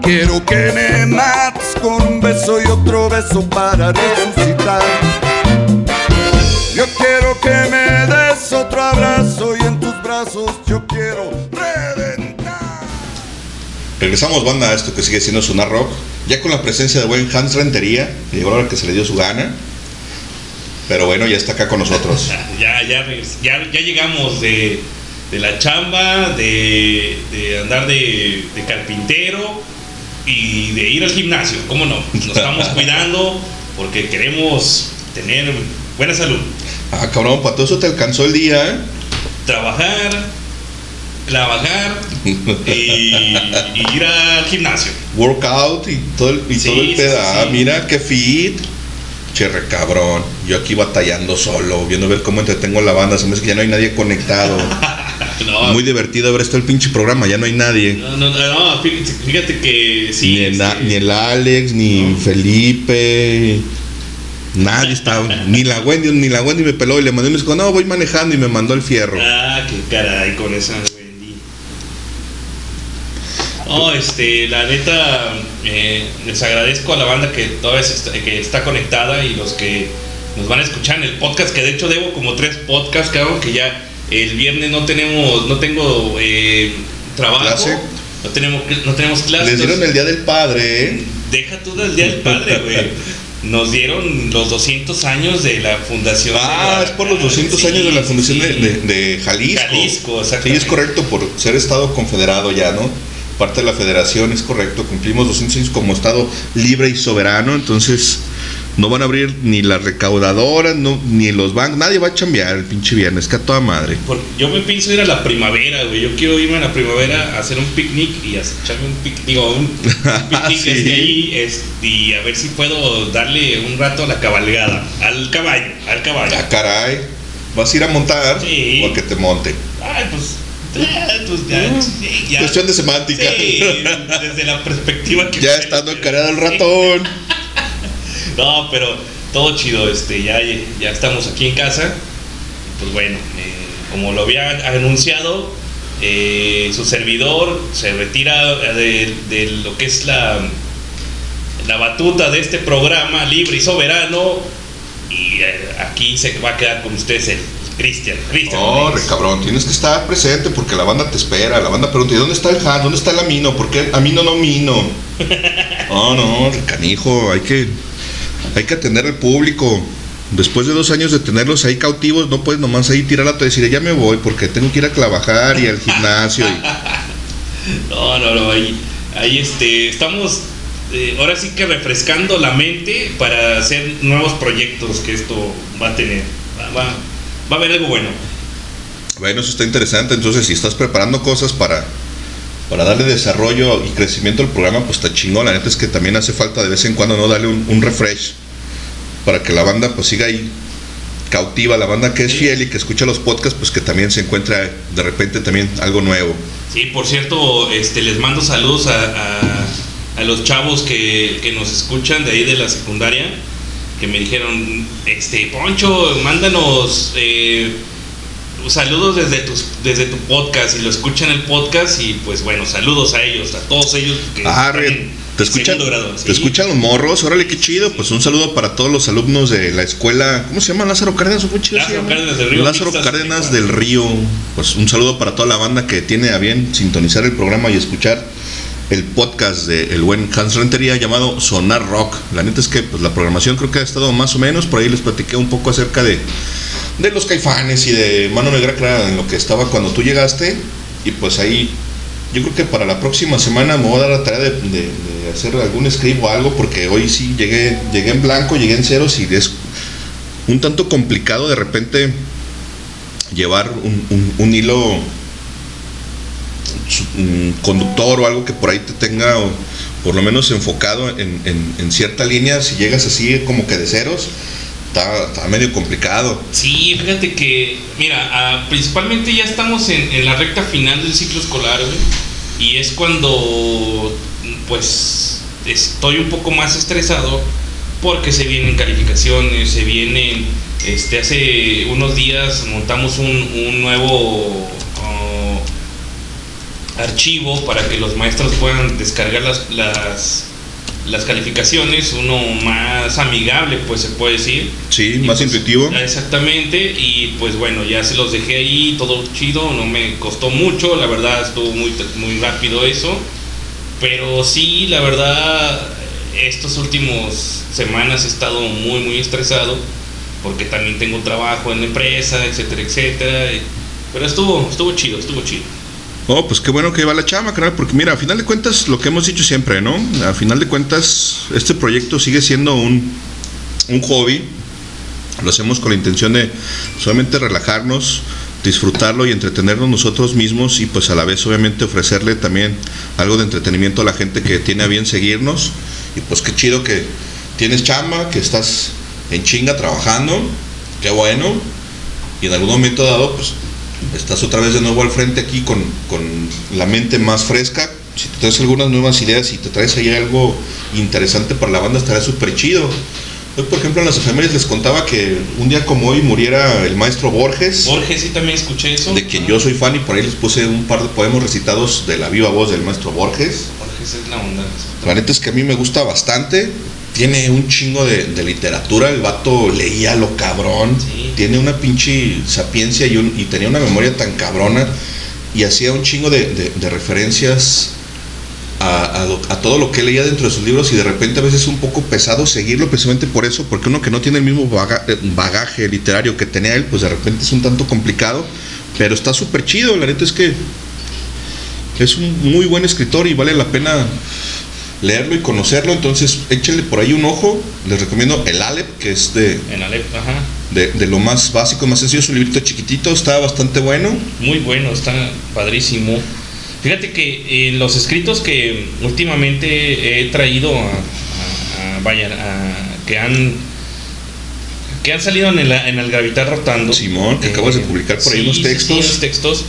Quiero que me mates con un beso y otro beso para resucitar. Yo quiero que me des otro abrazo y en tus brazos yo quiero Regresamos, banda, a esto que sigue siendo Sonar Rock. Ya con la presencia de buen Hans Rentería, llegó la que se le dio su gana. Pero bueno, ya está acá con nosotros. Ya, ya, ya, ya llegamos de, de la chamba, de, de andar de, de carpintero y de ir al gimnasio. ¿Cómo no? Nos estamos cuidando porque queremos tener buena salud. Ah, cabrón, para todo eso te alcanzó el día, ¿eh? Trabajar, trabajar y, y ir al gimnasio. Workout y todo el, y Sí, todo el sí, Ah, sí. mira qué fit. Cherre cabrón. Yo aquí batallando solo, viendo ver cómo entretengo la banda. Se me hace que ya no hay nadie conectado. No. Muy divertido haber estado el pinche programa, ya no hay nadie. No, no, no, fíjate, fíjate que sí. ni, el, este, ni el Alex, ni Felipe. Nadie estaba, ni la Wendy, ni la Wendy me peló y le mandó y me dijo, no, voy manejando y me mandó el fierro. Ah, qué caray con esa Wendy. No, este, la neta, eh, les agradezco a la banda que todavía está, que está conectada y los que nos van a escuchar en el podcast, que de hecho debo como tres podcasts, cabrón, que ya el viernes no tenemos, no tengo eh, trabajo, ¿Clase? no tenemos, no tenemos clases. Les dieron el día del padre, ¿eh? Deja tú del Día del Padre, güey. Nos dieron los 200 años de la fundación. Ah, es por los 200 Sí, años de la fundación de, sí. de- de Jalisco. Jalisco, Sí, es correcto, por ser Estado confederado ya, ¿no? Parte de la federación, es correcto. Cumplimos 200 años como Estado libre y soberano, entonces no van a abrir ni las recaudadoras, no, ni los bancos, nadie va a chambear el pinche viernes, que a toda madre. Porque yo me pienso ir a la primavera, güey. Yo quiero irme a la primavera a hacer un picnic y a echarme un picnic, digo, un, un picnic Sí. este, ahí es- y a ver si puedo darle un rato a la cabalgada, al caballo, al caballo. Ah, caray, ¿vas a ir a montar Sí. o a que te monte? Ay, pues, eh, pues ya. Cuestión de semántica. Sí, desde la perspectiva que ya estando encarado el ratón. No, pero todo chido, este, ya, ya estamos aquí en casa. Pues bueno, eh, como lo había anunciado, eh, su servidor se retira de, de lo que es la, la batuta de este programa libre y soberano. Y eh, aquí se va a quedar con ustedes el Cristian. Cristian. No, re cabrón, tienes que estar presente porque la banda te espera. La banda pregunta, ¿y dónde está el Han? ¿Dónde está el Amino? ¿Por qué Amino no Mino? No, no, re canijo, hay que, hay que atender al público. Después de dos años de tenerlos ahí cautivos, no puedes nomás ahí tirar la toalla y decir, ya me voy porque tengo que ir a trabajar y al gimnasio. y- No, no, no, ahí, ahí este, estamos eh, ahora sí que refrescando la mente para hacer nuevos proyectos que esto va a tener. Va, va- va a haber algo bueno. Bueno, eso está interesante. Entonces, si estás preparando cosas para, para darle desarrollo y crecimiento al programa, pues está chingón. La neta es que también hace falta de vez en cuando no darle un, un refresh para que la banda pues siga ahí cautiva. La banda que es fiel y que escucha los podcasts, pues que también se encuentra de repente también algo nuevo. Sí, por cierto, este, les mando saludos a, a- a los chavos que, que nos escuchan de ahí de la secundaria, que me dijeron, este, Poncho, mándanos eh, saludos desde, tus, desde tu podcast y lo escuchan el podcast y pues bueno, saludos a ellos, a todos ellos que Ah, están te escuchan, segundo grado, sí. te escuchan los morros, órale qué chido, pues un saludo para todos los alumnos de la escuela, ¿cómo se llama? Lázaro Cárdenas, ¿o cómo chido Lázaro? Cárdenas del Río, Lázaro Cárdenas del Río, pues un saludo para toda la banda que tiene a bien sintonizar el programa y escuchar el podcast de el buen Hans Rentería llamado Sonar Rock. La neta es que pues la programación creo que ha estado más o menos, por ahí les platiqué un poco acerca de de los caifanes y de Mano Negra, era en lo que estaba cuando tú llegaste. Y pues ahí, yo creo que para la próxima semana me voy a dar la tarea de, hacer algún script o algo, porque hoy sí llegué, llegué en blanco, llegué en ceros y es un tanto complicado de repente llevar un, hilo conductor o algo que por ahí te tenga por lo menos enfocado en, en- en cierta línea, si llegas así como que de ceros, está, está medio complicado. Sí, fíjate que, mira, ah, principalmente ya estamos en, en la recta final del ciclo escolar, güey, y es cuando, pues, estoy un poco más estresado porque se vienen calificaciones, se vienen, este, hace unos días montamos un, un nuevo oh, archivo para que los maestros puedan descargar las, las, las calificaciones, uno más amigable, pues se puede decir. Sí, más intuitivo. Exactamente, y pues bueno, ya se los dejé ahí, todo chido, no me costó mucho, la verdad estuvo muy, muy rápido eso, pero sí, la verdad, estos últimos semanas he estado muy, muy estresado, porque también tengo trabajo en la empresa, etcétera, etcétera, y- pero estuvo, estuvo chido, estuvo chido. Oh, pues qué bueno que va la chama, carnal, porque mira, a final de cuentas, lo que hemos dicho siempre, ¿no? A final de cuentas, este proyecto sigue siendo un, un hobby. Lo hacemos con la intención de solamente relajarnos, disfrutarlo y entretenernos nosotros mismos y pues a la vez obviamente ofrecerle también algo de entretenimiento a la gente que tiene a bien seguirnos. Y pues qué chido que tienes chamba, que estás en chinga trabajando, qué bueno. Y en algún momento dado, pues estás otra vez de nuevo al frente aquí con, con la mente más fresca. Si te traes algunas nuevas ideas y te traes ahí algo interesante para la banda, estará súper chido. Hoy, por ejemplo, en las efemérides les contaba que un día como hoy muriera el maestro Borges. Borges, sí, también escuché eso. De quien yo soy fan y por ahí les puse un par de poemas recitados de la viva voz del maestro Borges. Borges es la onda. La neta es que a mí me gusta bastante. Tiene un chingo de, de literatura. El vato leía lo cabrón. Tiene una pinche sapiencia y, un- y tenía una memoria tan cabrona. Y hacía un chingo de, de- de referencias a, a todo lo que leía dentro de sus libros. Y de repente a veces es un poco pesado seguirlo precisamente por eso. Porque uno que no tiene el mismo baga- eh, bagaje literario que tenía él, pues de repente es un tanto complicado. Pero está súper chido. La neta es que es un muy buen escritor y vale la pena leerlo y conocerlo. Entonces, échenle por ahí un ojo. Les recomiendo el Alep, que es de, En Alep, ajá. de, de lo más básico, más sencillo. Es un librito chiquitito, está bastante bueno. Muy bueno, está padrísimo. Fíjate que en los escritos que últimamente he traído a, a- a- vaya, a- que han que han salido en el, en el Gravitar Rotando. Simón, que acabas de publicar por ahí unos sí, sí, textos. unos textos.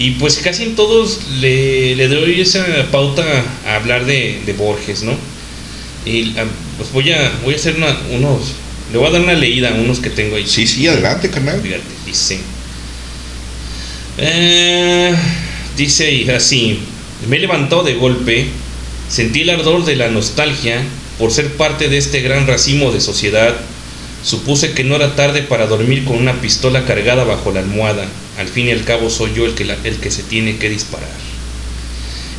Y pues casi en todos le, le doy esa pauta a hablar de, de Borges, ¿no? Y pues voy a, voy a hacer una- unos. Le voy a dar una leída a unos que tengo ahí. Sí, sí, adelante, carnal. Fíjate, dice. Eh, dice así. Me levantó de golpe. Sentí el ardor de la nostalgia por ser parte de este gran racimo de sociedad. Supuse que no era tarde para dormir con una pistola cargada bajo la almohada. Al fin y al cabo soy yo el que, el que se tiene que disparar.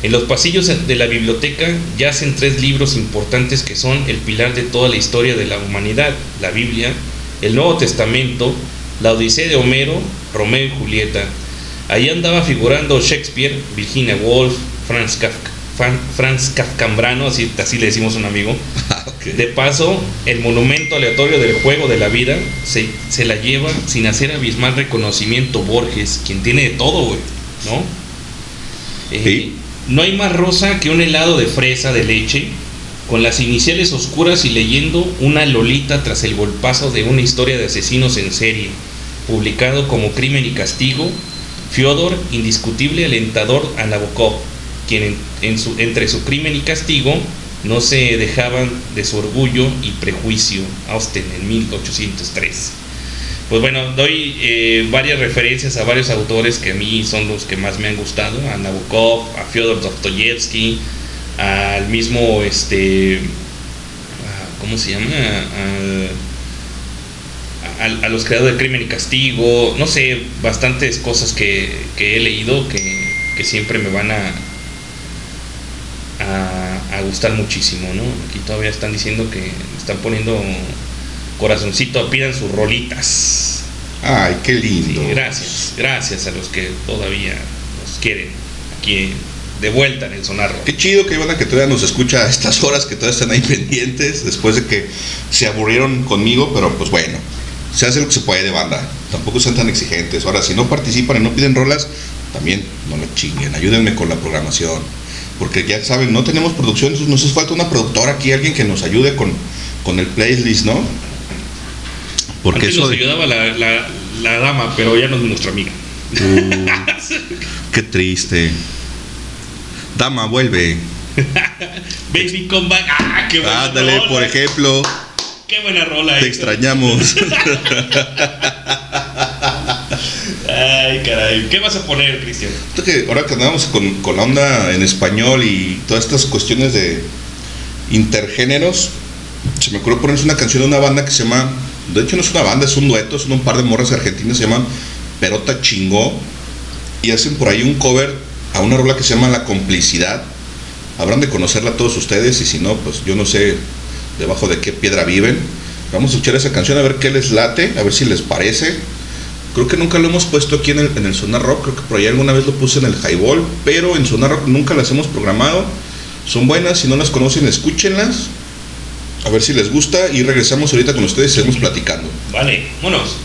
En los pasillos de la biblioteca yacen tres libros importantes que son el pilar de toda la historia de la humanidad, la Biblia, el Nuevo Testamento, la Odisea de Homero, Romeo y Julieta. Ahí andaba figurando Shakespeare, Virginia Woolf, Franz Kafka, Fran- Franz Kafkambrano, así, así le decimos a un amigo. De paso, el monumento aleatorio del juego de la vida se, se la lleva sin hacer abismal reconocimiento Borges, quien tiene de todo, güey, ¿no? Eh, No hay más rosa que un helado de fresa de leche, con las iniciales oscuras y leyendo una lolita tras el golpazo de una historia de asesinos en serie, publicado como Crimen y Castigo, Fyodor, indiscutible alentador a Nabokov, quien en- su- entre su crimen y castigo no se dejaban de su orgullo y prejuicio, Austen en 1803. Pues bueno, doy eh, varias referencias a varios autores que a mí son los que más me han gustado, a Nabokov, a Fyodor Dostoyevsky, al mismo, este, ¿cómo se llama? A, los creadores de Crimen y Castigo, no sé, bastantes cosas que, he leído que, siempre me van a gustar muchísimo, ¿no? Aquí todavía están diciendo que están poniendo corazoncito, pidan sus rolitas. Ay, qué lindo. Sí, gracias, gracias a los que todavía nos quieren aquí de vuelta en el sonar. Qué chido que banda que todavía nos escucha a estas horas, que todavía están ahí pendientes, después de que se aburrieron conmigo, pero pues bueno, se hace lo que se puede, banda. Tampoco sean tan exigentes. Ahora, si no participan y no piden rolas, también no me chinguen, ayúdenme con la programación. Porque ya saben, no tenemos producción, entonces nos hace falta una productora aquí, alguien que nos ayude con, con el playlist, ¿no? Porque Antes eso nos ayudaba la, la- la dama, pero ya no es nuestra amiga. Qué triste. Dama, vuelve. Baby come back. Ah, qué buena Ándale, rola. por ejemplo, Qué buena rola. te eh. extrañamos. Ay, caray. ¿Qué vas a poner, Cristian? Ahora que andamos con, con la onda en español y todas estas cuestiones de intergéneros, se me ocurrió ponerse una canción de una banda que se llama, de hecho no es una banda, es un dueto, son un par de morras argentinas, se llaman Perota Chingó, y hacen por ahí un cover a una rola que se llama La Complicidad. Habrán de conocerla todos ustedes, y si no, pues yo no sé debajo de qué piedra viven. Vamos a escuchar esa canción a ver qué les late, a ver si les parece. Creo que nunca lo hemos puesto aquí en el, en el Sonar Rock, creo que por ahí alguna vez lo puse en el Highball, pero en Sonar Rock nunca las hemos programado. Son buenas, si no las conocen, escúchenlas. A ver si les gusta y regresamos ahorita con ustedes y seguimos platicando. Vale, vámonos.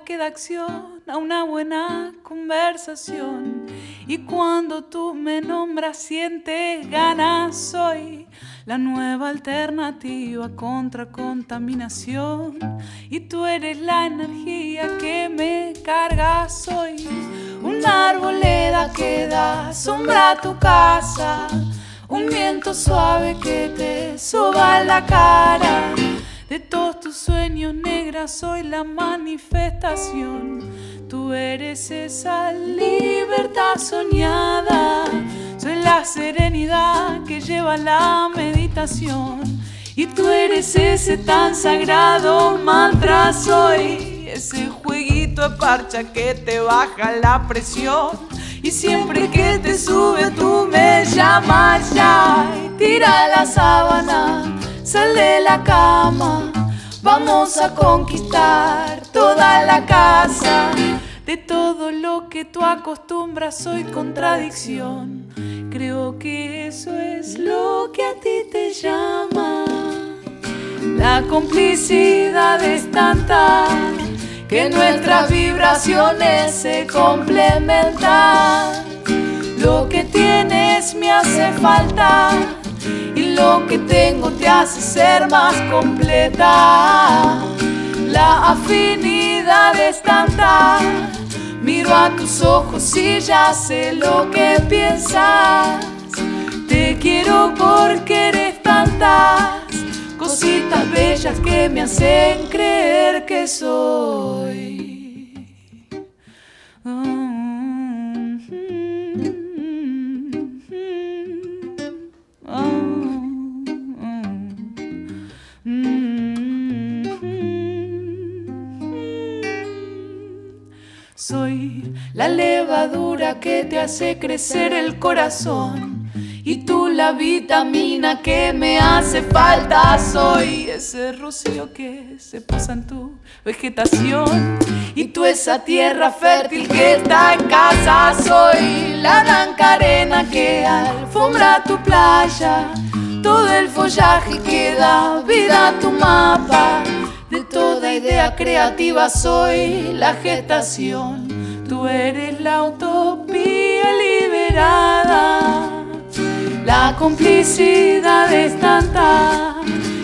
Que da acción a una buena conversación. Y cuando tú me nombras, sientes ganas, soy la nueva alternativa contra contaminación. Y tú eres la energía que me carga, soy una arboleda que da sombra a tu casa. Un viento suave que te soba la cara. De todos tus sueños negras soy la manifestación. Tú eres esa libertad soñada. Soy la serenidad que lleva la meditación. Y tú eres ese tan sagrado mantra. Soy ese jueguito de parcha que te baja la presión. Y siempre que te sube tú me llamas ya. Y tira la sábana, sal de la cama. Vamos a conquistar toda la casa. De todo lo que tú acostumbras soy contradicción. Creo que eso es lo que a ti te llama. La complicidad es tanta que nuestras vibraciones se complementan. Lo que tienes me hace falta y lo que tengo te hace ser más completa. La afinidad es tanta. Miro a tus ojos y ya sé lo que piensas. Te quiero porque eres tantas cositas bellas que me hacen creer que soy. Soy la levadura que te hace crecer el corazón. Y tú la vitamina que me hace falta. Soy ese rocío que se posa en tu vegetación. Y tú esa tierra fértil que está en casa. Soy la blanca arena que alfombra tu playa. Todo el follaje que da vida a tu mapa. De toda idea creativa soy la gestación. Tú eres la utopía liberada. La complicidad es tanta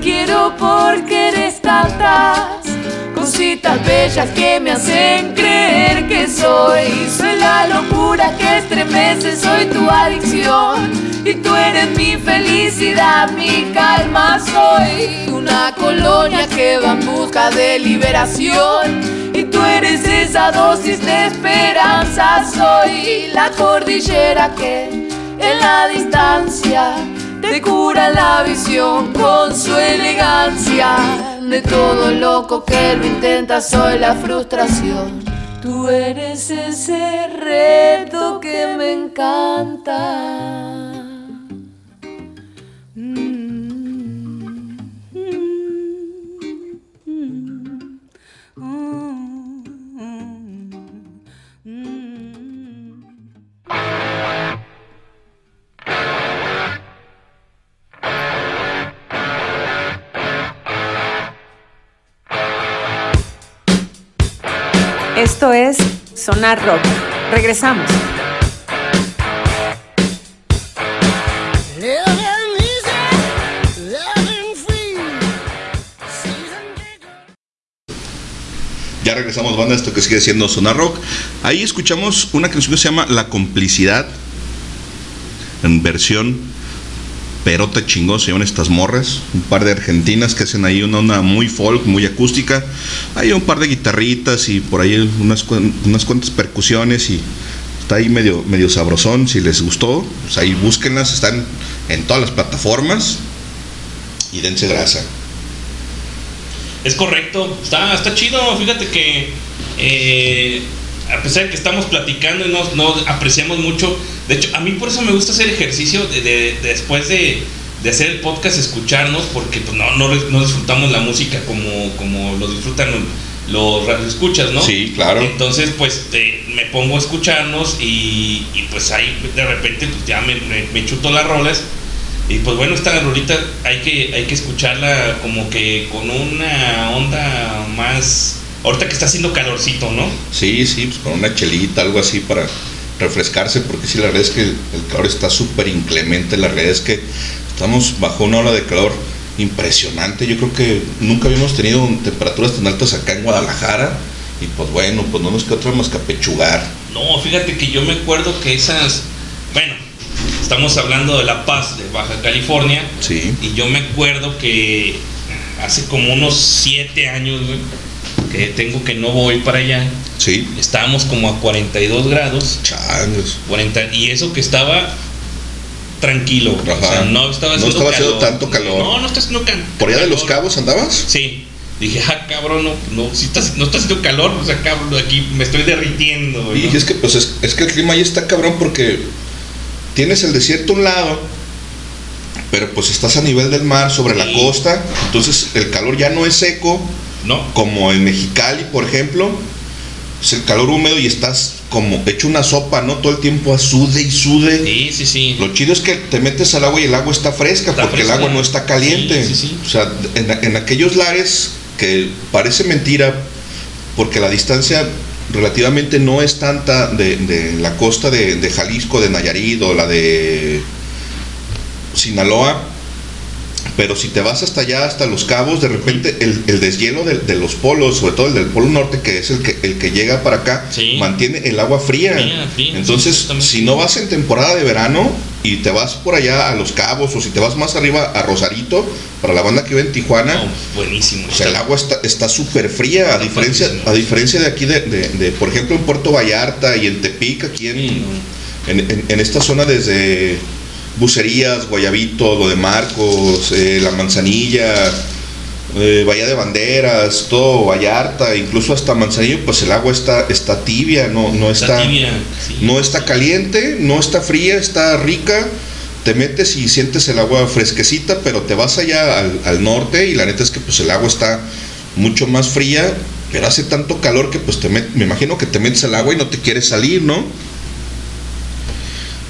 Quiero porque eres tantas cositas bellas que me hacen creer que soy. Soy la locura que estremece, soy tu adicción. Y tú eres mi felicidad, mi calma. Soy una colonia que va en busca de liberación. Y tú eres esa dosis de esperanza. Soy la cordillera que en la distancia te cura la visión con su elegancia. De todo loco que lo intenta, soy la frustración. Tú eres ese reto que me encanta. Sonar Rock. Regresamos. Ya regresamos, banda, esto que sigue siendo Sonar Rock. Ahí escuchamos una canción que se llama La Complicidad, en versión perota chingón, se llaman estas morras. Un par de argentinas que hacen ahí una onda muy folk, muy acústica. Hay un par de guitarritas y por ahí unas, unas cuantas percusiones y está ahí medio, medio sabrosón. Si les gustó, pues ahí búsquenlas, están en todas las plataformas y dense grasa. Es correcto, está, está chido. Fíjate que eh, a pesar de que estamos platicando y no, no apreciamos mucho, de hecho, a mí por eso me gusta hacer ejercicio de, de- de- después de, hacer el podcast, escucharnos, porque pues no, no, no disfrutamos la música como, como lo disfrutan los radioescuchas, ¿no? Sí, claro. Entonces, pues eh, me pongo a escucharnos y, y, pues ahí de repente pues ya me, me, me chuto las rolas. Y pues bueno, esta rolita hay que, hay que escucharla como que con una onda más... Ahorita que está haciendo calorcito, ¿no? Sí, sí, pues con una chelita, algo así para refrescarse, porque sí, la verdad es que el calor está súper inclemente, la realidad es que estamos bajo una ola de calor impresionante, yo creo que nunca habíamos tenido temperaturas tan altas acá en Guadalajara, y pues bueno, pues no nos queda otra más que apechugar. No, fíjate que yo me acuerdo que esas... Bueno, estamos hablando de La Paz, de Baja California, Sí. y yo me acuerdo que hace como unos siete años, güey, que tengo que no voy para allá. Sí. Estábamos como a 42 grados. Changos. 40, y eso que estaba tranquilo. O sea, no estaba No haciendo estaba haciendo tanto calor. No, no está haciendo calor. ¿Por allá de los cabos andabas? Sí. Dije, ah, cabrón, no, no, si está, no está haciendo calor, o sea, cabrón, aquí me estoy derritiendo. güey, Y ¿no? es que, pues, es, es que el clima ahí está cabrón porque tienes el desierto a un lado, pero pues estás a nivel del mar, sobre la costa, entonces el calor ya no es seco, no. como en Mexicali, por ejemplo, es el calor húmedo y estás como hecho una sopa, ¿no? Todo el tiempo a sude y sude. Sí, sí, sí. Lo chido es que te metes al agua y el agua está fresca, Está porque fresca. el agua no está caliente. Sí, sí, sí. O sea, en, en aquellos lares que parece mentira, porque la distancia relativamente no es tanta de, de la costa de, de Jalisco, de Nayarit o la de Sinaloa, pero si te vas hasta allá, hasta los cabos, de repente el, el deshielo de, de los polos, sobre todo el del polo norte, que es el que, el que llega para acá, mantiene el agua fría. Fría, fría, sí, Entonces, si no vas en temporada de verano y te vas por allá a los cabos, o si te vas más arriba a Rosarito, para la banda que vive en Tijuana, Buenísimo. o sea, el agua está está súper fría, a diferencia, a diferencia de aquí, de, de- de, por ejemplo, en Puerto Vallarta y en Tepic, aquí en, en, en- en esta zona desde Bucerías, Guayabito, lo de Marcos, eh, La Manzanilla, eh, Bahía de Banderas, todo Vallarta, incluso hasta Manzanillo, pues el agua está, está tibia, no, no Está está, tibia, sí. no está caliente, no está fría, está rica. Te metes y sientes el agua fresquecita, pero te vas allá al, al norte y la neta es que pues el agua está mucho más fría, pero hace tanto calor que pues te met- me imagino que te metes al agua y no te quieres salir, ¿no?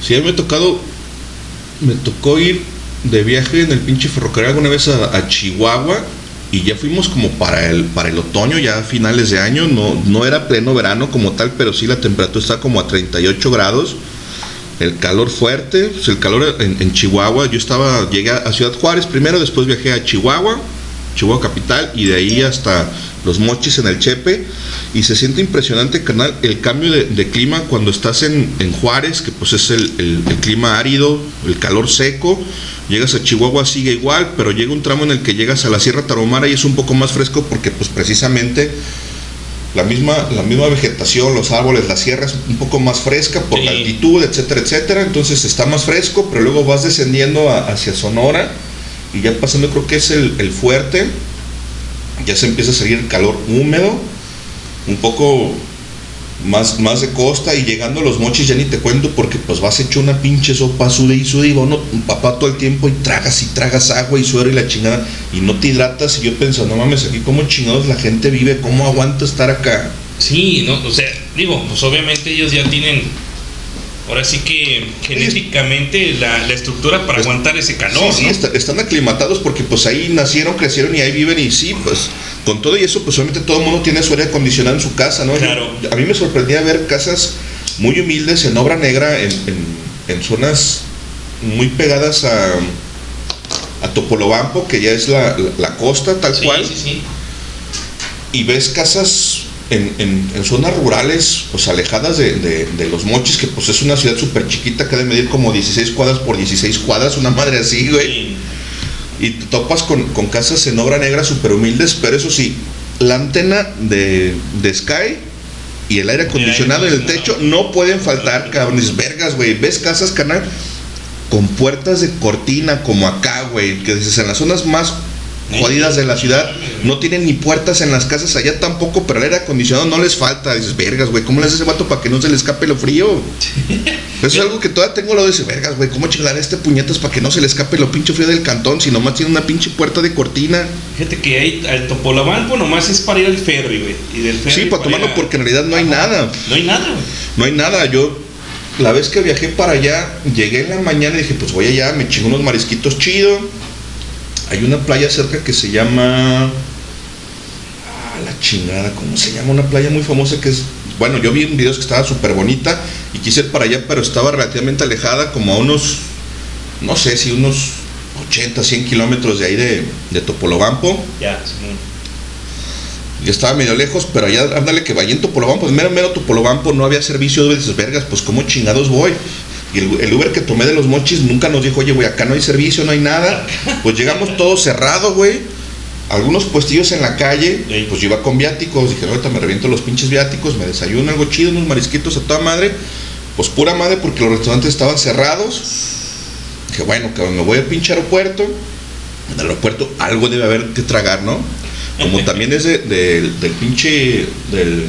Sí, a mí me ha tocado, me tocó ir de viaje en el pinche ferrocarril alguna vez a, Chihuahua y ya fuimos como para el, para el otoño, ya a finales de año, no, no era pleno verano como tal, pero sí la temperatura está como a 38 grados, el calor fuerte, pues el calor en, en Chihuahua, yo estaba, llegué a Ciudad Juárez primero, después viajé a Chihuahua, Chihuahua capital y de ahí hasta los mochis en el Chepe. Y se siente impresionante carnal el cambio de, de clima cuando estás en, en Juárez que pues es el, el- el clima árido el calor seco. Llegas a Chihuahua sigue igual pero llega un tramo en el que llegas a la Sierra Tarahumara y es un poco más fresco porque pues precisamente la misma, la misma vegetación, los árboles, la sierra es un poco más fresca por la altitud, etcétera, etcétera. Entonces está más fresco, pero luego vas descendiendo a- hacia Sonora y ya pasando creo que es el, el fuerte, ya se empieza a salir el calor húmedo, un poco más, más de costa y llegando a los mochis ya ni te cuento porque pues vas hecho una pinche sopa sude y sude y va uno un papá todo el tiempo y tragas y tragas agua y suero y la chingada y no te hidratas y yo pienso, no mames, aquí cómo chingados la gente vive, cómo aguanta estar acá. Sí, no, o sea, digo, pues obviamente ellos ya tienen, ahora sí que genéticamente la, la estructura para aguantar ese calor, Sí, sí, están aclimatados porque pues ahí nacieron, crecieron y ahí viven y sí, pues con todo y eso pues obviamente todo el mundo tiene su aire acondicionado en su casa, ¿no? Claro. Yo- a mí me sorprendía ver casas muy humildes en obra negra, en, en- en zonas muy pegadas a, a Topolobampo, que ya es la, la- la costa tal cual. Sí, sí. Y ves casas en, en- en zonas rurales, pues alejadas de, de- de los mochis, que pues es una ciudad súper chiquita que ha de medir como 16 cuadras por 16 cuadras, una madre así, güey. Y te topas con, con casas en obra negra súper humildes, pero eso sí, la antena de, de Sky y el aire acondicionado en el techo no pueden faltar, cabrones, vergas, güey. Ves casas, canal, con puertas de cortina como acá, güey, que dices en las zonas más jodidas de la ciudad. No tienen ni puertas en las casas allá tampoco, pero el aire acondicionado no les falta. Dices, vergas, güey, ¿cómo le hace ese vato para que no se le escape lo frío? Eso es algo que todavía tengo lo de ese, vergas, güey, ¿cómo chingar este puñetas para que no se le escape lo pinche frío del cantón? Si nomás tiene una pinche puerta de cortina. Fíjate que ahí al Topolobampo nomás es para ir al ferry, güey. Y del ferry Sí, para tomarlo a- porque en realidad no hay nada. No hay nada, güey. No hay nada. Yo, la vez que viajé para allá, llegué en la mañana y dije, pues voy allá, me chingo unos marisquitos chido. Hay una playa cerca que se llama. Ah, la chingada, ¿cómo se llama? Una playa muy famosa que es. Bueno, yo vi en videos que estaba súper bonita y quise ir para allá, pero estaba relativamente alejada, como a unos. No sé si unos 80, 100 kilómetros de ahí de, de Topolobampo. Ya, Simón. Ya estaba medio lejos, pero allá, ándale que vaya en Topolobampo, pues mero, mero Topolobampo, no había servicio de esas vergas, pues cómo chingados voy. Y el, el Uber que tomé de los mochis nunca nos dijo, oye, güey, acá no hay servicio, no hay nada. Pues llegamos todo cerrado, güey. Algunos puestillos en la calle, pues yo iba con viáticos, dije, ahorita me reviento los pinches viáticos, me desayuno algo chido, unos marisquitos a toda madre. Pues pura madre porque los restaurantes estaban cerrados. Dije, bueno, que me voy al pinche aeropuerto. En el aeropuerto algo debe haber que tragar, ¿no? Como también es de- del- del pinche. del.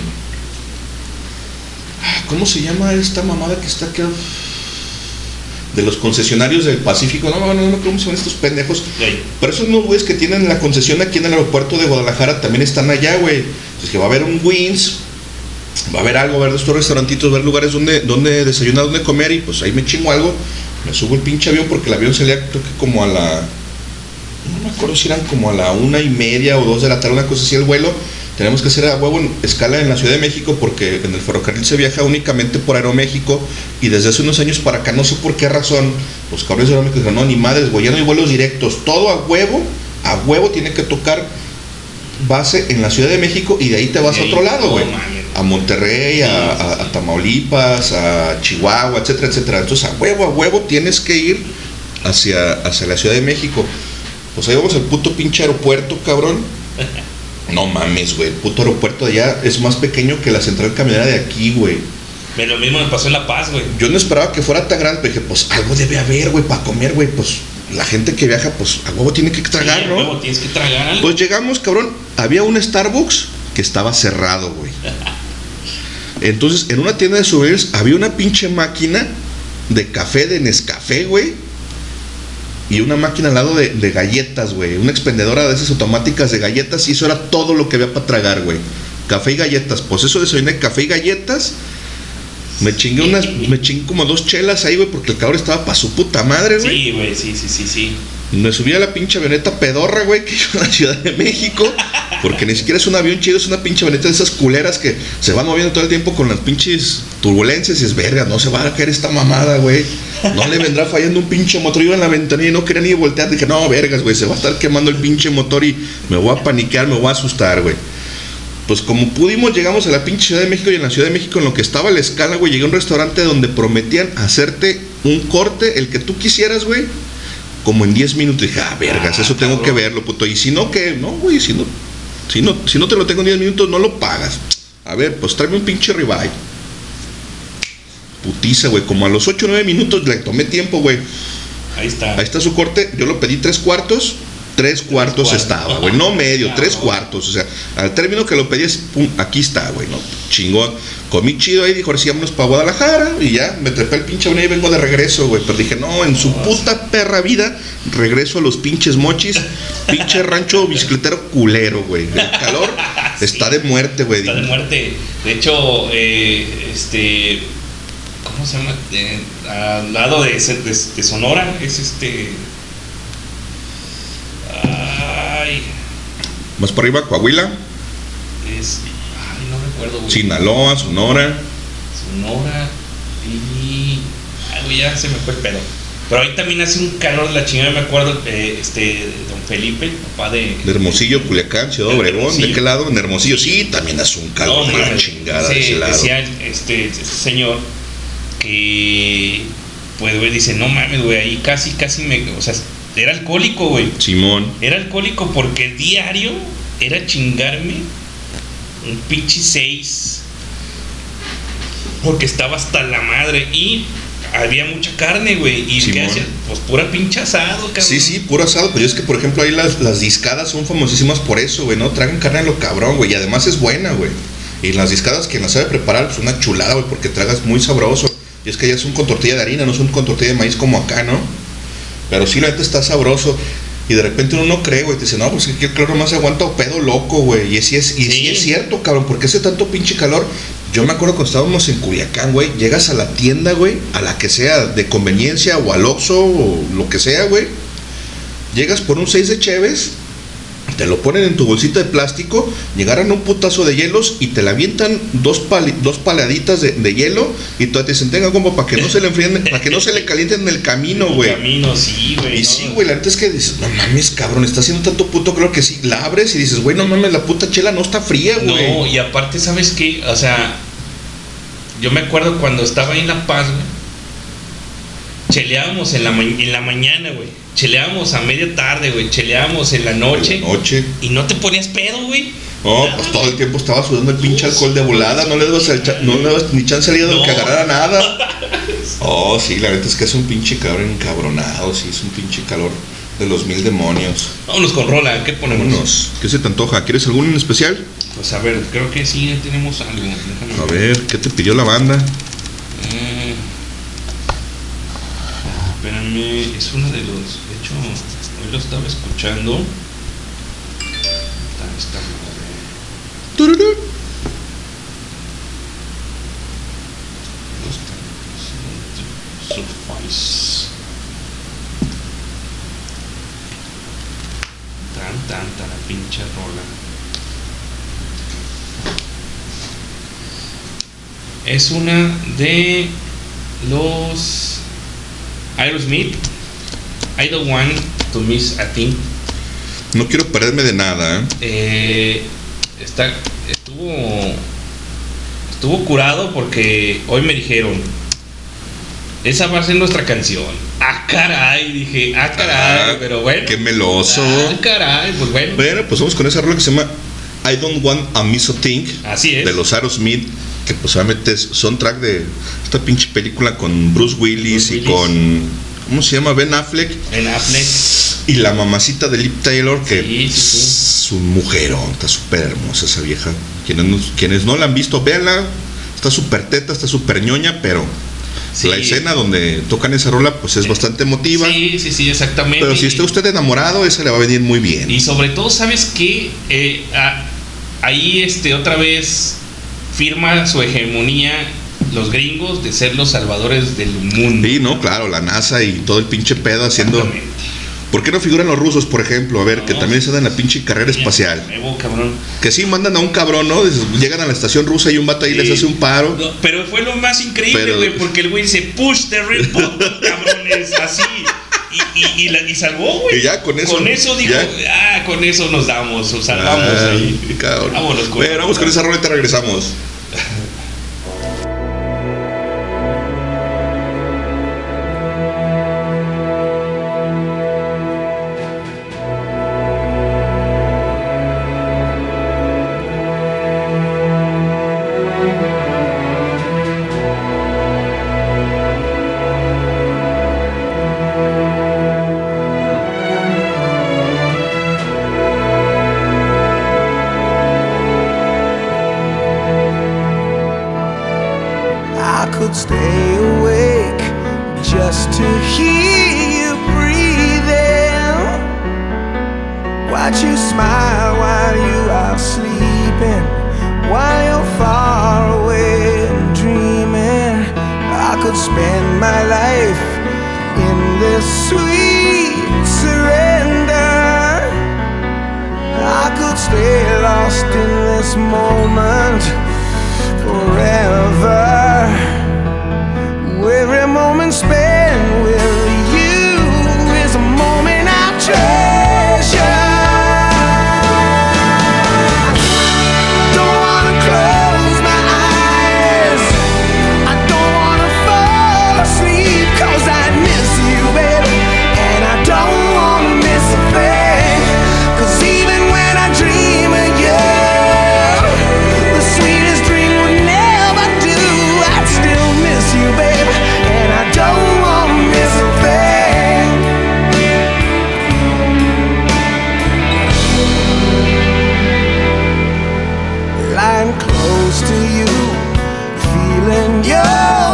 ¿Cómo se llama esta mamada que está acá? De los concesionarios del Pacífico. No, no, no, no, ¿cómo se llaman estos pendejos? Pero esos unos güeyes que tienen la concesión aquí en el aeropuerto de Guadalajara también están allá, güey. Entonces que va a haber un Wins, va a haber algo, va a haber estos restaurantitos, va a haber lugares donde, donde desayunar, donde comer y pues ahí me chingo algo. Me subo el pinche avión porque el avión salía creo que como a la no me acuerdo si eran como a la una y media o dos de la tarde, una cosa así el vuelo. Tenemos que hacer a huevo en escala en la Ciudad de México porque en el ferrocarril se viaja únicamente por Aeroméxico y desde hace unos años para acá, no sé por qué razón, los cabrones de Aeroméxico dijeron, no, ni madres, güey, ya no hay vuelos directos, todo a huevo, a huevo tiene que tocar base en la Ciudad de México y de ahí te vas a otro lado, güey. A Monterrey, a, a- a Tamaulipas, a Chihuahua, etcétera, etcétera. Entonces a huevo, a huevo tienes que ir hacia, hacia la Ciudad de México. Pues ahí vamos al puto pinche aeropuerto, cabrón. No mames, güey. El puto aeropuerto de allá es más pequeño que la central camionera de aquí, güey. Lo mismo me pasó en La Paz, güey. Yo no esperaba que fuera tan grande, pero dije, pues algo debe haber, güey, para comer, güey. Pues la gente que viaja, pues a huevo tiene que tragar, Sí, ¿no? huevo, tienes que tragar algo. Pues llegamos, cabrón. Había un Starbucks que estaba cerrado, güey. Entonces, en una tienda de souvenirs había una pinche máquina de café de Nescafé, güey. Y una máquina al lado de, de galletas, güey. Una expendedora de esas automáticas de galletas. Y eso era todo lo que había para tragar, güey. Café y galletas. Pues eso desayuné café y galletas. Me chingué unas, me chingué como dos chelas ahí, güey, porque el cabrón estaba para su puta madre, güey. Sí, güey, sí, sí, sí, sí. Me subí a la pinche avioneta pedorra, güey, que iba a la Ciudad de México. Porque ni siquiera es un avión chido, es una pinche avioneta de esas culeras que se van moviendo todo el tiempo con las pinches turbulencias. Y es verga, no se va a caer esta mamada, güey. No le vendrá fallando un pinche motor. Iba en la ventanilla y no quería ni voltear. Dije, no, vergas, güey, se va a estar quemando el pinche motor y me voy a paniquear, me voy a asustar, güey. Pues como pudimos, llegamos a la pinche Ciudad de México y en la Ciudad de México, en lo que estaba la escala, güey, llegué a un restaurante donde prometían hacerte un corte, el que tú quisieras, güey, como en 10 minutos. Dije, ah, vergas, eso tengo que verlo, puto. Y si no, ¿qué? No, güey, si no, si no, si no te lo tengo en 10 minutos, no lo pagas. A ver, pues tráeme un pinche ribeye. Putiza, güey, como a los 8 o 9 minutos le tomé tiempo, güey. Ahí está. Ahí está su corte. Yo lo pedí tres cuartos. Tres cuartos estaba, güey. No medio, tres cuartos. O sea, al término que lo pedí es, pum, aquí está, güey, ¿no? Chingón. Comí chido ahí, dijo, ahora para Guadalajara. Y ya, me trepé el pinche avión y vengo de regreso, güey. Pero dije, no, en su puta perra vida, regreso a los pinches mochis. Pinche rancho bicicletero culero, güey. El calor está de muerte, güey. Está de muerte. De hecho, eh, este. ¿Cómo se llama? Eh, al lado de- de Sonora es este. Ay, Más para arriba, Coahuila, es. Ay, no recuerdo, güey. Sinaloa, Sonora. Sonora y. Ay, güey, ya se me fue el pedo. Pero ahí también hace un calor de la chingada, me acuerdo, eh, este, don Felipe, papá de. De Hermosillo, Culiacán, Ciudad Obregón. ¿De qué lado? En Hermosillo, sí, también hace un calor de la chingada de sí, ese lado. Decía este, este señor que, pues, güey, dice, no mames, güey, ahí casi, casi me, o sea, era alcohólico, güey. Simón. Era alcohólico porque diario era chingarme un pinche seis. Porque estaba hasta la madre. Y había mucha carne, güey. ¿Y qué Simón. hacían? Pues pura pinche asado, cabrón. Sí, sí, puro asado. Pero es que, por ejemplo, ahí las, las discadas son famosísimas por eso, güey, ¿no? Tragan carne a lo cabrón, güey. Y además es buena, güey. Y las discadas, quien las sabe preparar, es una chulada, güey, porque tragas muy sabroso. Y es que ya son con tortilla de harina, no son con tortilla de maíz como acá, ¿no? Pero sí, la neta está sabroso. Y de repente uno no cree, güey. Te dice, no, pues que el calor nomás aguanta o pedo loco, güey. Y sí es, y sí es cierto, cabrón, porque hace tanto pinche calor. Yo me acuerdo cuando estábamos en Culiacán, güey. Llegas a la tienda, güey, a la que sea de conveniencia o al Oxxo o lo que sea, güey. Llegas por un 6 de Cheves, te lo ponen en tu bolsita de plástico, llegaran un putazo de hielos y te la avientan dos, pali- dos paladitas de, de hielo y todavía te dicen, tenga como para que no se le enfríen, para que no se le calienten en el camino, güey. Camino, sí, güey. Y no. sí, güey, la neta es que dices, no mames, cabrón, está haciendo tanto puto creo que sí. La abres y dices, güey, no mames, la puta chela no está fría, güey. No, y aparte, ¿sabes qué? O sea, yo me acuerdo cuando estaba ahí en La Paz, güey. Cheleábamos en la, ma- en la mañana, güey. Cheleábamos a media tarde, güey. Cheleábamos en la noche. Noche. Y no te ponías pedo, güey. No, pues todo el tiempo estaba sudando el pinche alcohol de volada, no le dabas, no le dabas ni chance al de que agarrara nada. Oh, sí, la neta es que es un pinche cabrón encabronado, sí, es un pinche calor de los mil demonios. Vámonos con Rola, ¿qué ponemos? Vámonos. ¿Qué se te antoja? ¿Quieres algún en especial? Pues a ver, creo que sí tenemos algo. Déjame A ver, ¿qué te pidió la banda? Eh, espérame, es uno de los. De hecho, hoy lo estaba escuchando. Está esta madre. Los Surface. Tan, tan, tan, la pinche rola. Es una de los Aerosmith. I don't want to miss a thing. No quiero perderme de nada, ¿eh? Eh, está, estuvo, estuvo curado porque hoy me dijeron, esa va a ser nuestra canción. Ah, caray, dije, ah, caray, Ah, pero bueno. Qué meloso. Ah, caray, pues bueno. Bueno, pues vamos con esa rola que se llama I Don't Want a Miss a Thing. Así es. De los Aerosmith, que pues obviamente es soundtrack de esta pinche película con Bruce Willis y Willis. con. ¿Cómo se llama? Ben Affleck. En Affleck. Y la mamacita de Lip Taylor, que Sí, sí, sí. es un mujerón, está súper hermosa esa vieja. Quienes no, quienes no la han visto, véanla. Está súper teta, está súper ñoña, pero Sí. la escena donde tocan esa rola, pues es bastante emotiva. Sí, sí, sí, exactamente. Pero si está usted enamorado, esa le va a venir muy bien. Y sobre todo, ¿sabes qué? Eh, ahí este, otra vez firma su hegemonía los gringos de ser los salvadores del mundo. Sí, no, claro, la NASA y todo el pinche pedo haciendo. ¿Por qué no figuran los rusos, por ejemplo? A ver, que también se dan la pinche carrera espacial. Nuevo, cabrón. Que sí mandan a un cabrón, ¿no? Llegan a la estación rusa y un vato ahí les hace un paro. No, pero fue lo más increíble, Pero- güey, porque el güey dice, push the red button, cabrones, así. Y, y, y, la- y salvó, güey. Y ya con eso- Con eso dijo, ya. ah, con eso nos damos, o salvamos Ah, ahí. cabrón. Vámonos con Bueno, vamos con esa rola y te regresamos. your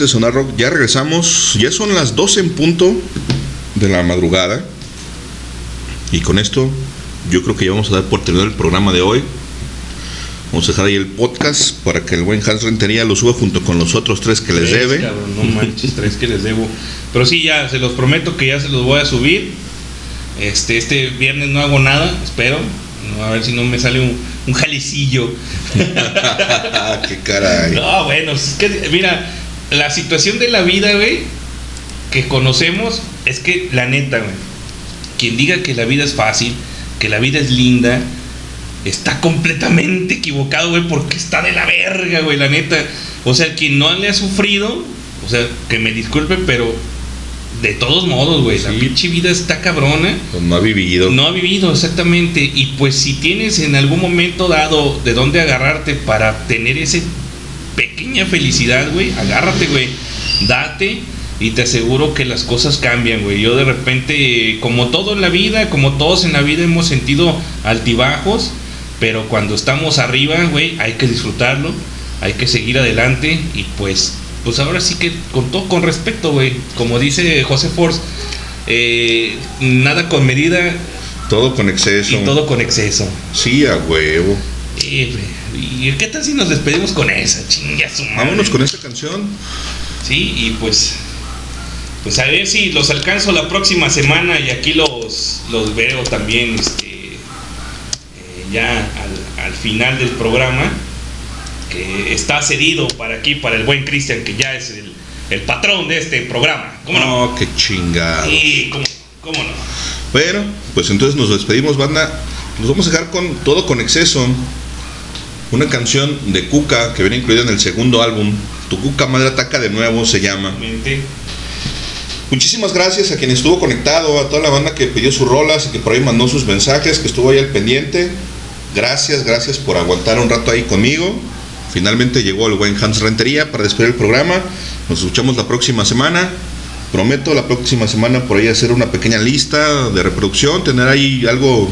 de Sonar Rock? Ya regresamos. Ya son las 12 en punto de la madrugada. Y con esto, yo creo que ya vamos a dar por terminado el programa de hoy. Vamos a dejar ahí el podcast para que el buen Hans Rentería lo suba junto con los otros tres que les debe. cabrón, no manches, tres que les debo. Pero sí, ya, se los prometo que ya se los voy a subir. Este, este viernes no hago nada, espero. A ver si no me sale un, un jalecillo. Qué caray. No, bueno, es que, mira, la situación de la vida, güey, que conocemos, es que la neta, güey, quien diga que la vida es fácil, que la vida es linda, está completamente equivocado, güey, porque está de la verga, güey, la neta. O sea, quien no le ha sufrido, o sea, que me disculpe, pero de todos modos, güey, la pinche vida está cabrona. Pues no ha vivido. No ha vivido, exactamente. Y pues si tienes en algún momento dado de dónde agarrarte para tener ese felicidad, güey, agárrate, güey. Date y te aseguro que las cosas cambian, güey. Yo de repente, como todo en la vida, como todos en la vida hemos sentido altibajos, pero cuando estamos arriba, güey, hay que disfrutarlo, hay que seguir adelante y pues pues ahora sí que con todo con respeto, güey. Como dice José Force, eh, nada con medida. Todo con exceso. Y todo con exceso. Sí, a huevo. Eh, güey, ¿Y qué tal si nos despedimos con esa? Chinga su madre. Vámonos con esta canción. Sí, y pues. Pues a ver si los alcanzo la próxima semana y aquí los, los veo también este, eh, ya al, al final del programa que está cedido para aquí, para el buen Cristian, que ya es el, el patrón de este programa. ¿Cómo no? Oh, qué chingado. Sí, ¿cómo, cómo no? Bueno, pues entonces nos despedimos, banda. Nos vamos a dejar con todo con exceso. Una canción de Cuca que viene incluida en el segundo álbum. Tu Cuca Madre Ataca de nuevo se llama. Muchísimas gracias a quien estuvo conectado, a toda la banda que pidió sus rolas y que por ahí mandó sus mensajes, que estuvo ahí al pendiente. Gracias, gracias por aguantar un rato ahí conmigo. Finalmente llegó el buen Hans Rentería para despedir el programa. Nos escuchamos la próxima semana. Prometo la próxima semana por ahí hacer una pequeña lista de reproducción, tener ahí algo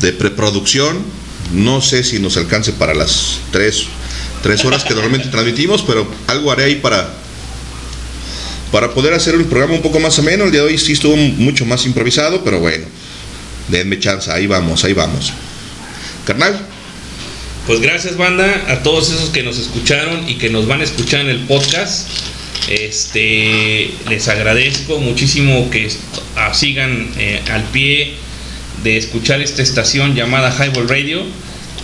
de preproducción. No sé si nos alcance para las tres, tres horas que normalmente transmitimos, pero algo haré ahí para, para poder hacer el programa un poco más ameno. El día de hoy sí estuvo mucho más improvisado, pero bueno, denme chance, ahí vamos, ahí vamos. Carnal. Pues gracias banda a todos esos que nos escucharon y que nos van a escuchar en el podcast. Este les agradezco muchísimo que sigan eh, al pie de escuchar esta estación llamada Highball Radio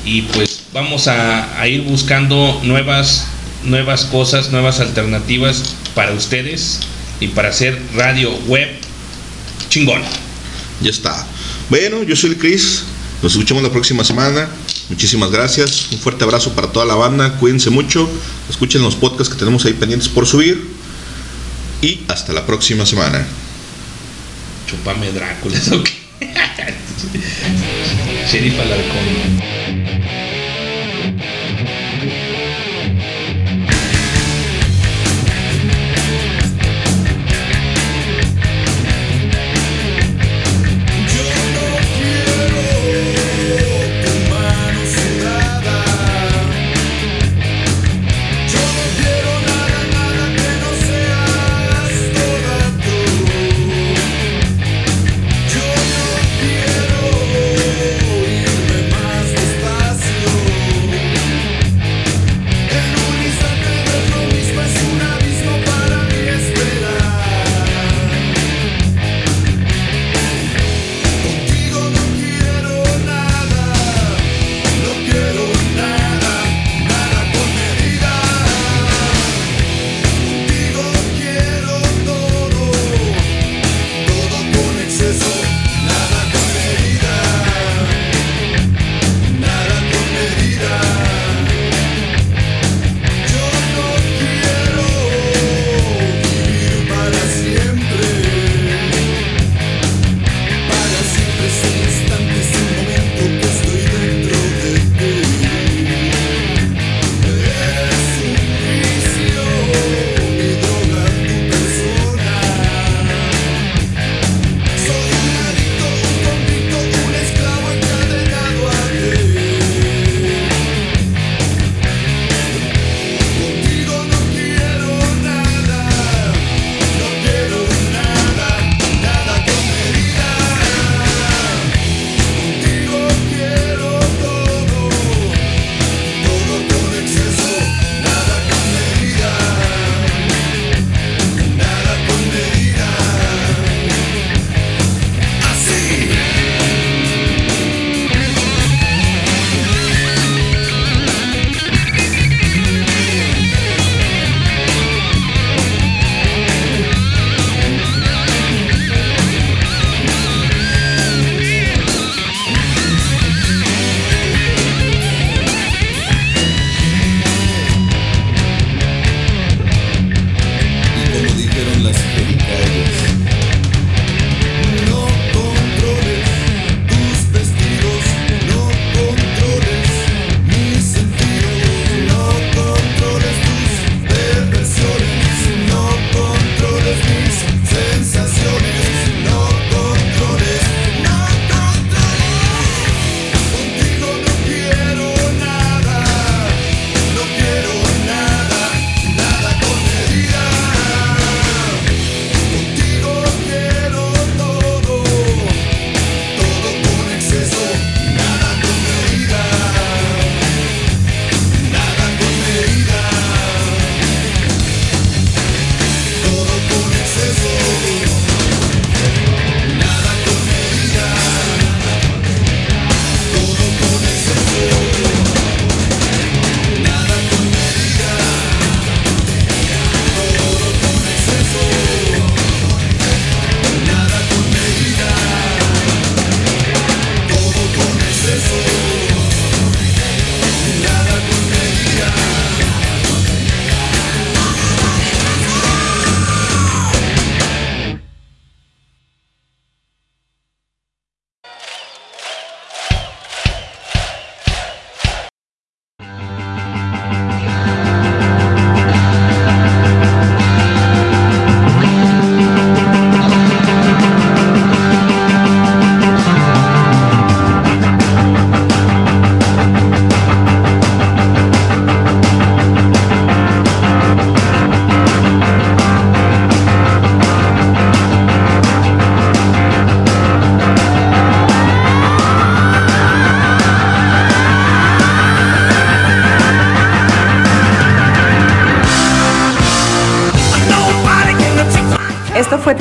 y pues vamos a, a ir buscando nuevas nuevas cosas, nuevas alternativas para ustedes y para hacer radio web chingón. Ya está. Bueno, yo soy el Chris. Nos escuchamos la próxima semana. Muchísimas gracias. Un fuerte abrazo para toda la banda. Cuídense mucho. Escuchen los podcasts que tenemos ahí pendientes por subir. Y hasta la próxima semana. Chupame Drácula, ¿eso qué? Sheriff Alarcón.